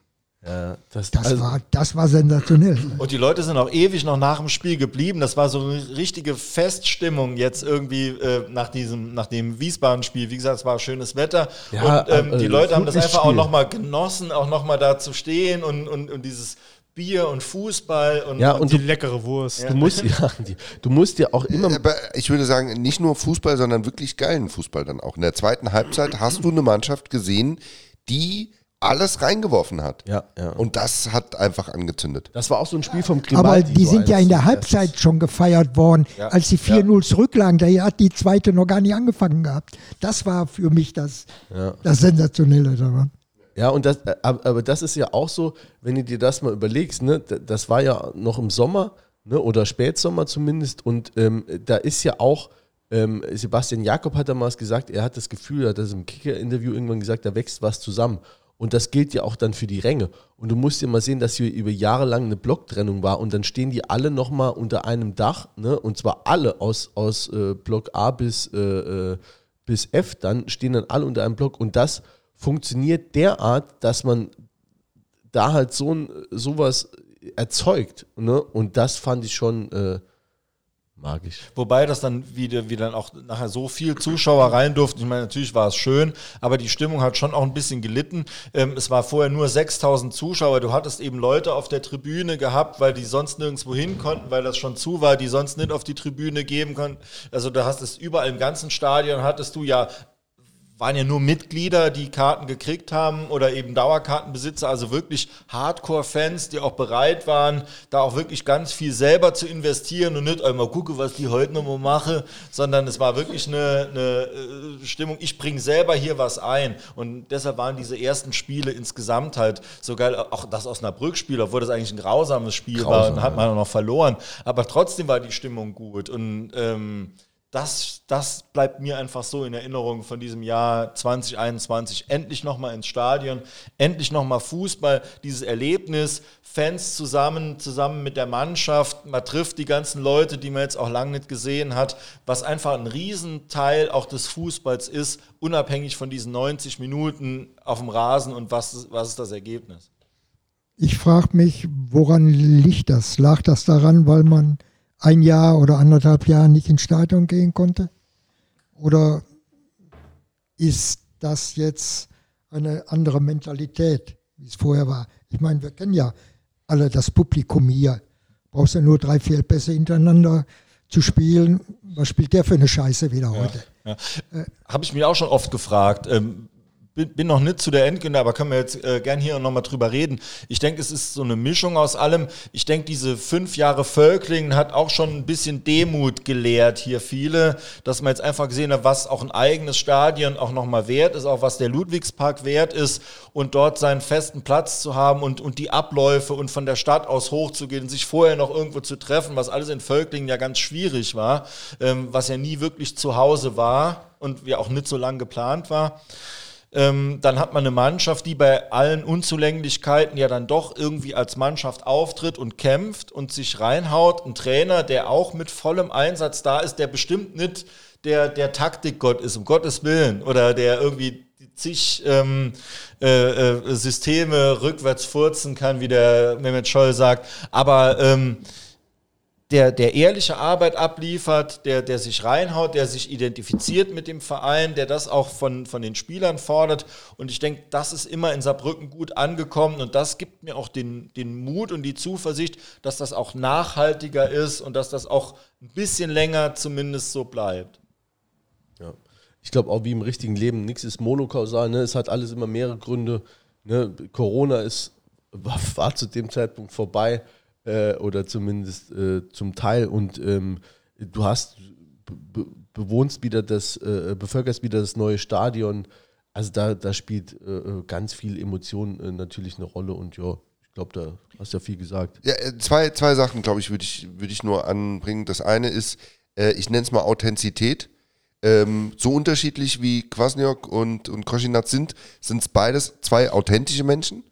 ja, das, das, also war, das war sensationell. Und die Leute sind auch ewig noch nach dem Spiel geblieben. Das war so eine richtige Feststimmung jetzt irgendwie äh, nach diesem, nach dem Wiesbaden-Spiel. Wie gesagt, es war schönes Wetter. Ja, und ähm, äh, die Leute haben das einfach Spiel. auch nochmal genossen, auch nochmal da zu stehen und, und, und dieses Bier und Fußball und, ja, und, und die du, leckere Wurst. Ja. Du musst ja, die, du musst ja auch immer. Aber ich würde sagen, nicht nur Fußball, sondern wirklich geilen Fußball dann auch. In der zweiten Halbzeit hast du eine Mannschaft gesehen, die alles reingeworfen hat. Ja, ja. Und das hat einfach angezündet. Das war auch so ein Spiel vom Grimaldi. Aber die so sind ja in der Halbzeit schon gefeiert worden, ja. als die 4-0 ja. zurücklagen. Da hat die zweite noch gar nicht angefangen gehabt. Das war für mich das, ja. das Sensationelle daran. Ja, und das, äh, aber das ist ja auch so, wenn du dir das mal überlegst, ne, das war ja noch im Sommer, ne, oder Spätsommer zumindest, und ähm, da ist ja auch, ähm, Sebastian Jakob hat damals gesagt, er hat das Gefühl, er hat das im Kicker-Interview irgendwann gesagt, da wächst was zusammen. Und das gilt ja auch dann für die Ränge. Und du musst ja mal sehen, dass hier über Jahre lang eine Blocktrennung war und dann stehen die alle nochmal unter einem Dach, ne? und zwar alle aus, aus äh, Block A bis, äh, äh bis F, dann stehen dann alle unter einem Block und das funktioniert derart, dass man da halt so ein, sowas erzeugt. Ne? Und das fand ich schon äh, magisch. Wobei das dann wieder, wie dann auch nachher so viel Zuschauer rein durften. Ich meine, natürlich war es schön, aber die Stimmung hat schon auch ein bisschen gelitten. Ähm, es war vorher nur 6000 Zuschauer. Du hattest eben Leute auf der Tribüne gehabt, weil die sonst nirgendwo hin konnten, weil das schon zu war, die sonst nicht auf die Tribüne geben konnten. Also da hast es überall im ganzen Stadion hattest du ja waren ja nur Mitglieder, die Karten gekriegt haben oder eben Dauerkartenbesitzer, also wirklich Hardcore-Fans, die auch bereit waren, da auch wirklich ganz viel selber zu investieren und nicht einmal gucke, was die heute nochmal mache, sondern es war wirklich eine, eine äh, Stimmung, ich bringe selber hier was ein. Und deshalb waren diese ersten Spiele insgesamt halt so geil, auch das Osnabrück-Spiel, obwohl das eigentlich ein grausames Spiel Grausam, war und hat man auch noch verloren, aber trotzdem war die Stimmung gut und ähm, das, das bleibt mir einfach so in Erinnerung von diesem Jahr 2021. Endlich nochmal ins Stadion, endlich nochmal Fußball, dieses Erlebnis, Fans zusammen, zusammen mit der Mannschaft. Man trifft die ganzen Leute, die man jetzt auch lange nicht gesehen hat, was einfach ein Riesenteil auch des Fußballs ist, unabhängig von diesen 90 Minuten auf dem Rasen und was, was ist das Ergebnis? Ich frage mich, woran liegt das? Lag das daran, weil man ein Jahr oder anderthalb Jahre nicht ins Stadion gehen konnte? Oder ist das jetzt eine andere Mentalität, wie es vorher war? Ich meine, wir kennen ja alle das Publikum hier. Brauchst ja nur drei, vier Pässe hintereinander zu spielen. Was spielt der für eine Scheiße wieder heute? Ja, ja. Äh, Habe ich mich auch schon oft gefragt. Ähm, bin, noch nicht zu der Endkunde, aber können wir jetzt äh, gern hier nochmal drüber reden. Ich denke, es ist so eine Mischung aus allem. Ich denke, diese fünf Jahre Völklingen hat auch schon ein bisschen Demut gelehrt hier viele, dass man jetzt einfach gesehen hat, was auch ein eigenes Stadion auch nochmal wert ist, auch was der Ludwigspark wert ist und dort seinen festen Platz zu haben und, und die Abläufe und von der Stadt aus hochzugehen, sich vorher noch irgendwo zu treffen, was alles in Völklingen ja ganz schwierig war, ähm, was ja nie wirklich zu Hause war und ja auch nicht so lang geplant war. Ähm, dann hat man eine Mannschaft, die bei allen Unzulänglichkeiten ja dann doch irgendwie als Mannschaft auftritt und kämpft und sich reinhaut. Ein Trainer, der auch mit vollem Einsatz da ist, der bestimmt nicht der, der Taktikgott ist, um Gottes Willen, oder der irgendwie zig ähm, äh, äh, Systeme rückwärts furzen kann, wie der Mehmet Scholl sagt. Aber ähm, der, der ehrliche Arbeit abliefert, der, der sich reinhaut, der sich identifiziert mit dem Verein, der das auch von, von den Spielern fordert. Und ich denke, das ist immer in Saarbrücken gut angekommen und das gibt mir auch den, den Mut und die Zuversicht, dass das auch nachhaltiger ist und dass das auch ein bisschen länger zumindest so bleibt. Ja. Ich glaube auch wie im richtigen Leben, nichts ist monokausal, ne? es hat alles immer mehrere Gründe. Ne? Corona ist, war, war zu dem Zeitpunkt vorbei äh, oder zumindest äh, zum Teil. Und ähm, du hast be bewohnst wieder das, äh, bevölkerst wieder das neue Stadion. Also da, da spielt äh, ganz viel Emotion äh, natürlich eine Rolle und ja, ich glaube, da hast du ja viel gesagt. Ja, zwei, zwei Sachen, glaube ich, würde ich, würd ich nur anbringen. Das eine ist, ich nenne es mal Authentizität. Ähm, so unterschiedlich wie Kwasniok und, und Koschinat sind, sind es beides zwei authentische Menschen,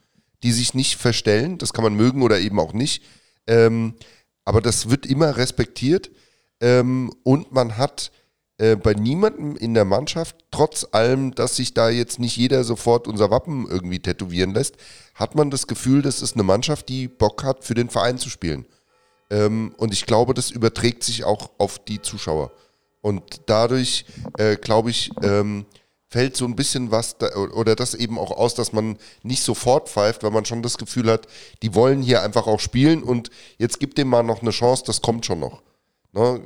die sich nicht verstellen. Das kann man mögen oder eben auch nicht. Ähm, aber das wird immer respektiert ähm, und man hat äh, bei niemandem in der Mannschaft, trotz allem, dass sich da jetzt nicht jeder sofort unser Wappen irgendwie tätowieren lässt, hat man das Gefühl, das ist eine Mannschaft, die Bock hat, für den Verein zu spielen. Ähm, und ich glaube, das überträgt sich auch auf die Zuschauer. Und dadurch, äh, glaube ich, ähm, fällt so ein bisschen was da, oder das eben auch aus, dass man nicht sofort pfeift, weil man schon das Gefühl hat, die wollen hier einfach auch spielen und jetzt gibt dem mal noch eine Chance, das kommt schon noch. Ne?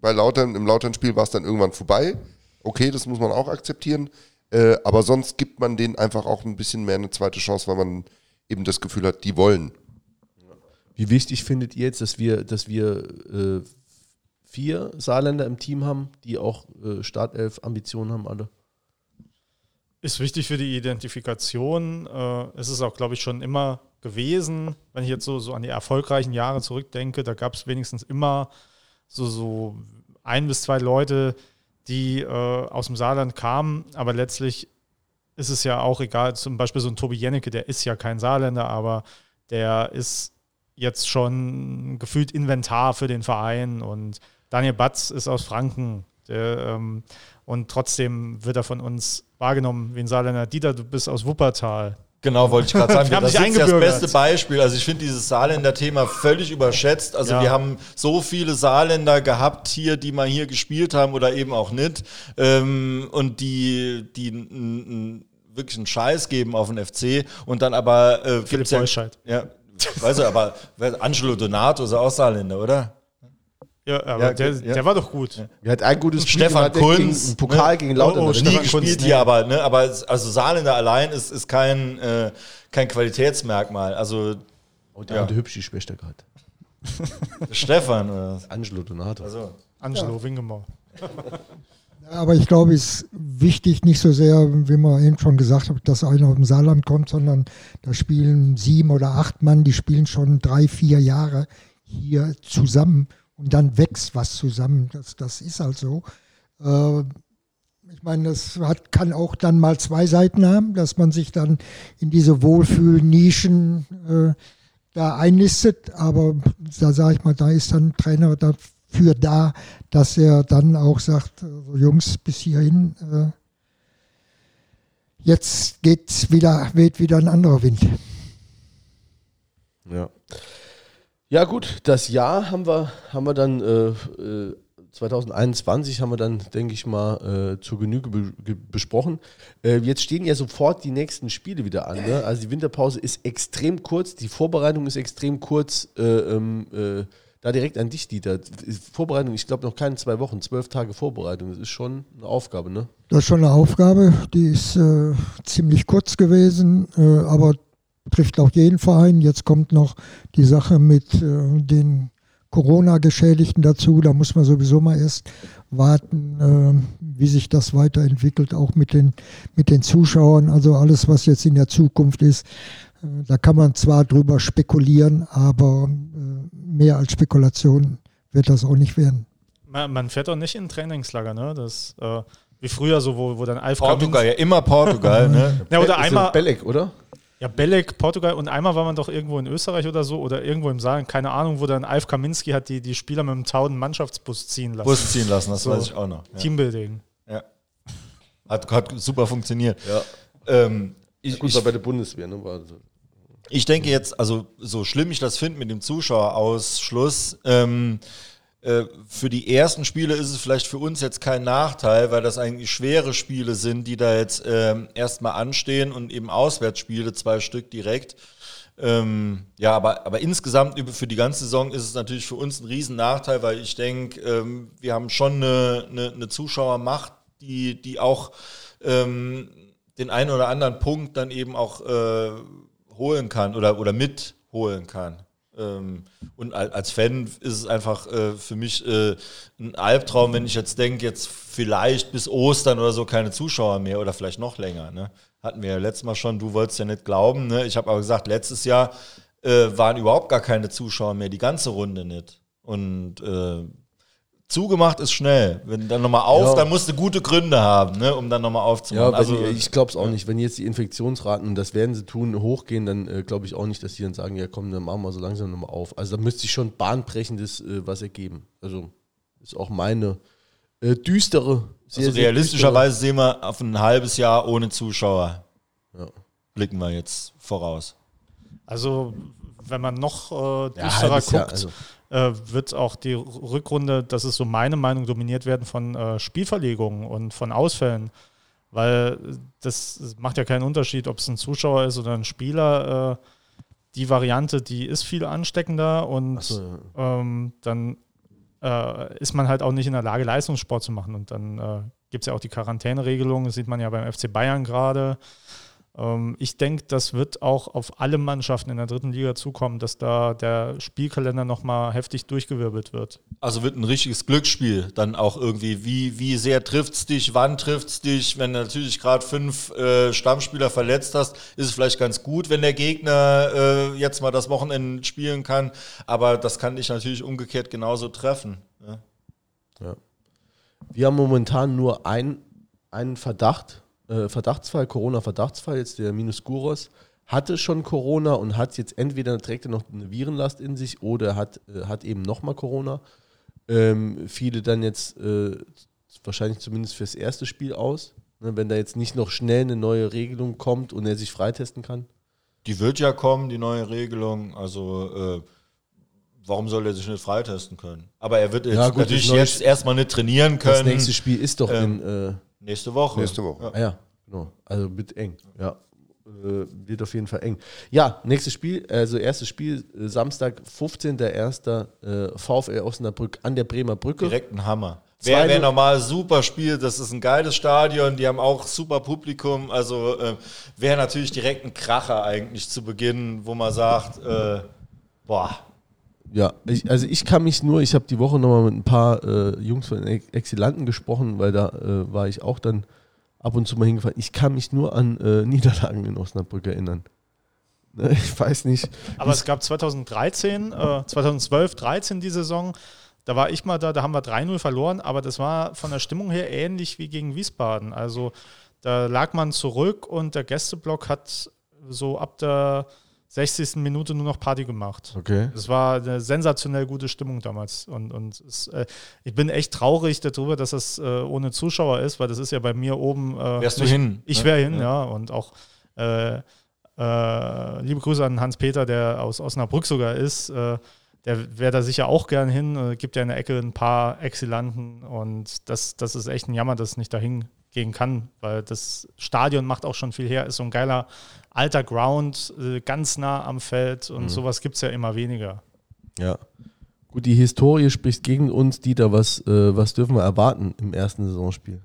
Bei Lautern, im Lautern-Spiel war es dann irgendwann vorbei. Okay, das muss man auch akzeptieren. Äh, aber sonst gibt man denen einfach auch ein bisschen mehr eine zweite Chance, weil man eben das Gefühl hat, die wollen. Wie wichtig findet ihr jetzt, dass wir, dass wir äh, vier Saarländer im Team haben, die auch äh, Startelf-Ambitionen haben alle? Ist wichtig für die Identifikation. Äh, es ist auch, glaube ich, schon immer gewesen, wenn ich jetzt so, so an die erfolgreichen Jahre zurückdenke, da gab es wenigstens immer so, so ein bis zwei Leute, die äh, aus dem Saarland kamen, aber letztlich ist es ja auch egal, zum Beispiel so ein Tobi Jennecke, der ist ja kein Saarländer, aber der ist jetzt schon gefühlt Inventar für den Verein. Und Daniel Batz ist aus Franken, der, ähm, und trotzdem wird er von uns wahrgenommen wie ein Saarländer. Dieter, du bist aus Wuppertal. Genau, wollte ich gerade sagen. das ist das beste Beispiel. Also ich finde dieses Saarländer-Thema völlig überschätzt. Also ja. wir haben so viele Saarländer gehabt hier, die mal hier gespielt haben oder eben auch nicht. Ähm, und die, die wirklich einen Scheiß geben auf den FC und dann aber äh, Philipp ja, ja, weißt du, aber Angelo Donato ist auch Saarländer, oder? Ja, aber ja, der, ja. der war doch gut. Ja. Er hat ein gutes Spiel Stefan Kunz, einen Pokal ne? gegen Lautern. Oh, oh, nie gespielt Kunz, hier, nee. aber, ne, aber also Saarländer allein ist, ist kein, äh, kein Qualitätsmerkmal. Also, oh, der ja. hat eine hübsche Schwester gehabt. Stefan oder Angelo Donato. Also. Angelo ja. Wingemau. Aber ich glaube, es ist wichtig, nicht so sehr, wie man eben schon gesagt hat, dass einer aus dem Saarland kommt, sondern da spielen sieben oder acht Mann, die spielen schon drei, vier Jahre hier zusammen und dann wächst was zusammen. Das, das ist halt so. Äh, ich meine, das hat, kann auch dann mal zwei Seiten haben, dass man sich dann in diese Wohlfühlnischen äh, da einlistet. Aber da sage ich mal, da ist dann ein Trainer dafür da, dass er dann auch sagt, also Jungs, bis hierhin, äh, jetzt geht's wieder, weht wieder ein anderer Wind. Ja. Ja, gut, das Jahr haben wir, haben wir dann äh, 2021 äh, haben wir dann, denke ich mal, äh, zur Genüge be besprochen. Äh, jetzt stehen ja sofort die nächsten Spiele wieder an. Ne? Also die Winterpause ist extrem kurz, die Vorbereitung ist extrem kurz. Äh, ähm, äh, da direkt an dich, Dieter. Vorbereitung, ich glaube noch keine zwei Wochen, zwölf Tage Vorbereitung. Das ist schon eine Aufgabe, ne? Das ist schon eine Aufgabe, die ist ziemlich kurz gewesen, aber trifft auch jeden Verein. Jetzt kommt noch die Sache mit äh, den Corona-Geschädigten dazu. Da muss man sowieso mal erst warten, äh, wie sich das weiterentwickelt, auch mit den, mit den Zuschauern. Also alles, was jetzt in der Zukunft ist, äh, da kann man zwar drüber spekulieren, aber äh, mehr als Spekulation wird das auch nicht werden. Man, man fährt auch nicht in Trainingslager, ne? Das, äh, wie früher so, wo, wo dann Alf Portugal, ja immer Portugal, ne? Ja, oder einmal, Belek, oder? Ja, Belek, Portugal und einmal war man doch irgendwo in Österreich oder so oder irgendwo im Saal, keine Ahnung, wo dann Alf Kaminski hat die, die Spieler mit dem Tauden Mannschaftsbus ziehen lassen. Bus ziehen lassen, das So. weiß ich auch noch. Ja. Teambuilding. Ja. Hat, hat super funktioniert. Ja. Ähm, ich, Gut, ich, war bei der Bundeswehr, ne? War so. ich denke jetzt, also so schlimm ich das finde mit dem Zuschauerausschluss, ähm, äh, für die ersten Spiele ist es vielleicht für uns jetzt kein Nachteil, weil das eigentlich schwere Spiele sind, die da jetzt ähm, erstmal anstehen und eben Auswärtsspiele, zwei Stück direkt. Ähm, ja, aber, aber insgesamt für die ganze Saison ist es natürlich für uns ein riesen Nachteil, weil ich denke, ähm, wir haben schon eine, eine, eine Zuschauermacht, die, die auch ähm, den einen oder anderen Punkt dann eben auch äh, holen kann oder, oder mitholen kann. Ähm, und al- als Fan ist es einfach äh, für mich äh, ein Albtraum, wenn ich jetzt denke, jetzt vielleicht bis Ostern oder so keine Zuschauer mehr oder vielleicht noch länger. Ne? Hatten wir ja letztes Mal schon, du wolltest ja nicht glauben. Ne? Ich habe aber gesagt, letztes Jahr äh, waren überhaupt gar keine Zuschauer mehr, die ganze Runde nicht. Und äh, zugemacht ist schnell. Wenn dann nochmal auf, Ja. dann musst du gute Gründe haben, ne? um dann nochmal aufzumachen. Ja, also ich glaube es auch nicht. Wenn jetzt die Infektionsraten, und das werden sie tun, hochgehen, dann äh, glaube ich auch nicht, dass die dann sagen, ja komm, dann machen wir so langsam nochmal auf. Also da müsste sich schon bahnbrechendes äh, was ergeben. Also ist auch meine äh, düstere, sehr, Also realistischerweise sehen wir auf ein halbes Jahr ohne Zuschauer. Ja. Blicken wir jetzt voraus. Also, wenn man noch äh, düstere- Ja, düsterer guckt, Jahr, also. Äh, wird auch die Rückrunde, das ist so meine Meinung, dominiert werden von äh, Spielverlegungen und von Ausfällen. Weil das macht ja keinen Unterschied, ob es ein Zuschauer ist oder ein Spieler. Äh, die Variante, die ist viel ansteckender und so, ja. ähm, dann äh, ist man halt auch nicht in der Lage, Leistungssport zu machen. Und dann äh, gibt es ja auch die Quarantäneregelung, das sieht man ja beim FC Bayern gerade. Ähm, ich denke, das wird auch auf alle Mannschaften in der dritten Liga zukommen, dass da der Spielkalender nochmal heftig durchgewirbelt wird. Also wird ein richtiges Glücksspiel dann auch irgendwie. Wie, wie sehr trifft's dich, wann trifft's dich? Wenn du natürlich gerade fünf äh, Stammspieler verletzt hast, ist es vielleicht ganz gut, wenn der Gegner äh, jetzt mal das Wochenende spielen kann. Aber das kann dich natürlich umgekehrt genauso treffen. ne? Ja? Wir haben momentan nur ein, einen Verdacht, äh, Verdachtsfall, Corona-Verdachtsfall, jetzt der Minus Guros, hatte schon Corona und hat jetzt entweder trägt er noch eine Virenlast in sich oder hat, äh, hat eben nochmal Corona. Ähm, viele dann jetzt äh, wahrscheinlich zumindest fürs erste Spiel aus, ne, wenn da jetzt nicht noch schnell eine neue Regelung kommt und er sich freitesten kann. Die wird ja kommen, die neue Regelung. Also äh, warum soll er sich nicht freitesten können? Aber er wird jetzt Ja, gut, natürlich das jetzt erstmal nicht trainieren Das können. nächste Spiel ist doch ähm, in äh, nächste Woche. Nächste Woche. Ah ja, genau. Also wird eng. Ja. Äh, wird auf jeden Fall eng. Ja, nächstes Spiel, also erstes Spiel, äh, Samstag, 15.01. Äh, VfL Osnabrück an der Bremer Brücke. Direkt ein Hammer. Zwei Wer, normal super spielt, das ist ein geiles Stadion, die haben auch super Publikum. Also äh, wäre natürlich direkt ein Kracher eigentlich zu Beginn, wo man sagt, äh, boah, Ja, ich, also ich kann mich nur, ich habe die Woche nochmal mit ein paar äh, Jungs von Exilanten gesprochen, weil da äh, war ich auch dann ab und zu mal hingefahren. Ich kann mich nur an äh, Niederlagen in Osnabrück erinnern. Ne, Ich weiß nicht. Aber es gab 2013, äh, 2012, 13 die Saison, da war ich mal da, da haben wir 3-0 verloren, aber das war von der Stimmung her ähnlich wie gegen Wiesbaden. Also da lag man zurück und der Gästeblock hat so ab der 60. Minute nur noch Party gemacht. Okay. Es war eine sensationell gute Stimmung damals. Und, und es, äh, ich bin echt traurig darüber, dass das äh, ohne Zuschauer ist, weil das ist ja bei mir oben. Äh, Wärst du hin, Ich ne? wäre hin, Ja. ja. Und auch äh, äh, liebe Grüße an Hans-Peter, der aus Osnabrück sogar ist. Äh, der wäre da sicher auch gern hin. Gibt ja in der Ecke ein paar Exilanten. Und das, das ist echt ein Jammer, dass es nicht dahin gehen kann, weil das Stadion macht auch schon viel her. Ist so ein geiler alter Ground, äh, ganz nah am Feld. Und sowas gibt es ja immer weniger. Ja. Gut, die Historie spricht gegen uns. Dieter, was, äh, was dürfen wir erwarten im ersten Saisonspiel?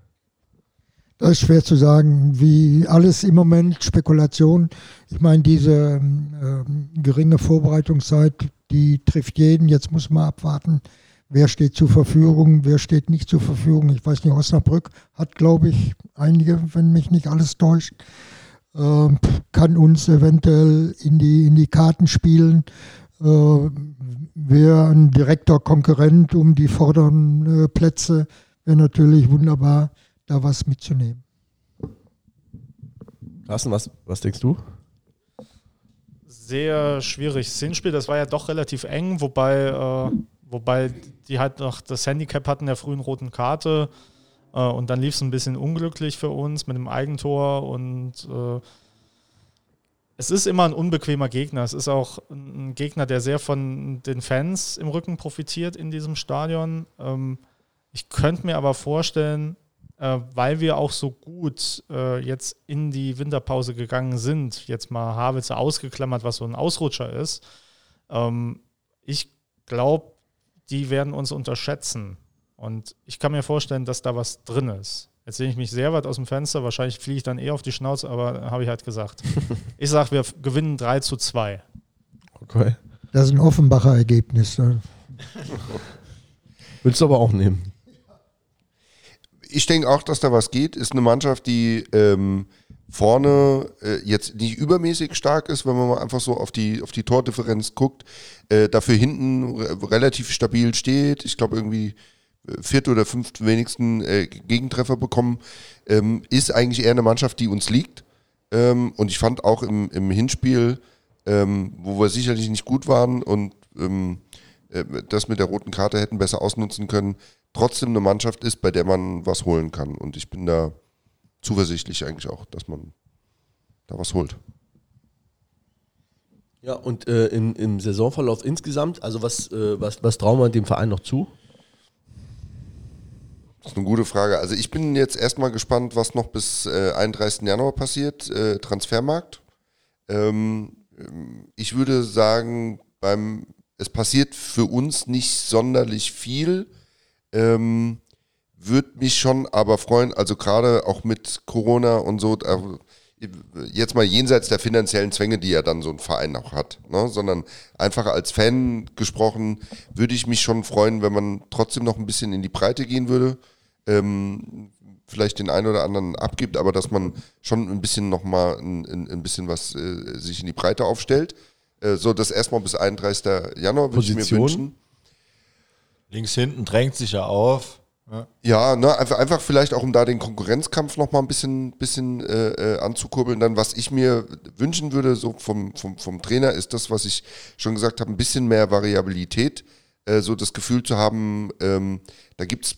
Das ist schwer zu sagen, wie alles im Moment Spekulation. Ich meine, diese ähm, geringe Vorbereitungszeit, die trifft jeden. Jetzt muss man abwarten, wer steht zur Verfügung, wer steht nicht zur Verfügung. Ich weiß nicht, Osnabrück hat, glaube ich, einige, wenn mich nicht alles täuscht, ähm, kann uns eventuell in die, in die Karten spielen. Äh, wäre ein direkter Konkurrent um die vorderen äh, Plätze, wäre natürlich wunderbar da was mitzunehmen. Carsten, was, was denkst du? Sehr schwierig. Das Hinspiel, das war ja doch relativ eng, wobei, äh, wobei die halt noch das Handicap hatten der frühen roten Karte. Äh, und dann lief es ein bisschen unglücklich für uns mit dem Eigentor und äh, es ist immer ein unbequemer Gegner. Es ist auch ein Gegner, der sehr von den Fans im Rücken profitiert in diesem Stadion. Ähm, ich könnte mir aber vorstellen, äh, weil wir auch so gut äh, jetzt in die Winterpause gegangen sind, jetzt mal Havitze ausgeklammert, was so ein Ausrutscher ist, ähm, ich glaube, die werden uns unterschätzen. Und ich kann mir vorstellen, dass da was drin ist. Jetzt sehe ich mich sehr weit aus dem Fenster. Wahrscheinlich fliege ich dann eh auf die Schnauze, aber habe ich halt gesagt. ich sage, wir gewinnen 3 zu 2. Okay. Das ist ein Offenbacher Ergebnis. Ne? Willst du aber auch nehmen? Ich denke auch, dass da was geht. Ist eine Mannschaft, die ähm, vorne äh, jetzt nicht übermäßig stark ist, wenn man mal einfach so auf die, auf die Tordifferenz guckt. Äh, dafür hinten relativ stabil steht. Ich glaube irgendwie vierte oder fünft wenigsten äh, Gegentreffer bekommen, ähm, ist eigentlich eher eine Mannschaft, die uns liegt. Ähm, und ich fand auch im, im Hinspiel, ähm, wo wir sicherlich nicht gut waren und ähm, äh, das mit der roten Karte hätten besser ausnutzen können, trotzdem eine Mannschaft ist, bei der man was holen kann. Und ich bin da zuversichtlich eigentlich auch, dass man da was holt. Ja, und äh, im, im Saisonverlauf insgesamt, also was, äh, was, was trauen wir dem Verein noch zu? Das ist eine gute Frage. Also ich bin jetzt erstmal gespannt, was noch bis äh, 31. Januar passiert, äh, Transfermarkt. Ähm, ich würde sagen, beim, es passiert für uns nicht sonderlich viel. Ähm, würde mich schon aber freuen, also gerade auch mit Corona und so, jetzt mal jenseits der finanziellen Zwänge, die ja dann so ein Verein auch hat, ne? sondern einfach als Fan gesprochen, würde ich mich schon freuen, wenn man trotzdem noch ein bisschen in die Breite gehen würde. Ähm, vielleicht den einen oder anderen abgibt, aber dass man schon ein bisschen nochmal ein, ein, ein bisschen was äh, sich in die Breite aufstellt. Äh, so, das erstmal bis 31. Januar würde ich mir wünschen. Links hinten drängt sich ja auf. Ja, ne, einfach, einfach vielleicht auch, um da den Konkurrenzkampf nochmal ein bisschen, bisschen äh, äh, anzukurbeln. Dann, was ich mir wünschen würde, so vom, vom, vom Trainer, ist das, was ich schon gesagt habe, ein bisschen mehr Variabilität. Äh, so das Gefühl zu haben, ähm, da gibt es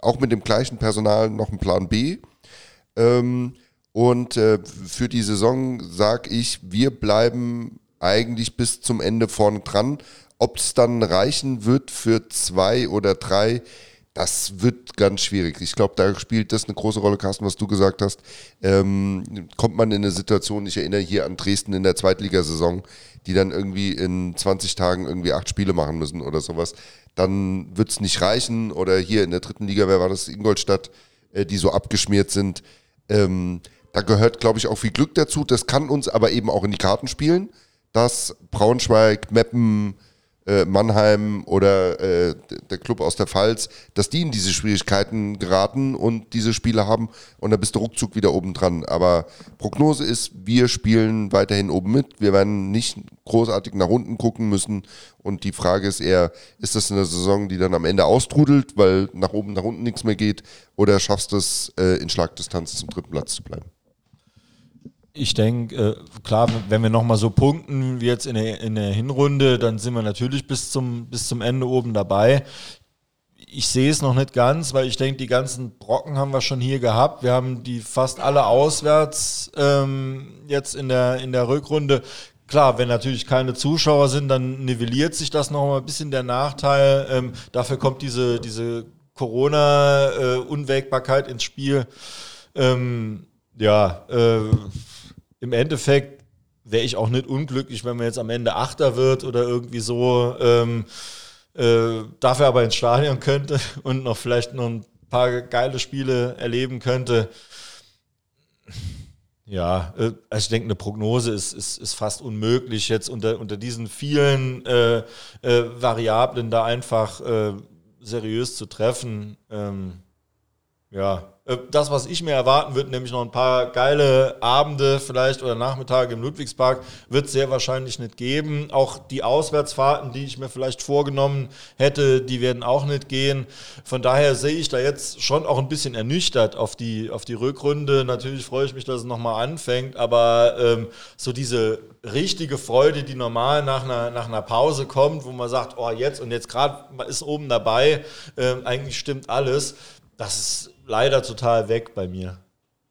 auch mit dem gleichen Personal noch einen Plan B. Ähm, und äh, für die Saison sage ich, wir bleiben eigentlich bis zum Ende vorne dran. Ob es dann reichen wird für zwei oder drei, das wird ganz schwierig. Ich glaube, da spielt das eine große Rolle, Carsten, was du gesagt hast. Ähm, kommt man in eine Situation, ich erinnere hier an Dresden in der Zweitligasaison, die dann irgendwie in 20 Tagen irgendwie acht Spiele machen müssen oder sowas, dann wird es nicht reichen. Oder hier in der dritten Liga, wer war das? Ingolstadt, äh, die so abgeschmiert sind. Ähm, da gehört, glaube ich, auch viel Glück dazu. Das kann uns aber eben auch in die Karten spielen, dass Braunschweig, Meppen, äh, Mannheim oder äh, der Club aus der Pfalz, dass die in diese Schwierigkeiten geraten und diese Spiele haben und dann bist du ruckzuck wieder oben dran. Aber Prognose ist, wir spielen weiterhin oben mit. Wir werden nicht großartig nach unten gucken müssen und die Frage ist eher, ist das eine Saison, die dann am Ende austrudelt, weil nach oben, nach unten nichts mehr geht oder schaffst du es äh, in Schlagdistanz zum dritten Platz zu bleiben? Ich denke, äh, klar, wenn wir nochmal so punkten wie jetzt in der, in der Hinrunde, dann sind wir natürlich bis zum, bis zum Ende oben dabei. Ich sehe es noch nicht ganz, weil ich denke, die ganzen Brocken haben wir schon hier gehabt. Wir haben die fast alle auswärts ähm, jetzt in der, in der Rückrunde. Klar, wenn natürlich keine Zuschauer sind, dann nivelliert sich das noch mal ein bisschen der Nachteil. Ähm, dafür kommt diese, diese Corona-Unwägbarkeit äh, ins Spiel. Ähm, ja, äh, im Endeffekt wäre ich auch nicht unglücklich, wenn man jetzt am Ende Achter wird oder irgendwie so. Ähm, äh, dafür aber ins Stadion könnte und noch vielleicht noch ein paar geile Spiele erleben könnte. Ja, äh, also ich denke, eine Prognose ist, ist, ist fast unmöglich, jetzt unter, unter diesen vielen äh, äh, Variablen da einfach äh, seriös zu treffen. Ähm, Ja, das, was ich mir erwarten würde, nämlich noch ein paar geile Abende vielleicht oder Nachmittage im Ludwigspark, wird es sehr wahrscheinlich nicht geben. Auch die Auswärtsfahrten, die ich mir vielleicht vorgenommen hätte, die werden auch nicht gehen. Von daher sehe ich da jetzt schon auch ein bisschen ernüchtert auf die, auf die Rückrunde. Natürlich freue ich mich, dass es nochmal anfängt, aber ähm, so diese richtige Freude, die normal nach einer, nach einer Pause kommt, wo man sagt, oh jetzt und jetzt gerade ist oben dabei, ähm, eigentlich stimmt alles. Das ist leider total weg bei mir.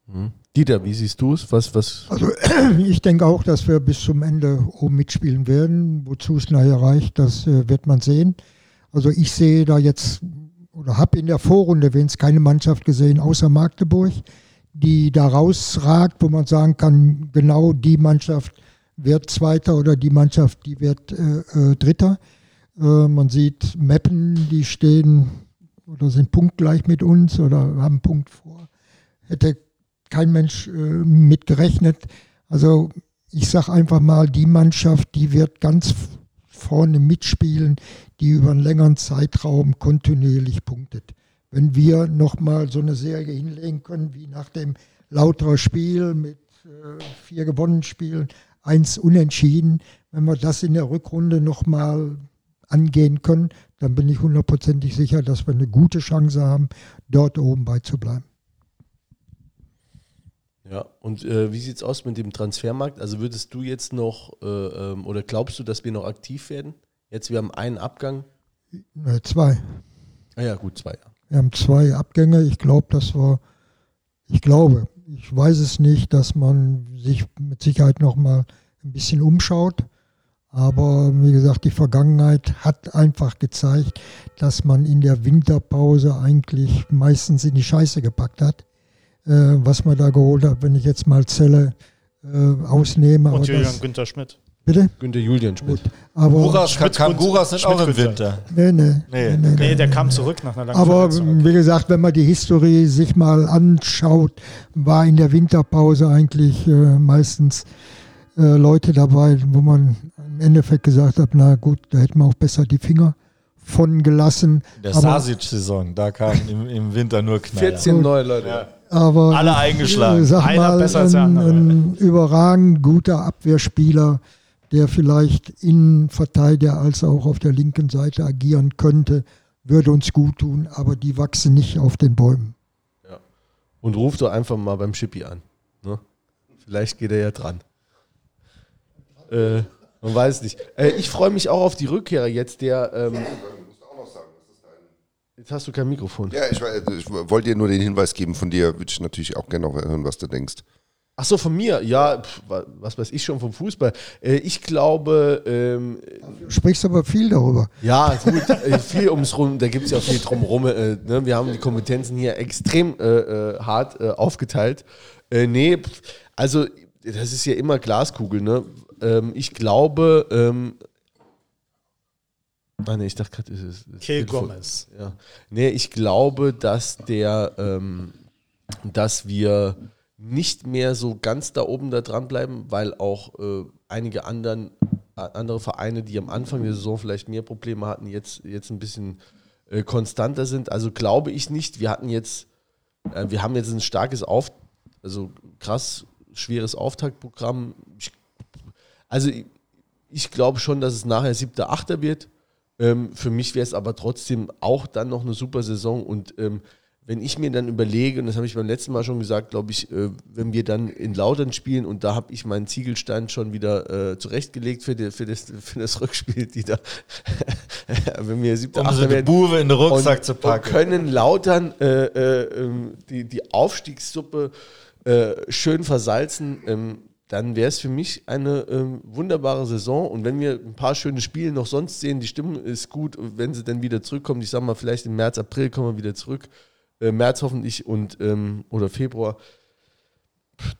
Mhm. Dieter, wie siehst du es? Was, was? Also ich denke auch, dass wir bis zum Ende oben mitspielen werden. Wozu es nachher reicht, das äh, wird man sehen. Also ich sehe da jetzt oder habe in der Vorrunde wenn es keine Mannschaft gesehen, außer Magdeburg, die da rausragt, wo man sagen kann, genau die Mannschaft wird Zweiter oder die Mannschaft, die wird äh, äh, Dritter. Äh, man sieht Meppen, die stehen oder sind punktgleich mit uns oder haben einen Punkt vor. Hätte kein Mensch äh, mit gerechnet. Also ich sage einfach mal, die Mannschaft, die wird ganz vorne mitspielen, die über einen längeren Zeitraum kontinuierlich punktet. Wenn wir nochmal so eine Serie hinlegen können, wie nach dem lauterer Spiel mit äh, vier gewonnenen Spielen, eins unentschieden, wenn wir das in der Rückrunde nochmal angehen können, dann bin ich hundertprozentig sicher, dass wir eine gute Chance haben, dort oben beizubleiben. Ja, und äh, wie sieht es aus mit dem Transfermarkt? Also würdest du jetzt noch äh, ähm, oder glaubst du, dass wir noch aktiv werden? Jetzt, wir haben einen Abgang. Ne, zwei. Ah ja, gut, zwei. Ja. Wir haben zwei Abgänge. Ich glaube, das war, ich glaube, ich weiß es nicht, dass man sich mit Sicherheit noch mal ein bisschen umschaut. Aber wie gesagt, die Vergangenheit hat einfach gezeigt, dass man in der Winterpause eigentlich meistens in die Scheiße gepackt hat. Äh, was man da geholt hat, wenn ich jetzt mal Zelle äh, ausnehme. Und Julian das, Günther Schmidt. Bitte? Günther Julian Schmidt. Aber, Guras, Schmidt- kam Guras nicht Schmidt- auch im. Winter? nee, nee, Nee. nee, Nee, der kam zurück nach einer langen Aber Verletzung. wie gesagt, wenn man die Historie sich mal anschaut, war in der Winterpause eigentlich äh, meistens äh, Leute dabei, wo man Endeffekt gesagt hat, na gut, da hätten wir auch besser die Finger von gelassen. In der Sasic-Saison, da kam im, im Winter nur Knaller. 14 neue Leute. Aber Alle eingeschlagen. äh, sag Einer mal, besser als der ein, andere. ein überragend guter Abwehrspieler, der vielleicht Innenverteidiger als auch auf der linken Seite agieren könnte, würde uns gut tun, aber die wachsen nicht auf den Bäumen. Und ruf doch einfach mal beim Schippi an. Ne? Vielleicht geht er ja dran. Äh, man weiß nicht. Äh, ich freue mich auch auf die Rückkehrer jetzt, der. Ähm, jetzt hast du kein Mikrofon. Ja, ich, ich wollte dir nur den Hinweis geben, von dir würde ich natürlich auch gerne noch hören, was du denkst. Ach so, von mir. Ja, pf, wa- was weiß ich schon vom Fußball. Äh, ich glaube, ähm, Du sprichst aber viel darüber. Ja, gut, äh, viel ums Rum, da gibt es ja viel drumherum. Äh, ne? Wir haben die Kompetenzen hier extrem äh, äh, hart äh, aufgeteilt. Äh, nee, pf, also das ist ja immer Glaskugel. Ne? Ähm, ich glaube, ähm, ah, nee, ich dachte gerade, es ist. Kill. Gomez. Ja. Nee, ich glaube, dass der, ähm, dass wir nicht mehr so ganz da oben da dranbleiben, weil auch äh, einige anderen, äh, andere Vereine, die am Anfang der Saison vielleicht mehr Probleme hatten, jetzt, jetzt ein bisschen äh, konstanter sind. Also glaube ich nicht. Wir hatten jetzt, äh, wir haben jetzt ein starkes Auf, also krass schweres Auftaktprogramm. Ich, also ich, ich glaube schon, dass es nachher siebter, achter wird. Ähm, für mich wäre es aber trotzdem auch dann noch eine super Saison. Und ähm, wenn ich mir dann überlege, und das habe ich beim letzten Mal schon gesagt, glaube ich, äh, wenn wir dann in Lautern spielen und da habe ich meinen Ziegelstein schon wieder äh, zurechtgelegt für, die, für, das, für das Rückspiel, die da, wenn wir siebter, Um achter werden. Buwe in den Rucksack und, zu packen. Und können Lautern äh, äh, ähm, die, die Aufstiegssuppe äh, schön versalzen, ähm, dann wäre es für mich eine ähm, wunderbare Saison. Und wenn wir ein paar schöne Spiele noch sonst sehen, die Stimmung ist gut, wenn sie dann wieder zurückkommen, ich sage mal, vielleicht im März, April kommen wir wieder zurück, äh, März hoffentlich und ähm, oder Februar,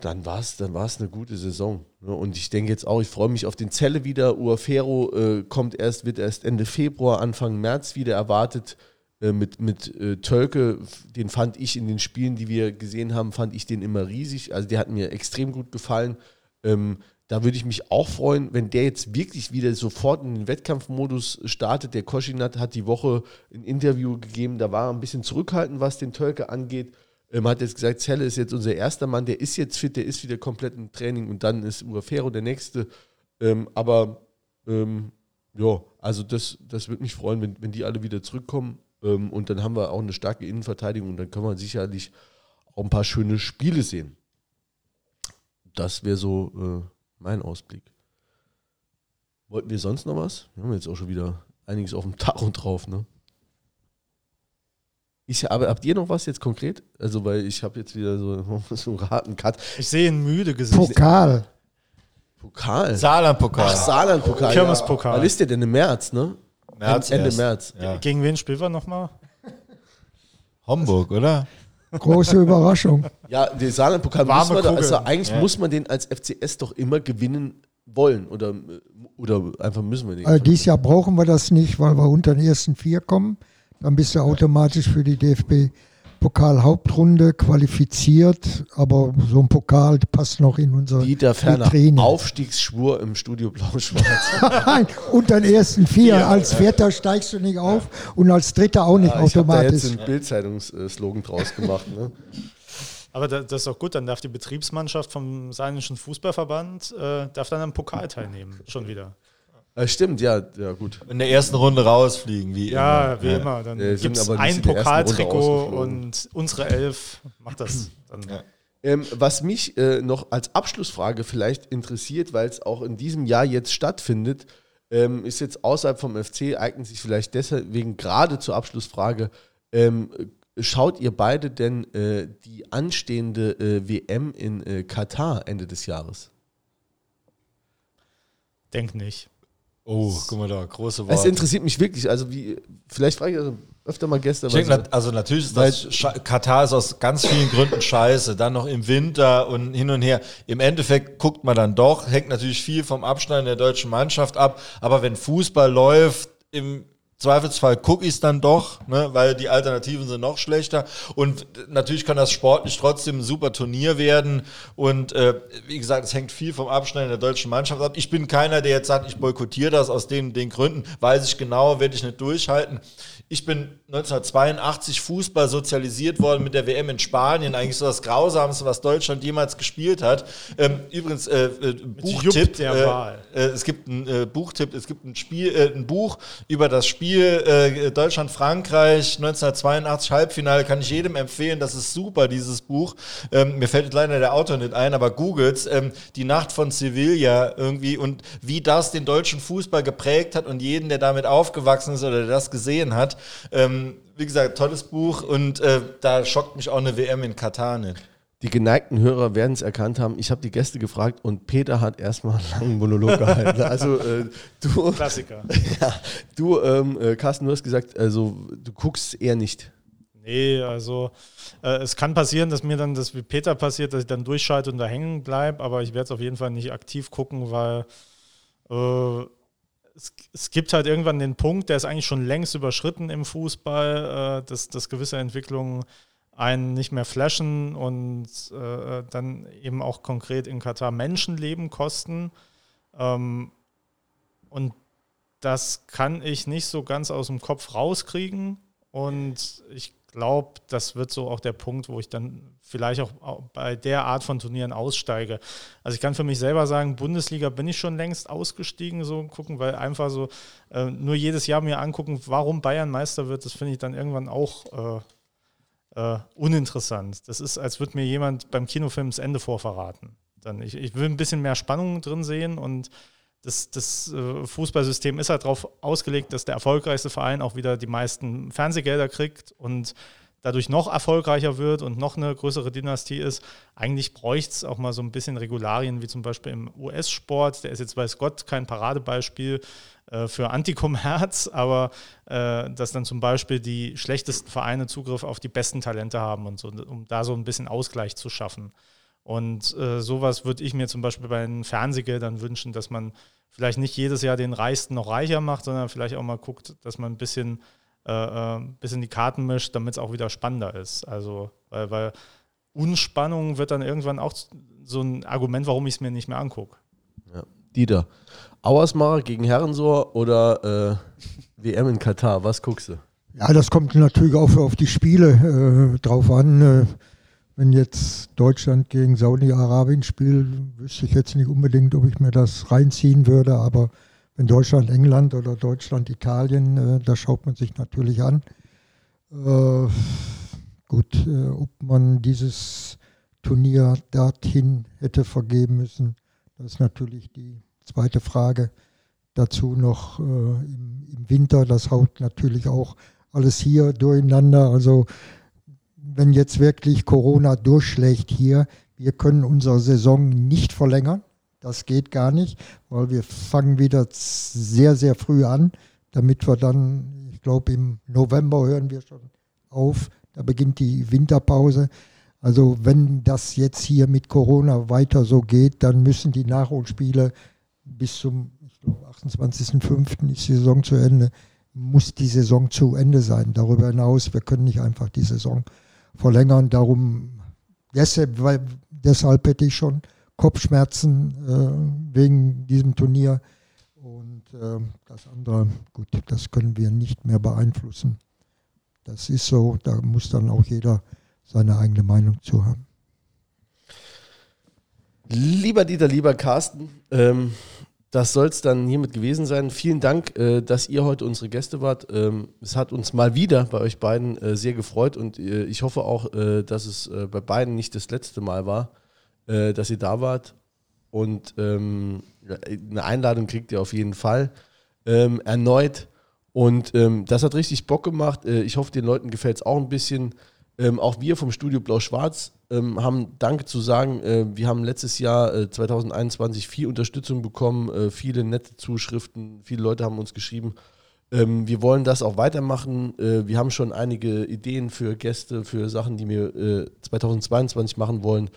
dann war es dann war's eine gute Saison. Ne? Und ich denke jetzt auch, ich freue mich auf den Zelle wieder. Uafero äh, kommt erst, wird erst Ende Februar, Anfang März wieder erwartet. Äh, mit mit äh, Tölke, den fand ich in den Spielen, die wir gesehen haben, fand ich den immer riesig. Also der hat mir extrem gut gefallen. Ähm, da würde ich mich auch freuen, wenn der jetzt wirklich wieder sofort in den Wettkampfmodus startet. Der Koschinat hat die Woche ein Interview gegeben, da war er ein bisschen zurückhaltend, was den Tölke angeht. Ähm, hat jetzt gesagt, Zelle ist jetzt unser erster Mann, der ist jetzt fit, der ist wieder komplett im Training und dann ist Uafero der nächste. Ähm, aber ähm, ja, also das, das würde mich freuen, wenn, wenn die alle wieder zurückkommen. Ähm, und dann haben wir auch eine starke Innenverteidigung und dann können wir sicherlich auch ein paar schöne Spiele sehen. Das wäre so äh, mein Ausblick. Wollten wir sonst noch was? Wir haben jetzt auch schon wieder einiges auf dem Tacho drauf, ne? Ich, aber habt ihr noch was jetzt konkret? Also, weil ich habe jetzt wieder so, so einen harten Cut. Ich sehe ein müde Gesicht. Pokal. Pokal. Saarland-Pokal. Ach, Saarland-Pokal. Kirmespokal. Wann ist der denn im März, ne? März Ende erst. März. Ja. Gegen wen spielen wir nochmal? Homburg, oder? Große Überraschung. Ja, den Saarland-Pokal muss man, da, also eigentlich Ja. muss man den als FCS doch immer gewinnen wollen. Oder, oder einfach müssen wir den. Äh, dieses Jahr brauchen wir das nicht, weil wir unter den ersten vier kommen. Dann bist du automatisch für die DFB-Pokal-Hauptrunde qualifiziert. Aber so ein Pokal passt noch in unser Dieter Ferner, Vitrine. Aufstiegsschwur im Studio Blau-Schwarz. Nein, unter den ersten vier. als Vierter steigst du nicht auf und als Dritter auch nicht Ja, ich habe da automatisch. jetzt einen Bild-Zeitungsslogan draus gemacht. Ne? Aber da, das ist doch gut, dann darf die Betriebsmannschaft vom Saarländischen Fußballverband äh, darf dann am Pokal teilnehmen, schon wieder. Äh, stimmt, ja, ja gut. In der ersten Runde rausfliegen, wie Ja, immer. wie immer. Dann sind gibt es ein Pokaltrikot und unsere Elf macht das. Dann. Ja. Ähm, was mich äh, noch als Abschlussfrage vielleicht interessiert, weil es auch in diesem Jahr jetzt stattfindet, ähm, ist jetzt außerhalb vom FC, eignet sich vielleicht deswegen gerade zur Abschlussfrage, ähm, schaut ihr beide denn äh, die anstehende äh, WM in äh, Katar Ende des Jahres? Denk nicht. Oh, guck mal da, große Es Worte. interessiert mich wirklich, also wie, vielleicht frage ich also öfter mal Gäste, Ich denke, also natürlich ist das Katar ist aus ganz vielen Gründen scheiße. Dann noch im Winter und hin und her. Im Endeffekt guckt man dann doch, hängt natürlich viel vom Abschneiden der deutschen Mannschaft ab. Aber wenn Fußball läuft, im Zweifelsfall gucke ich es dann doch, ne, weil die Alternativen sind noch schlechter. Und natürlich kann das sportlich trotzdem ein super Turnier werden. Und äh, wie gesagt, es hängt viel vom Abschneiden der deutschen Mannschaft ab. Ich bin keiner, der jetzt sagt, ich boykottiere das aus den, den Gründen. Weiß ich genau, werde ich nicht durchhalten. Ich bin 1982 Fußball sozialisiert worden mit der WM in Spanien. Eigentlich so das Grausamste, was Deutschland jemals gespielt hat. Ähm, übrigens, äh, äh, Buchtipp. äh, äh, es gibt ein äh, Buchtipp, es gibt ein Spiel, äh, ein Buch über das Spiel Deutschland-Frankreich 1982 Halbfinale. Kann ich jedem empfehlen. Das ist super, dieses Buch. Ähm, mir fällt leider der Autor nicht ein, aber googles ähm, die Nacht von Sevilla irgendwie und wie das den deutschen Fußball geprägt hat und jeden, der damit aufgewachsen ist oder der das gesehen hat. Ähm, wie gesagt, tolles Buch und äh, da schockt mich auch eine WM in Katar nicht. Die geneigten Hörer werden es erkannt haben. Ich habe die Gäste gefragt und Peter hat erstmal einen langen Monolog gehalten. Also äh, du, Klassiker. ja, du ähm, äh, Carsten, du hast gesagt, also du guckst eher nicht. Nee, also äh, es kann passieren, dass mir dann das wie Peter passiert, dass ich dann durchschalte und da hängen bleibe, aber ich werde es auf jeden Fall nicht aktiv gucken, weil äh, es, es gibt halt irgendwann den Punkt, der ist eigentlich schon längst überschritten im Fußball, äh, dass, dass gewisse Entwicklungen einen nicht mehr flashen und äh, dann eben auch konkret in Katar Menschenleben kosten. Ähm, und das kann ich nicht so ganz aus dem Kopf rauskriegen. Und ich glaube, das wird so auch der Punkt, wo ich dann vielleicht auch bei der Art von Turnieren aussteige. Also ich kann für mich selber sagen, Bundesliga bin ich schon längst ausgestiegen, so gucken, weil einfach so äh, nur jedes Jahr mir angucken, warum Bayern Meister wird, das finde ich dann irgendwann auch äh, äh, uninteressant. Das ist, als würde mir jemand beim Kinofilm das Ende vorverraten. Dann ich, ich will ein bisschen mehr Spannung drin sehen und das, das äh, Fußballsystem ist halt darauf ausgelegt, dass der erfolgreichste Verein auch wieder die meisten Fernsehgelder kriegt und dadurch noch erfolgreicher wird und noch eine größere Dynastie ist. Eigentlich bräuchte es auch mal so ein bisschen Regularien, wie zum Beispiel im US-Sport. Der ist jetzt, weiß Gott, kein Paradebeispiel äh, für Antikommerz, aber äh, dass dann zum Beispiel die schlechtesten Vereine Zugriff auf die besten Talente haben und so, um da so ein bisschen Ausgleich zu schaffen. Und äh, sowas würde ich mir zum Beispiel bei den Fernsehgeldern wünschen, dass man vielleicht nicht jedes Jahr den Reichsten noch reicher macht, sondern vielleicht auch mal guckt, dass man ein bisschen, äh, äh, ein bisschen die Karten mischt, damit es auch wieder spannender ist. Also, weil, weil Unspannung wird dann irgendwann auch so ein Argument, warum ich es mir nicht mehr angucke. Ja. Dieter, Auersmacher gegen Herrensor oder äh, WM in Katar? Was guckst du? Ja, das kommt natürlich auch auf die Spiele äh, drauf an. Wenn jetzt Deutschland gegen Saudi-Arabien spielt, wüsste ich jetzt nicht unbedingt, ob ich mir das reinziehen würde, aber wenn Deutschland England oder Deutschland Italien, äh, da schaut man sich natürlich an. Äh, gut, äh, ob man dieses Turnier dorthin hätte vergeben müssen, das ist natürlich die zweite Frage. Dazu noch äh, im, im Winter, das haut natürlich auch alles hier durcheinander. Also wenn jetzt wirklich Corona durchschlägt hier, wir können unsere Saison nicht verlängern. Das geht gar nicht, weil wir fangen wieder sehr, sehr früh an, damit wir dann, ich glaube, im November hören wir schon auf. Da beginnt die Winterpause. Also wenn das jetzt hier mit Corona weiter so geht, dann müssen die Nachholspiele bis zum, ich glaube, 28.05. ist die Saison zu Ende, muss die Saison zu Ende sein. Darüber hinaus, wir können nicht einfach die Saison verlängern. Darum, deshalb, weil, deshalb hätte ich schon Kopfschmerzen äh, wegen diesem Turnier. Und äh, das andere, gut, das können wir nicht mehr beeinflussen. Das ist so, da muss dann auch jeder seine eigene Meinung zu haben. Lieber Dieter, lieber Carsten, ähm, das soll es dann hiermit gewesen sein. Vielen Dank, äh, dass ihr heute unsere Gäste wart. Ähm, es hat uns mal wieder bei euch beiden äh, sehr gefreut und äh, ich hoffe auch, äh, dass es äh, bei beiden nicht das letzte Mal war, äh, dass ihr da wart. Und ähm, eine Einladung kriegt ihr auf jeden Fall ähm, erneut. Und ähm, das hat richtig Bock gemacht. ich hoffe, den Leuten gefällt es auch ein bisschen. Ähm, auch wir vom Studio Blau-Schwarz ähm, haben Danke zu sagen. Äh, wir haben letztes Jahr äh, 2021 viel Unterstützung bekommen, äh, viele nette Zuschriften, viele Leute haben uns geschrieben. Ähm, wir wollen das auch weitermachen. Äh, wir haben schon einige Ideen für Gäste, für Sachen, die wir 2022 äh, machen wollen.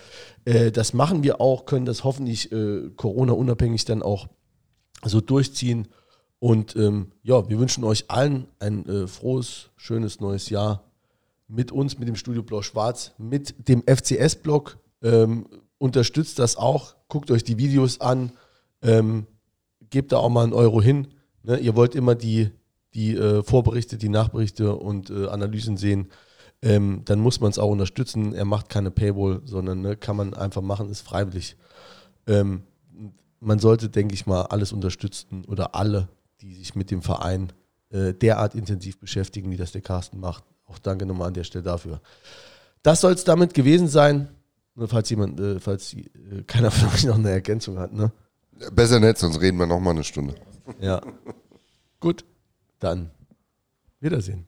Äh, das machen wir auch, können das hoffentlich Corona-unabhängig dann auch so durchziehen. Und ähm, ja, wir wünschen euch allen ein frohes, schönes neues Jahr mit uns, mit dem Studio Blau-Schwarz, mit dem FCS-Blog. Ähm, unterstützt das auch, guckt euch die Videos an, ähm, gebt da auch mal einen Euro hin. Ne? Ihr wollt immer die, die äh, Vorberichte, die Nachberichte und äh, Analysen sehen. Ähm, dann muss man es auch unterstützen. Er macht keine Paywall, sondern ne, kann man einfach machen, ist freiwillig. Ähm, man sollte, denke ich mal, alles unterstützen oder alle, die sich mit dem Verein äh, derart intensiv beschäftigen, wie das der Carsten macht. Auch danke nochmal an der Stelle dafür. Das soll es damit gewesen sein. Nur falls jemand, äh, falls äh, keiner von euch noch eine Ergänzung hat, ne? Besser nicht, sonst reden wir nochmal eine Stunde. Ja. Gut, dann Wiedersehen.